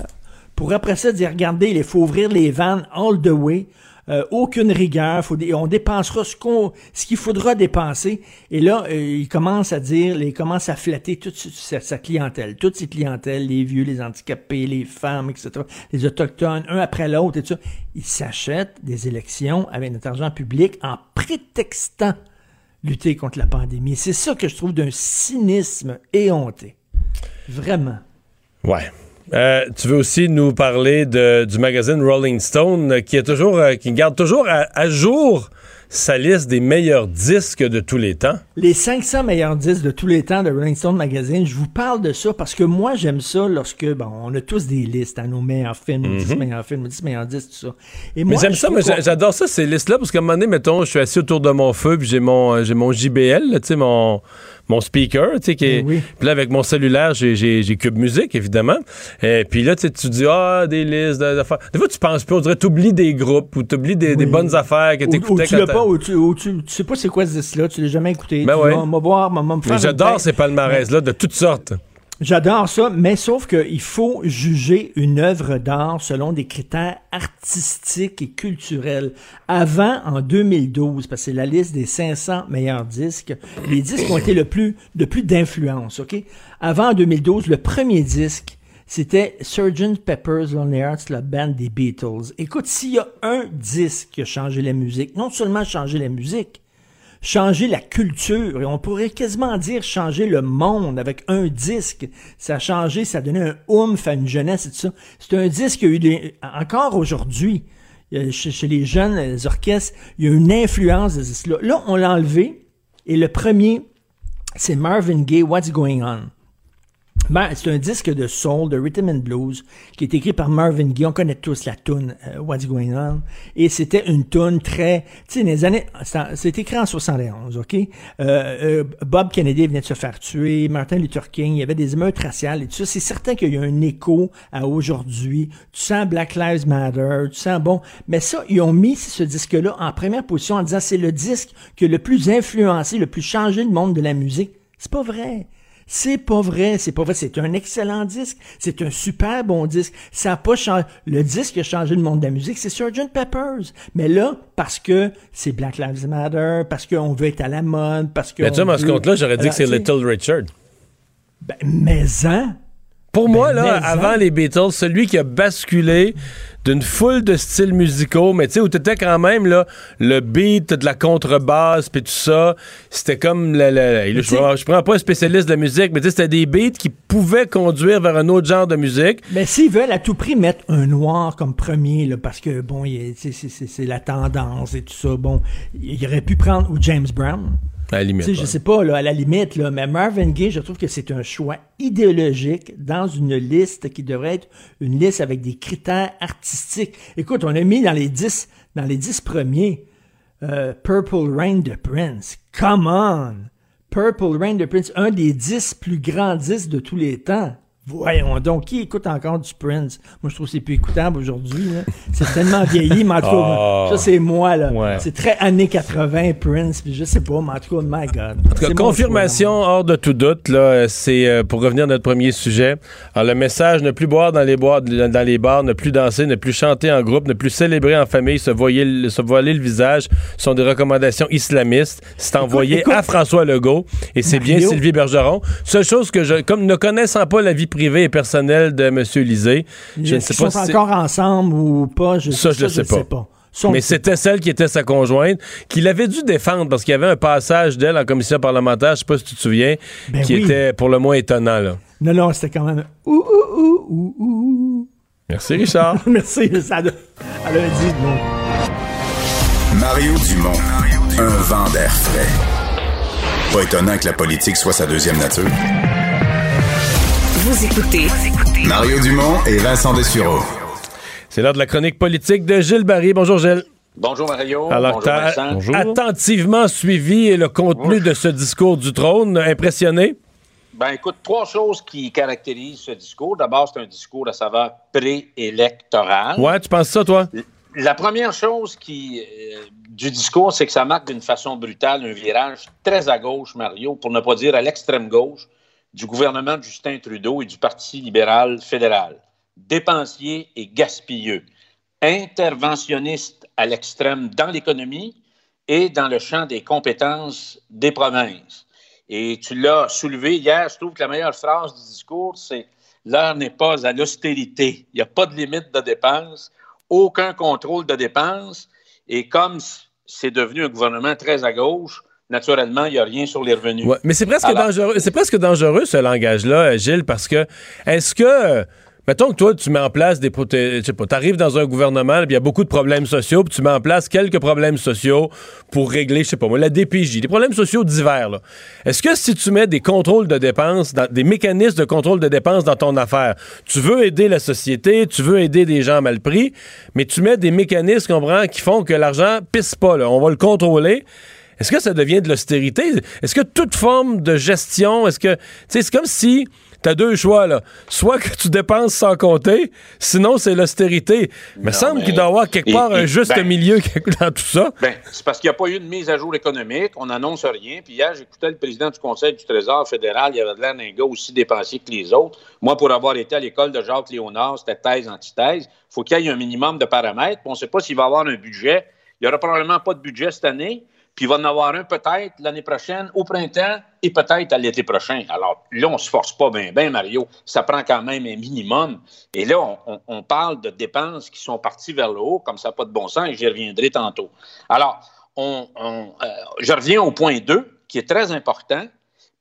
pour après ça dire, regardez, il faut ouvrir les vannes all the way. Euh, aucune rigueur, faut on dépensera ce qu'on, ce qu'il faudra dépenser. Et là, euh, il commence à dire, il commence à flatter toute sa, sa clientèle, toutes ses clientèles, les vieux, les handicapés, les femmes, etc., les autochtones, un après l'autre, et tout ça. Il s'achète des élections avec notre argent public en prétextant lutter contre la pandémie. C'est ça que je trouve d'un cynisme éhonté. Vraiment. Ouais. Euh, tu veux aussi nous parler de, du magazine Rolling Stone euh, qui est toujours euh, qui garde toujours à, à jour sa liste des meilleurs disques de tous les temps. Les 500 meilleurs disques de tous les temps de Rolling Stone Magazine, je vous parle de ça parce que moi, j'aime ça lorsque, bon, on a tous des listes à nos meilleurs films, nos 10 meilleurs films, nos 10 meilleurs disques, tout ça. Et mais j'aime ça, mais j'adore ça, ces listes-là, parce qu'à un moment donné, mettons, je suis assis autour de mon feu, puis j'ai mon, j'ai mon JBL, tu sais, mon, mon speaker, tu sais, qui est. Ben Puis là, avec mon cellulaire, j'ai, Cube Musique, évidemment. Et puis là, tu tu dis, ah, des listes d'affaires. Des fois, tu penses pas, on dirait, t'oublies des groupes ou t'oublies des, des Oui. bonnes affaires que Ou, ou t'écoutais tu l'as pas, ou tu, ou tu, tu sais pas c'est quoi ce disque-là, tu l'as jamais écouté. Ben tu ouais. vas, on va voir, on va me faire j'adore ces palmarès-là de toutes sortes. J'adore ça, mais sauf qu'il faut juger une œuvre d'art selon des critères artistiques et culturels. Avant, en 2012, parce que c'est la liste des 500 meilleurs disques, les disques ont été le plus, de plus d'influence, OK? Avant, en 2012, le premier disque, c'était Sgt. Pepper's Lonely Hearts, la band des Beatles. Écoute, s'il y a un disque qui a changé la musique, non seulement changé la musique, changer la culture, et on pourrait quasiment dire changer le monde avec un disque. Ça a changé, ça a donné un oomph à une jeunesse et tout ça. C'est un disque qui a eu des... Encore aujourd'hui, euh, chez, les jeunes, les orchestres, il y a une influence de ce disque-là. Là, on l'a enlevé, et le premier, c'est Marvin Gaye, What's Going On? Ben, c'est un disque de soul, de rhythm and blues, qui est écrit par Marvin Gaye. On connaît tous la tune euh, What's Going On. Et c'était une tune très, tu sais, les années, c'est écrit en 71, ok? Euh, euh, Bob Kennedy venait de se faire tuer, Martin Luther King, il y avait des émeutes raciales et tout ça. C'est certain qu'il y a un écho à aujourd'hui. Tu sens Black Lives Matter, tu sens bon, mais ça, ils ont mis ce disque-là en première position en disant c'est le disque qui a le plus influencé, le plus changé le monde de la musique. C'est pas vrai. C'est pas vrai, c'est pas vrai. C'est un excellent disque. C'est un super bon disque. Ça a pas changé. Le disque qui a changé le monde de la musique, c'est Sgt. Peppers. Mais là, parce que c'est Black Lives Matter, parce qu'on veut être à la mode, parce que. Mais tu vois, dans ce compte-là, j'aurais dit que c'est Little Richard. Ben, mais hein? Pour moi, là, mais avant hein? les Beatles, celui qui a basculé d'une foule de styles musicaux, mais tu sais, où t'étais quand même, là, le beat de la contrebasse, puis tout ça, c'était comme, la, la- je, je prends pas un spécialiste de la musique, mais tu sais, c'était des beats qui pouvaient conduire vers un autre genre de musique. Mais s'ils veulent à tout prix mettre un noir comme premier, là, parce que, bon, c'est la tendance et tout ça, bon, il aurait pu prendre ou James Brown. À la limite. Je sais pas, là, à la limite, là, mais Marvin Gaye, je trouve que c'est un choix idéologique dans une liste qui devrait être une liste avec des critères artistiques. Écoute, on a mis dans les 10, dans les 10 premiers euh, Purple Rain de Prince. Come on! Purple Rain de Prince, un des 10 plus grands disques de tous les temps. Voyons donc, qui écoute encore du Prince? Moi, je trouve que c'est plus écoutable aujourd'hui. C'est tellement vieilli, mais en tout cas, Oh. ça, c'est moi, là. Ouais. C'est très années 80, Prince, puis je sais pas, mais en tout cas, my God. En tout cas, confirmation hors de tout doute, là, c'est euh, pour revenir à notre premier sujet. Alors, le message ne plus boire dans les, boîtes, dans les bars, ne plus danser, ne plus chanter en groupe, ne plus célébrer en famille, se, voyer le- se voiler le visage sont des recommandations islamistes. C'est envoyé écoute. à François Legault et c'est bien Mario. Sylvie Bergeron. Seule chose que je, comme ne connaissant pas la vie privée et personnelle de M. Lisée, je ne sais pas sont si encore ensemble ou pas, je, ça, je ne sais pas. Mais c'était celle qui était sa conjointe, qu'il avait dû défendre parce qu'il y avait un passage d'elle en commission parlementaire, je sais pas si tu te souviens, Ben qui oui. était pour le moins étonnant. Là. Non, non, c'était quand même... Ouh, ouh, ouh, ouh, ouh. Merci, Richard. Merci, ça a, elle a dit, bon. Mario Dumont, un vent d'air frais. Pas étonnant que la politique soit sa deuxième nature. Vous écoutez Mario Dumont et Vincent Dessureau. C'est l'heure de la chronique politique de Gilles Barry. Bonjour, Gilles. Bonjour Mario. Alors, Bonjour attentivement suivi le contenu de ce discours du trône. Impressionné? Ben écoute, trois choses qui caractérisent ce discours. D'abord, c'est un discours à saveur préélectorale. Ouais, tu penses ça, toi? La première chose qui, euh, du discours, c'est que ça marque d'une façon brutale un virage très à gauche, Mario, pour ne pas dire à l'extrême gauche, du gouvernement de Justin Trudeau et du Parti libéral fédéral. Dépensier et gaspilleux. Interventionniste à l'extrême dans l'économie et dans le champ des compétences des provinces. Et tu l'as soulevé hier, je trouve que la meilleure phrase du discours, c'est L'heure n'est pas à l'austérité. Il n'y a pas de limite de dépenses, aucun contrôle de dépenses. Et comme c'est devenu un gouvernement très à gauche, naturellement, il n'y a rien sur les revenus. Ouais, mais c'est presque Alors- dangereux. C'est presque dangereux ce langage-là, Gilles, parce que est-ce que Mettons que toi, tu mets en place des. Tu sais pas, t'arrives dans un gouvernement, il y a beaucoup de problèmes sociaux, puis tu mets en place quelques problèmes sociaux pour régler, je sais pas moi, la DPJ, des problèmes sociaux divers. là. Est-ce que si tu mets des contrôles de dépenses, dans- des mécanismes de contrôle de dépenses dans ton affaire, tu veux aider la société, tu veux aider des gens mal pris, mais tu mets des mécanismes, comprends, qui font que l'argent pisse pas, là. On va le contrôler. Est-ce que ça devient de l'austérité? Est-ce que toute forme de gestion, est-ce que. Tu sais, c'est comme si. T'as deux choix, là. Soit que tu dépenses sans compter, sinon c'est l'austérité. Il me semble mais- qu'il doit y avoir quelque et- part un juste ben- milieu dans tout ça. Ben, c'est parce qu'il n'y a pas eu de mise à jour économique. On n'annonce rien. Puis hier, j'écoutais le président du Conseil du Trésor fédéral. Il avait l'air d'un gars aussi dépensier que les autres. Moi, pour avoir été à l'école de Jacques Léonard, c'était thèse, antithèse. Il faut qu'il y ait un minimum de paramètres. On ne sait pas s'il va y avoir un budget. Il n'y aura probablement pas de budget cette année. Puis il va en avoir un peut-être l'année prochaine, au printemps, et peut-être à l'été prochain. Alors là, on ne se force pas bien, bien, Mario. Ça prend quand même un minimum. Et là, on, parle de dépenses qui sont parties vers le haut, comme ça pas de bon sens, et j'y reviendrai tantôt. Alors, on, on, euh, je reviens au point 2, qui est très important.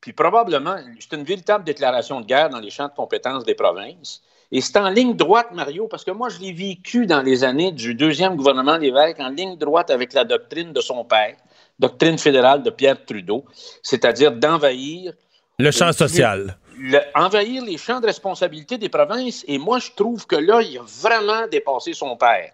Puis probablement, c'est une véritable déclaration de guerre dans les champs de compétences des provinces. Et c'est en ligne droite, Mario, parce que moi, je l'ai vécu dans les années du deuxième gouvernement Lévesque, en ligne droite avec la doctrine de son père, doctrine fédérale de Pierre Trudeau, c'est-à-dire d'envahir Le champ social. le- envahir les champs de responsabilité des provinces. Et moi, je trouve que là, il a vraiment dépassé son père.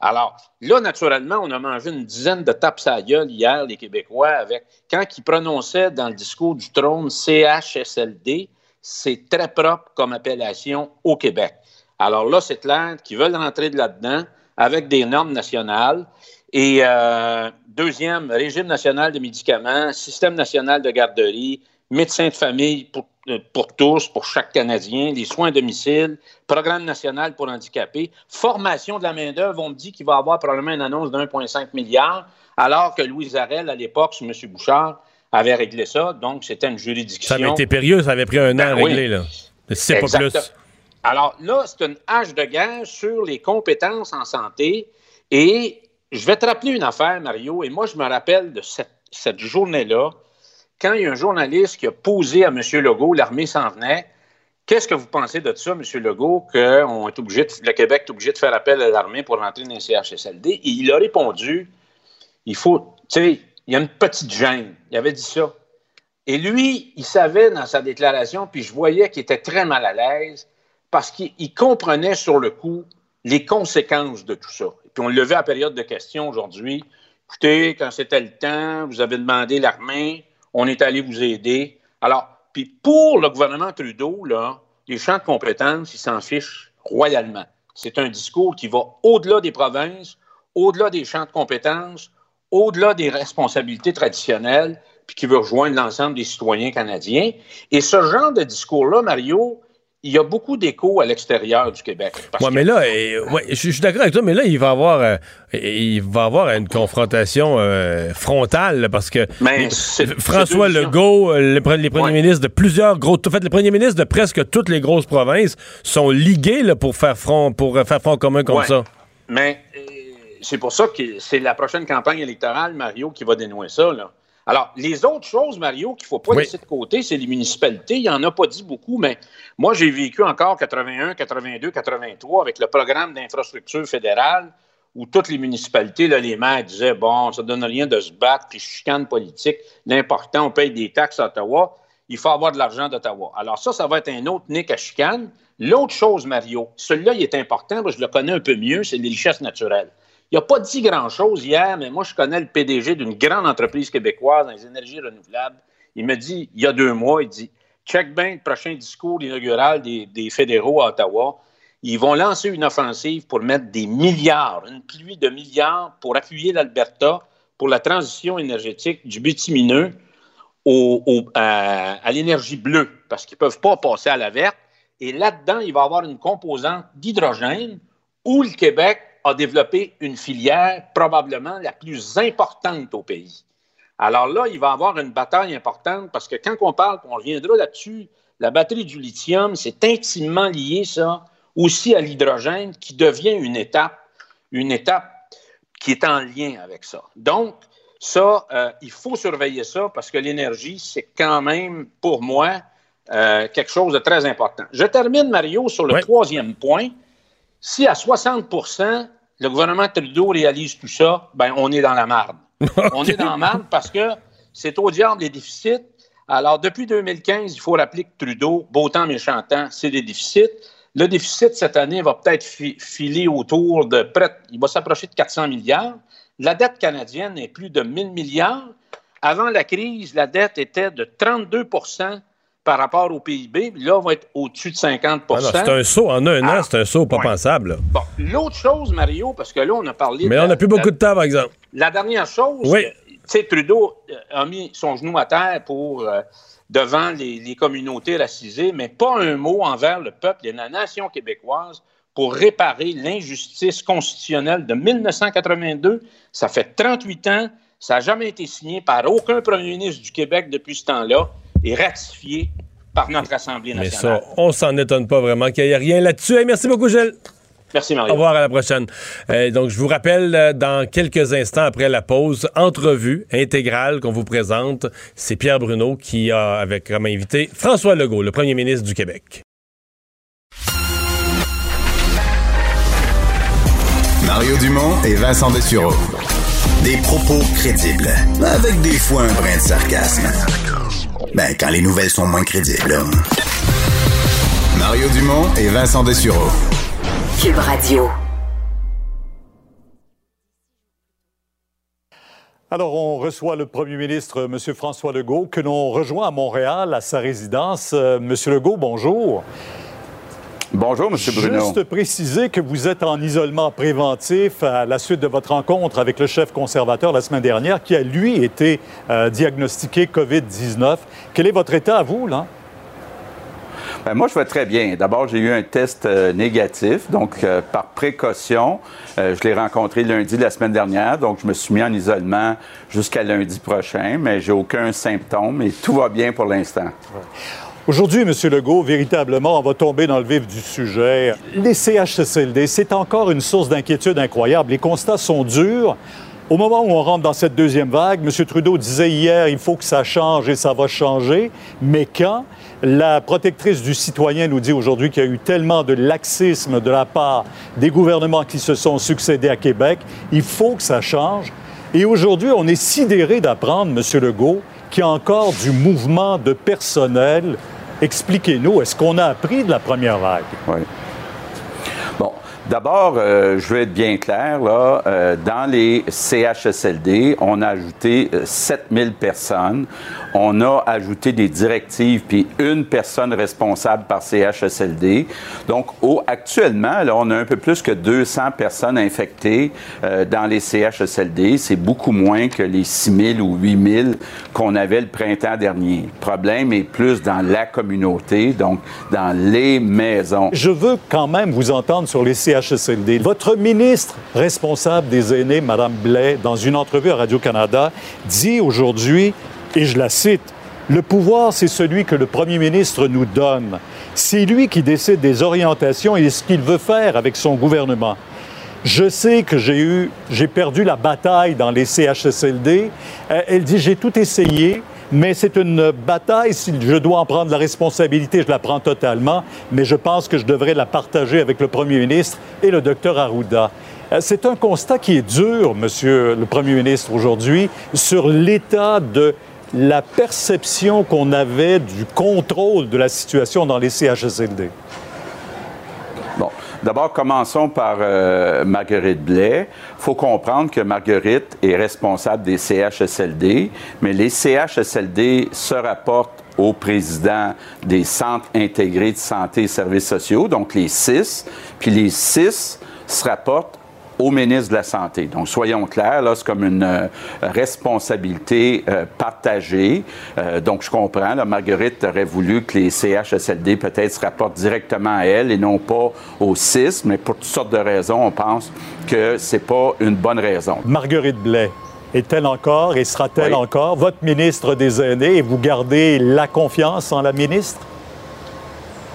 Alors, là, naturellement, on a mangé une dizaine de tapes à la gueule hier, les Québécois, avec quand ils prononçaient dans le discours du trône CHSLD, c'est très propre comme appellation au Québec. Alors là, c'est clair qu'ils veulent rentrer de là-dedans avec des normes nationales. Et euh, deuxième, régime national de médicaments, système national de garderie, médecin de famille pour, euh, pour tous, pour chaque Canadien, les soins à domicile, programme national pour handicapés, formation de la main-d'œuvre. On me dit qu'il va y avoir probablement une annonce de 1,5 milliard, alors que Louise Arel, à l'époque, sur M. Bouchard, avait réglé ça. Donc, c'était une juridiction. Ça avait été périlleux, ça avait pris un an à Ben oui. régler, là. Mais c'est pas plus. Alors là, c'est une hache de guerre sur les compétences en santé. Et je vais te rappeler une affaire, Mario, et moi, je me rappelle de cette, journée-là, quand il y a un journaliste qui a posé à M. Legault, l'armée s'en venait. Qu'est-ce que vous pensez de ça, M. Legault, que on est obligé le Québec est obligé de faire appel à l'armée pour rentrer dans les CHSLD? Et il a répondu, il faut, tu sais, il y a une petite gêne. Il avait dit ça. Et lui, il savait dans sa déclaration, puis je voyais qu'il était très mal à l'aise, parce qu'il il comprenait sur le coup les conséquences de tout ça. Puis on le vu à la période de questions aujourd'hui. Écoutez, quand c'était le temps, vous avez demandé l'armée, on est allé vous aider. Alors, puis pour le gouvernement Trudeau, là, les champs de compétences, ils s'en fichent royalement. C'est un discours qui va au-delà des provinces, au-delà des champs de compétences, au-delà des responsabilités traditionnelles, puis qui veut rejoindre l'ensemble des citoyens canadiens. Et ce genre de discours-là, Mario, il y a beaucoup d'échos à l'extérieur du Québec. Ouais, mais là, euh, ouais, je suis d'accord avec toi, mais là, il va avoir, euh, il va avoir une confrontation euh, frontale parce que Mais c'est- François Legault, euh, le les premiers ministres de plusieurs gros, en fait, les premiers ministres de presque toutes les grosses provinces sont ligués là, pour faire front, pour euh, faire front commun contre Ouais. ça. Mais euh, c'est pour ça que c'est la prochaine campagne électorale, Mario, qui va dénouer ça. Là. Alors, les autres choses, Mario, qu'il ne faut pas Oui. laisser de côté, c'est les municipalités. Il n'y en a pas dit beaucoup, mais moi, j'ai vécu encore 81, 82, 83 avec le programme d'infrastructure fédérale où toutes les municipalités, là, les maires disaient Bon, ça ne donne rien de se battre, puis chicane politique. L'important, on paye des taxes à Ottawa. Il faut avoir de l'argent d'Ottawa. Alors, ça, ça va être un autre nick à chicane. L'autre chose, Mario, celui-là, il est important, parce que je le connais un peu mieux, c'est les richesses naturelles. Il n'a pas dit grand-chose hier, mais moi, je connais le PDG d'une grande entreprise québécoise dans les énergies renouvelables. Il me dit, il y a deux mois, il dit check bien le prochain discours inaugural des, fédéraux à Ottawa. Ils vont lancer une offensive pour mettre des milliards, une pluie de milliards pour appuyer l'Alberta pour la transition énergétique du bitumineux au- à, à l'énergie bleue, parce qu'ils ne peuvent pas passer à la verte. Et là-dedans, il va y avoir une composante d'hydrogène où le Québec a développé une filière probablement la plus importante au pays. Alors là, il va y avoir une bataille importante parce que quand on parle, on reviendra là-dessus, la batterie du lithium, c'est intimement lié, ça, aussi à l'hydrogène qui devient une étape, une étape qui est en lien avec ça. Donc, ça, euh, il faut surveiller ça parce que l'énergie, c'est quand même, pour moi, euh, quelque chose de très important. Je termine, Mario, sur le troisième point. Si à 60% le gouvernement Trudeau réalise tout ça, ben on est dans la marde. On est dans la marde parce que c'est au diable des déficits. Alors, depuis 2015, il faut rappeler que Trudeau, beau temps, méchant temps, c'est des déficits. Le déficit cette année va peut-être filer autour de près, il va s'approcher de 400 milliards. La dette canadienne est plus de 1000 milliards. Avant la crise, la dette était de 32 par rapport au PIB. Là, on va être au-dessus de 50 ah C'est un saut en un an, c'est un saut pas pensable. Bon, l'autre chose, Mario, parce que là, on a parlé. Mais on n'a plus beaucoup de temps, par exemple. La dernière chose, oui. tu sais, Trudeau euh, a mis son genou à terre pour. Euh, devant les, communautés racisées, mais pas un mot envers le peuple et la nation québécoise pour réparer l'injustice constitutionnelle de 1982. Ça fait 38 ans, ça n'a jamais été signé par aucun premier ministre du Québec depuis ce temps-là et ratifié par notre Assemblée nationale. Mais ça, on s'en étonne pas vraiment qu'il n'y ait rien là-dessus. merci beaucoup, Gilles. Merci, Mario. Au revoir, à la prochaine. Euh, donc, je vous rappelle, euh, dans quelques instants après la pause, entrevue intégrale qu'on vous présente. C'est Pierre Bruno qui a, avec comme invité, François Legault, le premier ministre du Québec. Mario Dumont et Vincent Dessureau. Des propos crédibles, avec des fois un brin de sarcasme. Ben, quand les nouvelles sont moins crédibles. Mario Dumont et Vincent Dessureau. Cube Radio. Alors, on reçoit le premier ministre, M. François Legault, que l'on rejoint à Montréal, à sa résidence. Euh, Monsieur Legault, bonjour. Bonjour, M. Bruno. Juste préciser que vous êtes en isolement préventif à la suite de votre rencontre avec le chef conservateur la semaine dernière, qui a, lui, été euh, diagnostiqué COVID-19. Quel est votre état à vous, là? Ben, moi, je vais très bien. D'abord, j'ai eu un test euh, négatif, donc euh, par précaution, euh, je l'ai rencontré lundi de la semaine dernière, donc je me suis mis en isolement jusqu'à lundi prochain, mais j'ai aucun symptôme et tout va bien pour l'instant. Aujourd'hui, M. Legault, véritablement, on va tomber dans le vif du sujet. Les CHSLD, c'est encore une source d'inquiétude incroyable. Les constats sont durs. Au moment où on rentre dans cette deuxième vague, M. Trudeau disait hier, il faut que ça change et ça va changer. Mais quand? La protectrice du citoyen nous dit aujourd'hui qu'il y a eu tellement de laxisme de la part des gouvernements qui se sont succédés à Québec. Il faut que ça change. Et aujourd'hui, on est sidéré d'apprendre, M. Legault, qu'il y a encore du mouvement de personnel. Expliquez-nous, est-ce qu'on a appris de la première vague? Oui. D'abord, euh, je veux être bien clair, là, euh, dans les CHSLD, on a ajouté 7000 euh, personnes. On a ajouté des directives, puis une personne responsable par CHSLD. Donc, au, actuellement, là, on a un peu plus que 200 personnes infectées dans les CHSLD. C'est beaucoup moins que les 6000 ou 8000 qu'on avait le printemps dernier. Le problème est plus dans la communauté, donc dans les maisons. Je veux quand même vous entendre sur les CHSLD votre ministre responsable des aînés, Mme Blais, dans une entrevue à Radio-Canada, dit aujourd'hui, et je la cite, Le pouvoir, c'est celui que le premier ministre nous donne. C'est lui qui décide des orientations et ce qu'il veut faire avec son gouvernement. Je sais que j'ai eu, j'ai perdu la bataille dans les CHSLD. Elle dit, j'ai tout essayé, mais c'est une bataille. Si je dois en prendre la responsabilité, je la prends totalement. Mais je pense que je devrais la partager avec le premier ministre et le docteur Arruda. Euh, c'est un constat qui est dur, monsieur le premier ministre, aujourd'hui, sur l'état de la perception qu'on avait du contrôle de la situation dans les CHSLD. D'abord, commençons par euh, Marguerite Blais. Il faut comprendre que Marguerite est responsable des CHSLD, mais les CHSLD se rapportent au président des centres intégrés de santé et services sociaux, donc les six, puis les six se rapportent au ministre de la Santé. Donc, soyons clairs, là, c'est comme une euh, responsabilité euh, partagée. Euh, donc, je comprends, là, Marguerite aurait voulu que les CHSLD peut-être se rapportent directement à elle et non pas au CIS, mais pour toutes sortes de raisons, on pense que c'est pas une bonne raison. Marguerite Blais, est-elle encore et sera-t-elle encore votre ministre des Aînés et vous gardez la confiance en la ministre?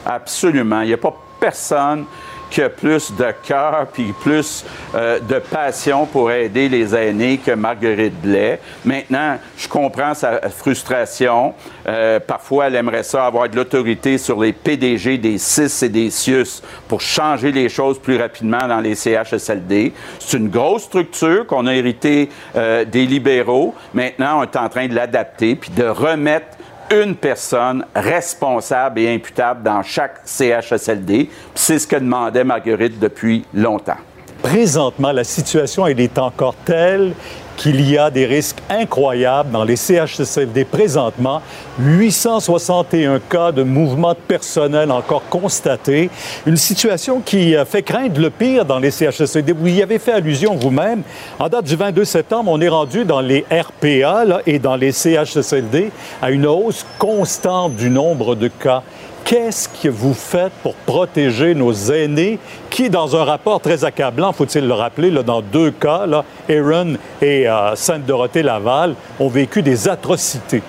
Absolument. Il n'y a pas personne qui a plus de cœur puis plus euh, de passion pour aider les aînés que Marguerite Blais. Maintenant, je comprends sa frustration. Euh, parfois, elle aimerait ça avoir de l'autorité sur les PDG des CIS et des CIUS pour changer les choses plus rapidement dans les CHSLD. C'est une grosse structure qu'on a héritée euh, des libéraux. Maintenant, on est en train de l'adapter puis de remettre une personne responsable et imputable dans chaque CHSLD. C'est ce que demandait Marguerite depuis longtemps. Présentement, la situation est encore telle qu'il y a des risques incroyables dans les CHSLD présentement. 861 cas de mouvement de personnel encore constatés. Une situation qui fait craindre le pire dans les CHSLD. Vous y avez fait allusion vous-même. En date du 22 septembre, on est rendu dans les RPA et dans les CHSLD à une hausse constante du nombre de cas. Qu'est-ce que vous faites pour protéger nos aînés qui, dans un rapport très accablant, faut-il le rappeler, là, dans deux cas, là, Aaron et euh, Sainte-Dorothée-Laval, ont vécu des atrocités?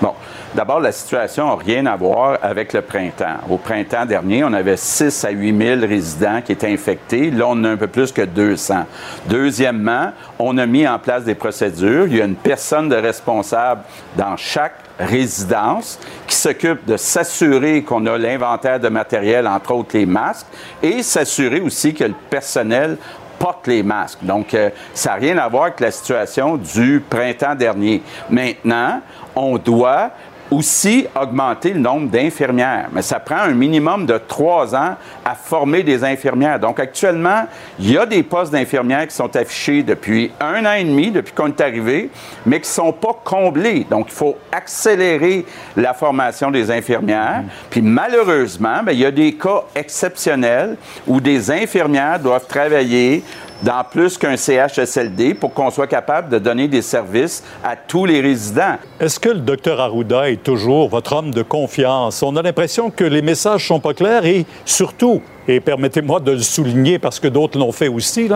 Bon, D'abord, la situation n'a rien à voir avec le printemps. Au printemps dernier, on avait 6 à 8 000 résidents qui étaient infectés. Là, on a un peu plus que 200. Deuxièmement, on a mis en place des procédures. Il y a une personne de responsable dans chaque résidence qui s'occupe de s'assurer qu'on a l'inventaire de matériel, entre autres les masques, et s'assurer aussi que le personnel porte les masques. Donc, euh, ça n'a rien à voir avec la situation du printemps dernier. Maintenant, on doit aussi augmenter le nombre d'infirmières. Mais ça prend un minimum de trois ans à former des infirmières. Donc actuellement, il y a des postes d'infirmières qui sont affichés depuis un an et demi, depuis qu'on est arrivé, mais qui ne sont pas comblés. Donc il faut accélérer la formation des infirmières. Puis malheureusement, bien, il y a des cas exceptionnels où des infirmières doivent travailler dans plus qu'un CHSLD pour qu'on soit capable de donner des services à tous les résidents. Est-ce que le docteur Arruda est toujours votre homme de confiance? On a l'impression que les messages sont pas clairs et surtout, et permettez-moi de le souligner parce que d'autres l'ont fait aussi,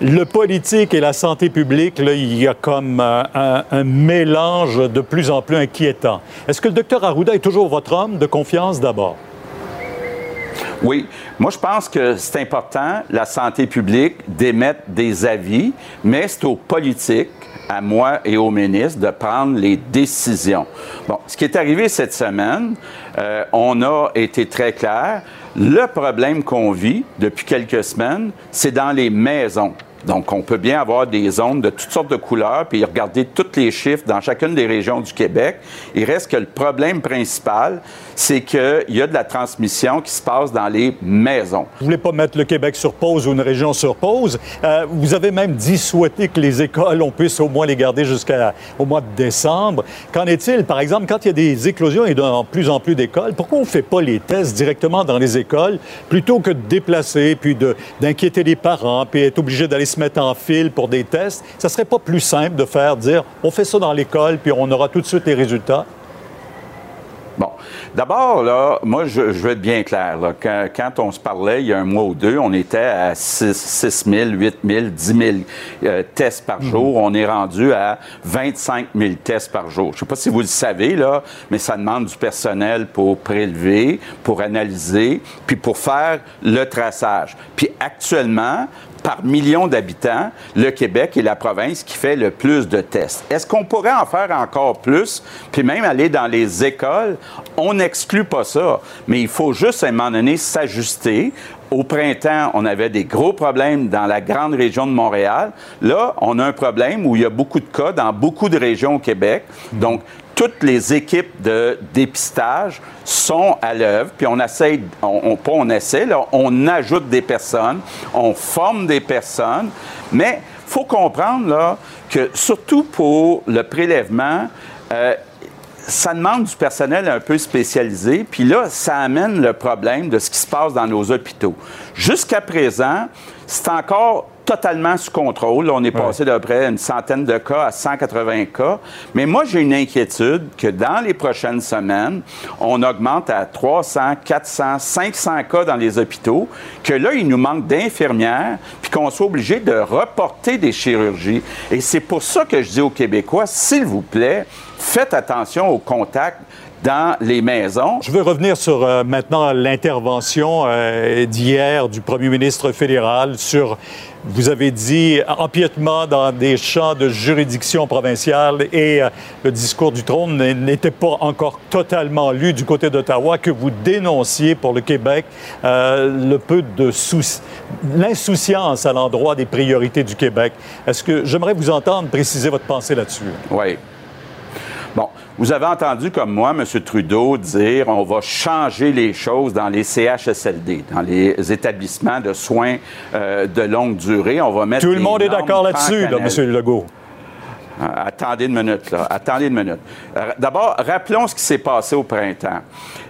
le politique et la santé publique, il y a comme euh, un, un, mélange de plus en plus inquiétant. Est-ce que le docteur Arruda est toujours votre homme de confiance d'abord? Oui, moi je pense que c'est important, la santé publique, d'émettre des avis, mais c'est aux politiques, à moi et au ministre, de prendre les décisions. Bon, ce qui est arrivé cette semaine, euh, on a été très clair. Le problème qu'on vit depuis quelques semaines, c'est dans les maisons. Donc, on peut bien avoir des zones de toutes sortes de couleurs, puis regarder tous les chiffres dans chacune des régions du Québec. Il reste que le problème principal, c'est qu'il y a de la transmission qui se passe dans les maisons. Vous voulez pas mettre le Québec sur pause ou une région sur pause. Euh, vous avez même dit souhaiter que les écoles, on puisse au moins les garder jusqu'au mois de décembre. Qu'en est-il, par exemple, quand il y a des éclosions et de plus en plus d'écoles, pourquoi on ne fait pas les tests directement dans les écoles plutôt que de déplacer, puis d'inquiéter les parents, puis être obligé d'aller se mettre en file pour des tests? Ça serait pas plus simple de faire dire, on fait ça dans l'école, puis on aura tout de suite les résultats? Bon. D'abord, là, moi, je, je, veux être bien clair. Là. Quand, quand, on se parlait il y a un mois ou deux, on était à 6, 6 000, 8 000, 10 000 euh, tests par jour. On est rendu à 25 000 tests par jour. Je ne sais pas si vous le savez, là, mais ça demande du personnel pour prélever, pour analyser, puis pour faire le traçage. Puis actuellement, par million d'habitants, le Québec est la province qui fait le plus de tests. Est-ce qu'on pourrait en faire encore plus, puis même aller dans les écoles? On n'exclut pas ça, mais il faut juste à un moment donné s'ajuster. Au printemps, on avait des gros problèmes dans la grande région de Montréal. Là, on a un problème où il y a beaucoup de cas dans beaucoup de régions au Québec. Donc, toutes les équipes de dépistage sont à l'œuvre, puis on essaie, on, pas on essaie, là, on ajoute des personnes, on forme des personnes, mais il faut comprendre là, que surtout pour le prélèvement, euh, ça demande du personnel un peu spécialisé, puis là, ça amène le problème de ce qui se passe dans nos hôpitaux. Jusqu'à présent, c'est encore totalement sous contrôle. On est passé d'à peu près une centaine de cas à 180 cas. Mais moi, j'ai une inquiétude que dans les prochaines semaines, on augmente à 300, 400, 500 cas dans les hôpitaux, que là, il nous manque d'infirmières, puis qu'on soit obligé de reporter des chirurgies. Et c'est pour ça que je dis aux Québécois, s'il vous plaît, faites attention au contact dans les maisons. Je veux revenir sur euh, maintenant l'intervention euh, d'hier du premier ministre fédéral sur, vous avez dit, empiètement dans des champs de juridiction provinciale et euh, le discours du trône n'était pas encore totalement lu du côté d'Ottawa, que vous dénonciez pour le Québec le peu de souci, l'insouciance à l'endroit des priorités du Québec. Est-ce que j'aimerais vous entendre préciser votre pensée là-dessus? Oui. Bon, vous avez entendu comme moi M. Trudeau dire on va changer les choses dans les CHSLD, dans les établissements de soins euh, de longue durée. On va mettre Tout le monde est d'accord là-dessus, là, M. Legault. Euh, attendez une minute, là. Attendez une minute. Euh, d'abord, rappelons ce qui s'est passé au printemps.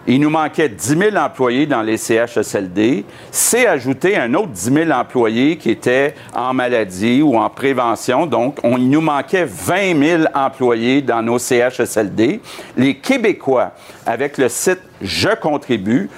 Il nous manquait 10 000 employés dans les CHSLD. C'est ajouté un autre 10 000 employés qui étaient en maladie ou en prévention. Donc, on, il nous manquait 20 000 employés dans nos CHSLD. Les Québécois, avec le site Je contribue,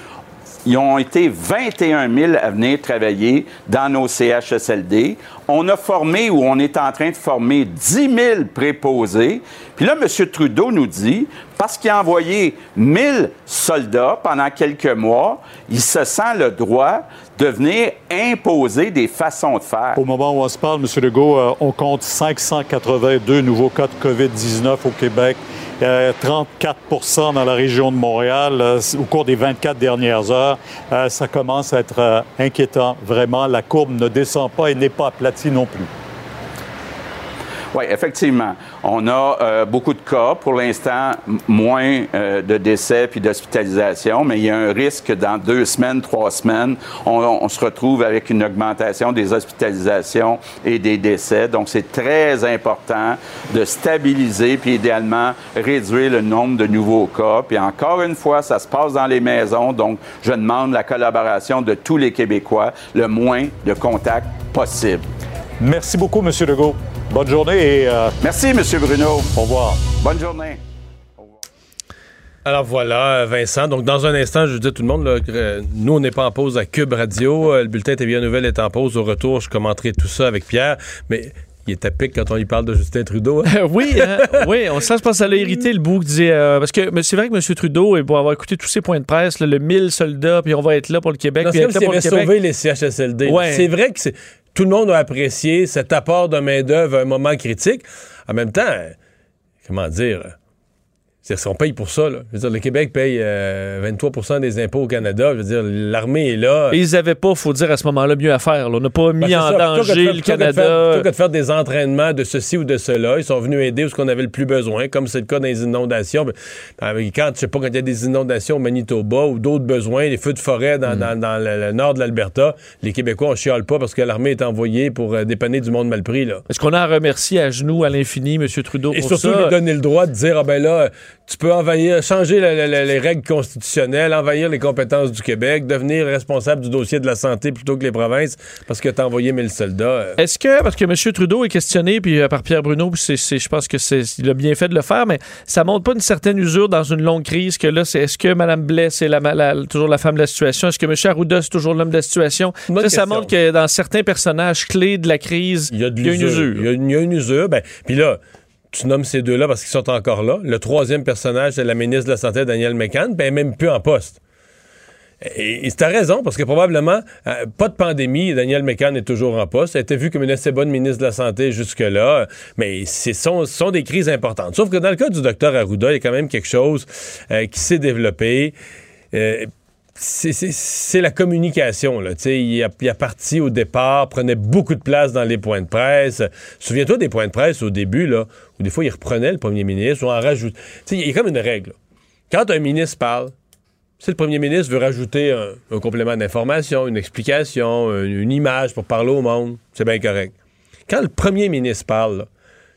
ils ont été 21 000 à venir travailler dans nos CHSLD. On a formé ou on est en train de former 10 000 préposés. Puis là, M. Trudeau nous dit, parce qu'il a envoyé 1000 soldats pendant quelques mois, il se sent le droit de venir imposer des façons de faire. Au moment où on se parle, M. Legault, euh, on compte 582 nouveaux cas de COVID-19 au Québec. 34% euh, dans la région de Montréal euh, au cours des 24 dernières heures. Euh, ça commence à être inquiétant. Vraiment, la courbe ne descend pas et n'est pas aplatie non plus. Oui, effectivement. On a euh, beaucoup de cas. Pour l'instant, moins euh, de décès puis d'hospitalisation, mais il y a un risque dans deux semaines, trois semaines, on, se retrouve avec une augmentation des hospitalisations et des décès. Donc, c'est très important de stabiliser puis idéalement réduire le nombre de nouveaux cas. Puis encore une fois, ça se passe dans les maisons. Donc, je demande la collaboration de tous les Québécois, le moins de contacts possible. Merci beaucoup, M. Legault. Bonne journée et. Euh, Merci, M. Bruno. Au revoir. Bonne journée. Alors voilà, Vincent. Donc, dans un instant, je dis à tout le monde, là, euh, nous, on n'est pas en pause à Cube Radio. Euh, le bulletin TVA Nouvelle est en pause. Au retour, je commenterai tout ça avec Pierre. Mais il est pic quand on lui parle de Justin Trudeau. Hein? oui, hein? oui, on sent, je pense que ça l'a irrité le bout qui disait. parce que c'est vrai que M. Trudeau, pour avoir écouté tous ses points de presse, le 1000 soldats, puis on va être là pour le Québec. c'est comme s'il sauvé les CHSLD. C'est vrai que c'est tout le monde a apprécié cet apport de main-d'œuvre à un moment critique. En même temps, comment dire, c'est-à-dire, on paye pour ça. Là. Je veux dire, le Québec paye 23% euh, des impôts au Canada. Je veux dire, l'armée est là. Et ils n'avaient pas, faut dire, à ce moment-là, mieux à faire. On n'a pas mis ben, en danger le Canada. Plutôt que de faire des entraînements de ceci ou de cela, ils sont venus aider où ce qu'on avait le plus besoin, comme c'est le cas dans les inondations. Ben, quand, je sais pas, quand il y a des inondations au Manitoba ou d'autres besoins, les feux de forêt dans, mm. le, nord de l'Alberta, les Québécois, on chiale pas parce que l'armée est envoyée pour euh, dépanner du monde mal pris. Est-ce qu'on a à remercier à genoux à l'infini M. Trudeau Et pour surtout lui donner le droit de dire, ah ben là, tu peux envahir, changer les règles constitutionnelles, envahir les compétences du Québec, devenir responsable du dossier de la santé plutôt que les provinces parce que tu as envoyé 1000 soldats. Euh. Est-ce que, parce que M. Trudeau est questionné puis euh, par Pierre Bruno, c'est, je pense que c'est, il a bien fait de le faire, mais ça montre pas une certaine usure dans une longue crise que là, c'est est-ce que Mme Blais, c'est toujours la femme de la situation? Est-ce que M. Arruda, c'est toujours l'homme de la situation? Ça, ça, montre que dans certains personnages clés de la crise, il y a, une usure. Il y a une, une usure. Ben, puis là, tu nommes ces deux-là parce qu'ils sont encore là. Le troisième personnage, c'est la ministre de la Santé, Danielle McCann, ben, même plus en poste. Et, tu as raison, parce que probablement, euh, pas de pandémie, Danielle McCann est toujours en poste. Elle a été vue comme une assez bonne ministre de la Santé jusque-là, mais ce sont, sont, des crises importantes. Sauf que dans le cas du docteur Arruda, il y a quand même quelque chose euh, qui s'est développé. Euh, c'est la communication. Là. Il, a, il a parti au départ, prenait beaucoup de place dans les points de presse. Souviens-toi des points de presse au début, là, où des fois il reprenait le premier ministre ou en rajoute. Il y a comme une règle. Quand un ministre parle, si le premier ministre veut rajouter un, complément d'information, une explication, une, image pour parler au monde, c'est bien correct. Quand le premier ministre parle,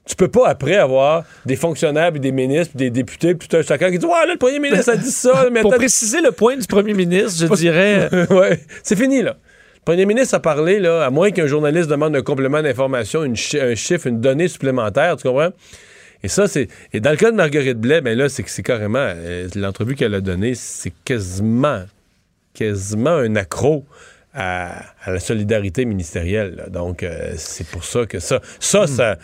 tu peux pas après avoir des fonctionnaires, des ministres, des députés, puis tout un chacun qui dit Ouais, là, le premier ministre a dit ça. Mais Pour préciser le point du premier ministre, je dirais. ouais, c'est fini, là. Le premier ministre a parlé, là, à moins qu'un journaliste demande un complément d'information, un chiffre, une donnée supplémentaire, tu comprends? Et ça, c'est. Et dans le cas de Marguerite Blais, ben là, c'est c'est carrément. Euh, l'entrevue qu'elle a donnée, c'est quasiment. quasiment un accro. À, la solidarité ministérielle. Donc, euh, c'est pour ça que ça. Ça, hmm. ça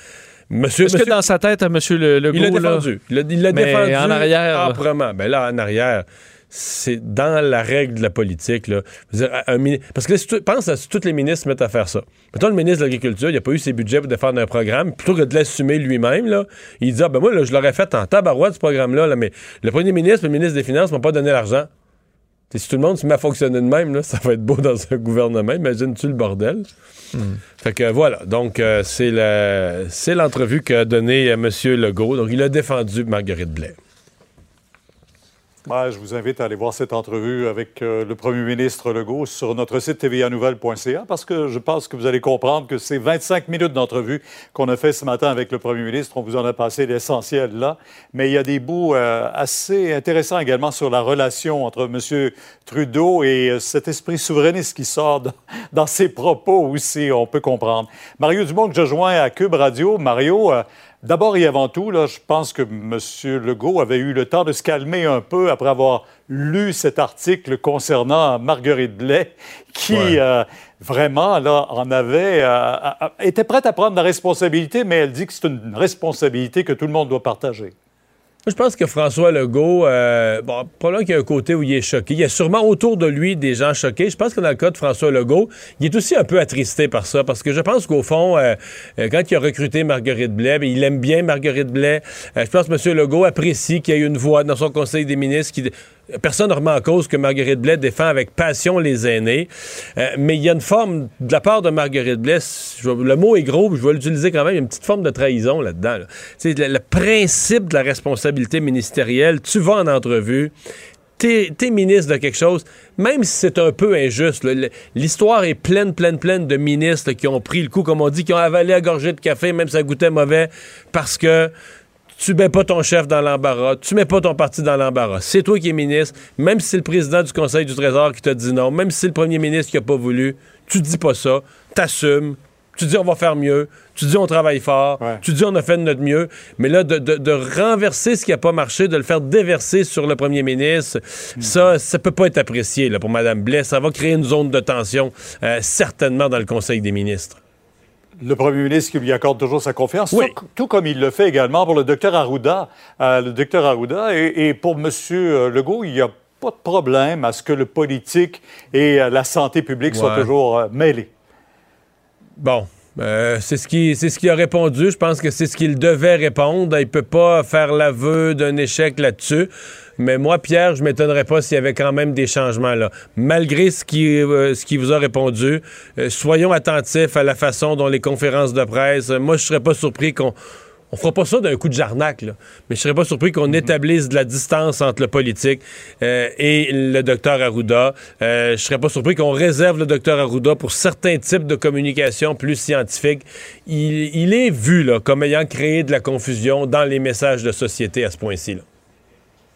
Monsieur, Est-ce que dans sa tête, à M. Legault, il l'a défendu. Il l'a il l'a Mais défendu. en arrière, âprement. Ben là, en arrière, c'est dans la règle de la politique. Là. Dire, un Parce que là, si tu penses à si tous les ministres se mettent à faire ça. Mettons, le ministre de l'Agriculture, il n'a pas eu ses budgets pour défendre un programme. Plutôt que de l'assumer lui-même, là, il dit Ah, ben moi, là, je l'aurais fait en tabarouette, ce programme-là. là, mais le premier ministre et le ministre des Finances m'ont pas donné l'argent. Si tout le monde se met à fonctionner de même, là, ça va être beau dans un gouvernement. Imagine-tu le bordel? Fait que voilà. Donc, euh, c'est l'entrevue qu'a donnée M. Legault. Donc, il a défendu Marguerite Blais. Ouais, je vous invite à aller voir cette entrevue avec euh, le premier ministre Legault sur notre site tvanouvelle.ca parce que je pense que vous allez comprendre que c'est 25 minutes d'entrevue qu'on a fait ce matin avec le premier ministre. On vous en a passé l'essentiel là. Mais il y a des bouts euh, assez intéressants également sur la relation entre M. Trudeau et euh, cet esprit souverainiste qui sort dans, dans ses propos aussi, on peut comprendre. Mario Dumont, que je joins à Cube Radio. Mario, D'abord et avant tout, là, je pense que M. Legault avait eu le temps de se calmer un peu après avoir lu cet article concernant Marguerite Blais, qui Ouais. euh, vraiment là, en avait, euh, a- était prête à prendre la responsabilité, mais elle dit que c'est une responsabilité que tout le monde doit partager. Je pense que François Legault, euh, bon, probablement qu'il y a un côté où il est choqué. Il y a sûrement autour de lui des gens choqués. Je pense que dans le cas de François Legault, il est aussi un peu attristé par ça, parce que je pense qu'au fond, euh, euh, quand il a recruté Marguerite Blais, ben, il aime bien Marguerite Blais. Euh, je pense que M. Legault apprécie qu'il y ait une voix dans son conseil des ministres qui... Personne ne remet en cause que Marguerite Blais défend avec passion les aînés. Euh, mais il y a une forme, de la part de Marguerite Blais, je le mot est gros, je vais l'utiliser quand même, il y a une petite forme de trahison là-dedans. là. Le, principe de la responsabilité ministérielle, tu vas en entrevue, t'es es ministre de quelque chose, même si c'est un peu injuste, l'histoire est pleine, pleine, pleine de ministres qui ont pris le coup, comme on dit, qui ont avalé à gorgée de café, même si ça goûtait mauvais, parce que tu mets pas ton chef dans l'embarras, tu mets pas ton parti dans l'embarras. C'est toi qui es ministre, même si c'est le président du Conseil du Trésor qui t'a dit non, même si c'est le premier ministre qui a pas voulu, tu dis pas ça, t'assumes, tu dis on va faire mieux, tu dis on travaille fort, tu dis on a fait de notre mieux, mais là, de, de- de renverser ce qui a pas marché, de le faire déverser sur le premier ministre, ça, ça peut pas être apprécié là, pour Mme Blais. Ça va créer une zone de tension, euh, certainement dans le Conseil des ministres. Le premier ministre qui lui accorde toujours sa confiance, tout, tout comme il le fait également pour le docteur Arruda. Euh, le docteur Arruda, et, et pour M. Legault, il n'y a pas de problème à ce que le politique et euh, la santé publique soient toujours euh, mêlés. Bon. euh, c'est ce qui c'est ce qu'il a répondu. Je pense que c'est ce qu'il devait répondre. Il peut pas faire l'aveu d'un échec là-dessus. Mais moi, Pierre, je m'étonnerais pas s'il y avait quand même des changements là. Malgré ce qui euh, ce qui vous a répondu, euh, soyons attentifs à la façon dont les conférences de presse. euh, moi, je serais pas surpris qu'on on fera pas ça d'un coup de jarnac, là. mais je serais pas surpris qu'on établisse de la distance entre le politique euh, et le docteur Arruda. Euh, je serais pas surpris qu'on réserve le docteur Arruda pour certains types de communication plus scientifiques. Il, il est vu là, comme ayant créé de la confusion dans les messages de société à ce point-ci. là.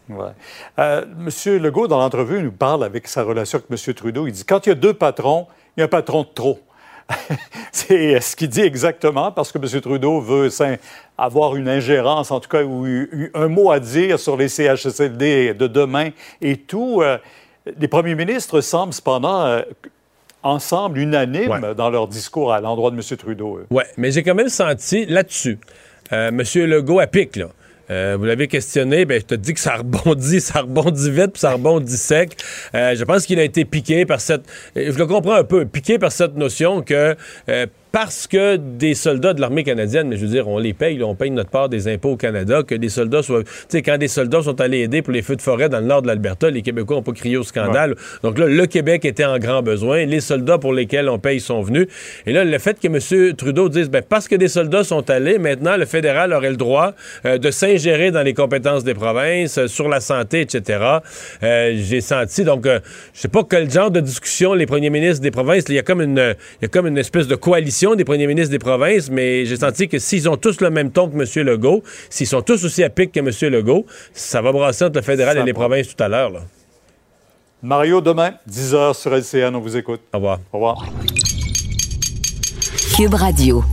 Ouais. Euh, Monsieur Legault, dans l'entrevue, nous parle avec sa relation avec M. Trudeau. Il dit quand il y a deux patrons, il y a un patron de trop. C'est ce qu'il dit exactement parce que M. Trudeau veut avoir une ingérence, en tout cas, ou un mot à dire sur les CHSLD de demain et tout. Euh, les premiers ministres semblent cependant euh, ensemble, unanimes dans leur discours à l'endroit de M. Trudeau. Ouais, mais j'ai quand même senti là-dessus, euh, M. Legault à pic, là. Euh, vous l'avez questionné, ben, je te dis que ça rebondit, ça rebondit vite, puis ça rebondit sec. Euh, je pense qu'il a été piqué par cette... euh, Je le comprends un peu, piqué par cette notion que parce que des soldats de l'armée canadienne, mais je veux dire, on les paye, là, on paye notre part des impôts au Canada, que des soldats soient... Tu sais, quand des soldats sont allés aider pour les feux de forêt dans le nord de l'Alberta, les Québécois n'ont pas crié au scandale. Donc là, le Québec était en grand besoin. Les soldats pour lesquels on paye sont venus. Et là, le fait que M. Trudeau dise, ben, parce que des soldats sont allés, maintenant, le fédéral aurait le droit euh, de s'ingérer dans les compétences des provinces, euh, sur la santé, etc. Euh, J'ai senti, donc, je sais pas quel genre de discussion les premiers ministres des provinces, il y a comme une, il y a comme une espèce de coalition des premiers ministres des provinces, mais j'ai senti que s'ils ont tous le même ton que M. Legault, s'ils sont tous aussi à pic que M. Legault, ça va brasser entre le fédéral Ça et les va. provinces tout à l'heure. là. Mario, demain, 10h sur LCN, on vous écoute. Au revoir. Au revoir. Cube Radio.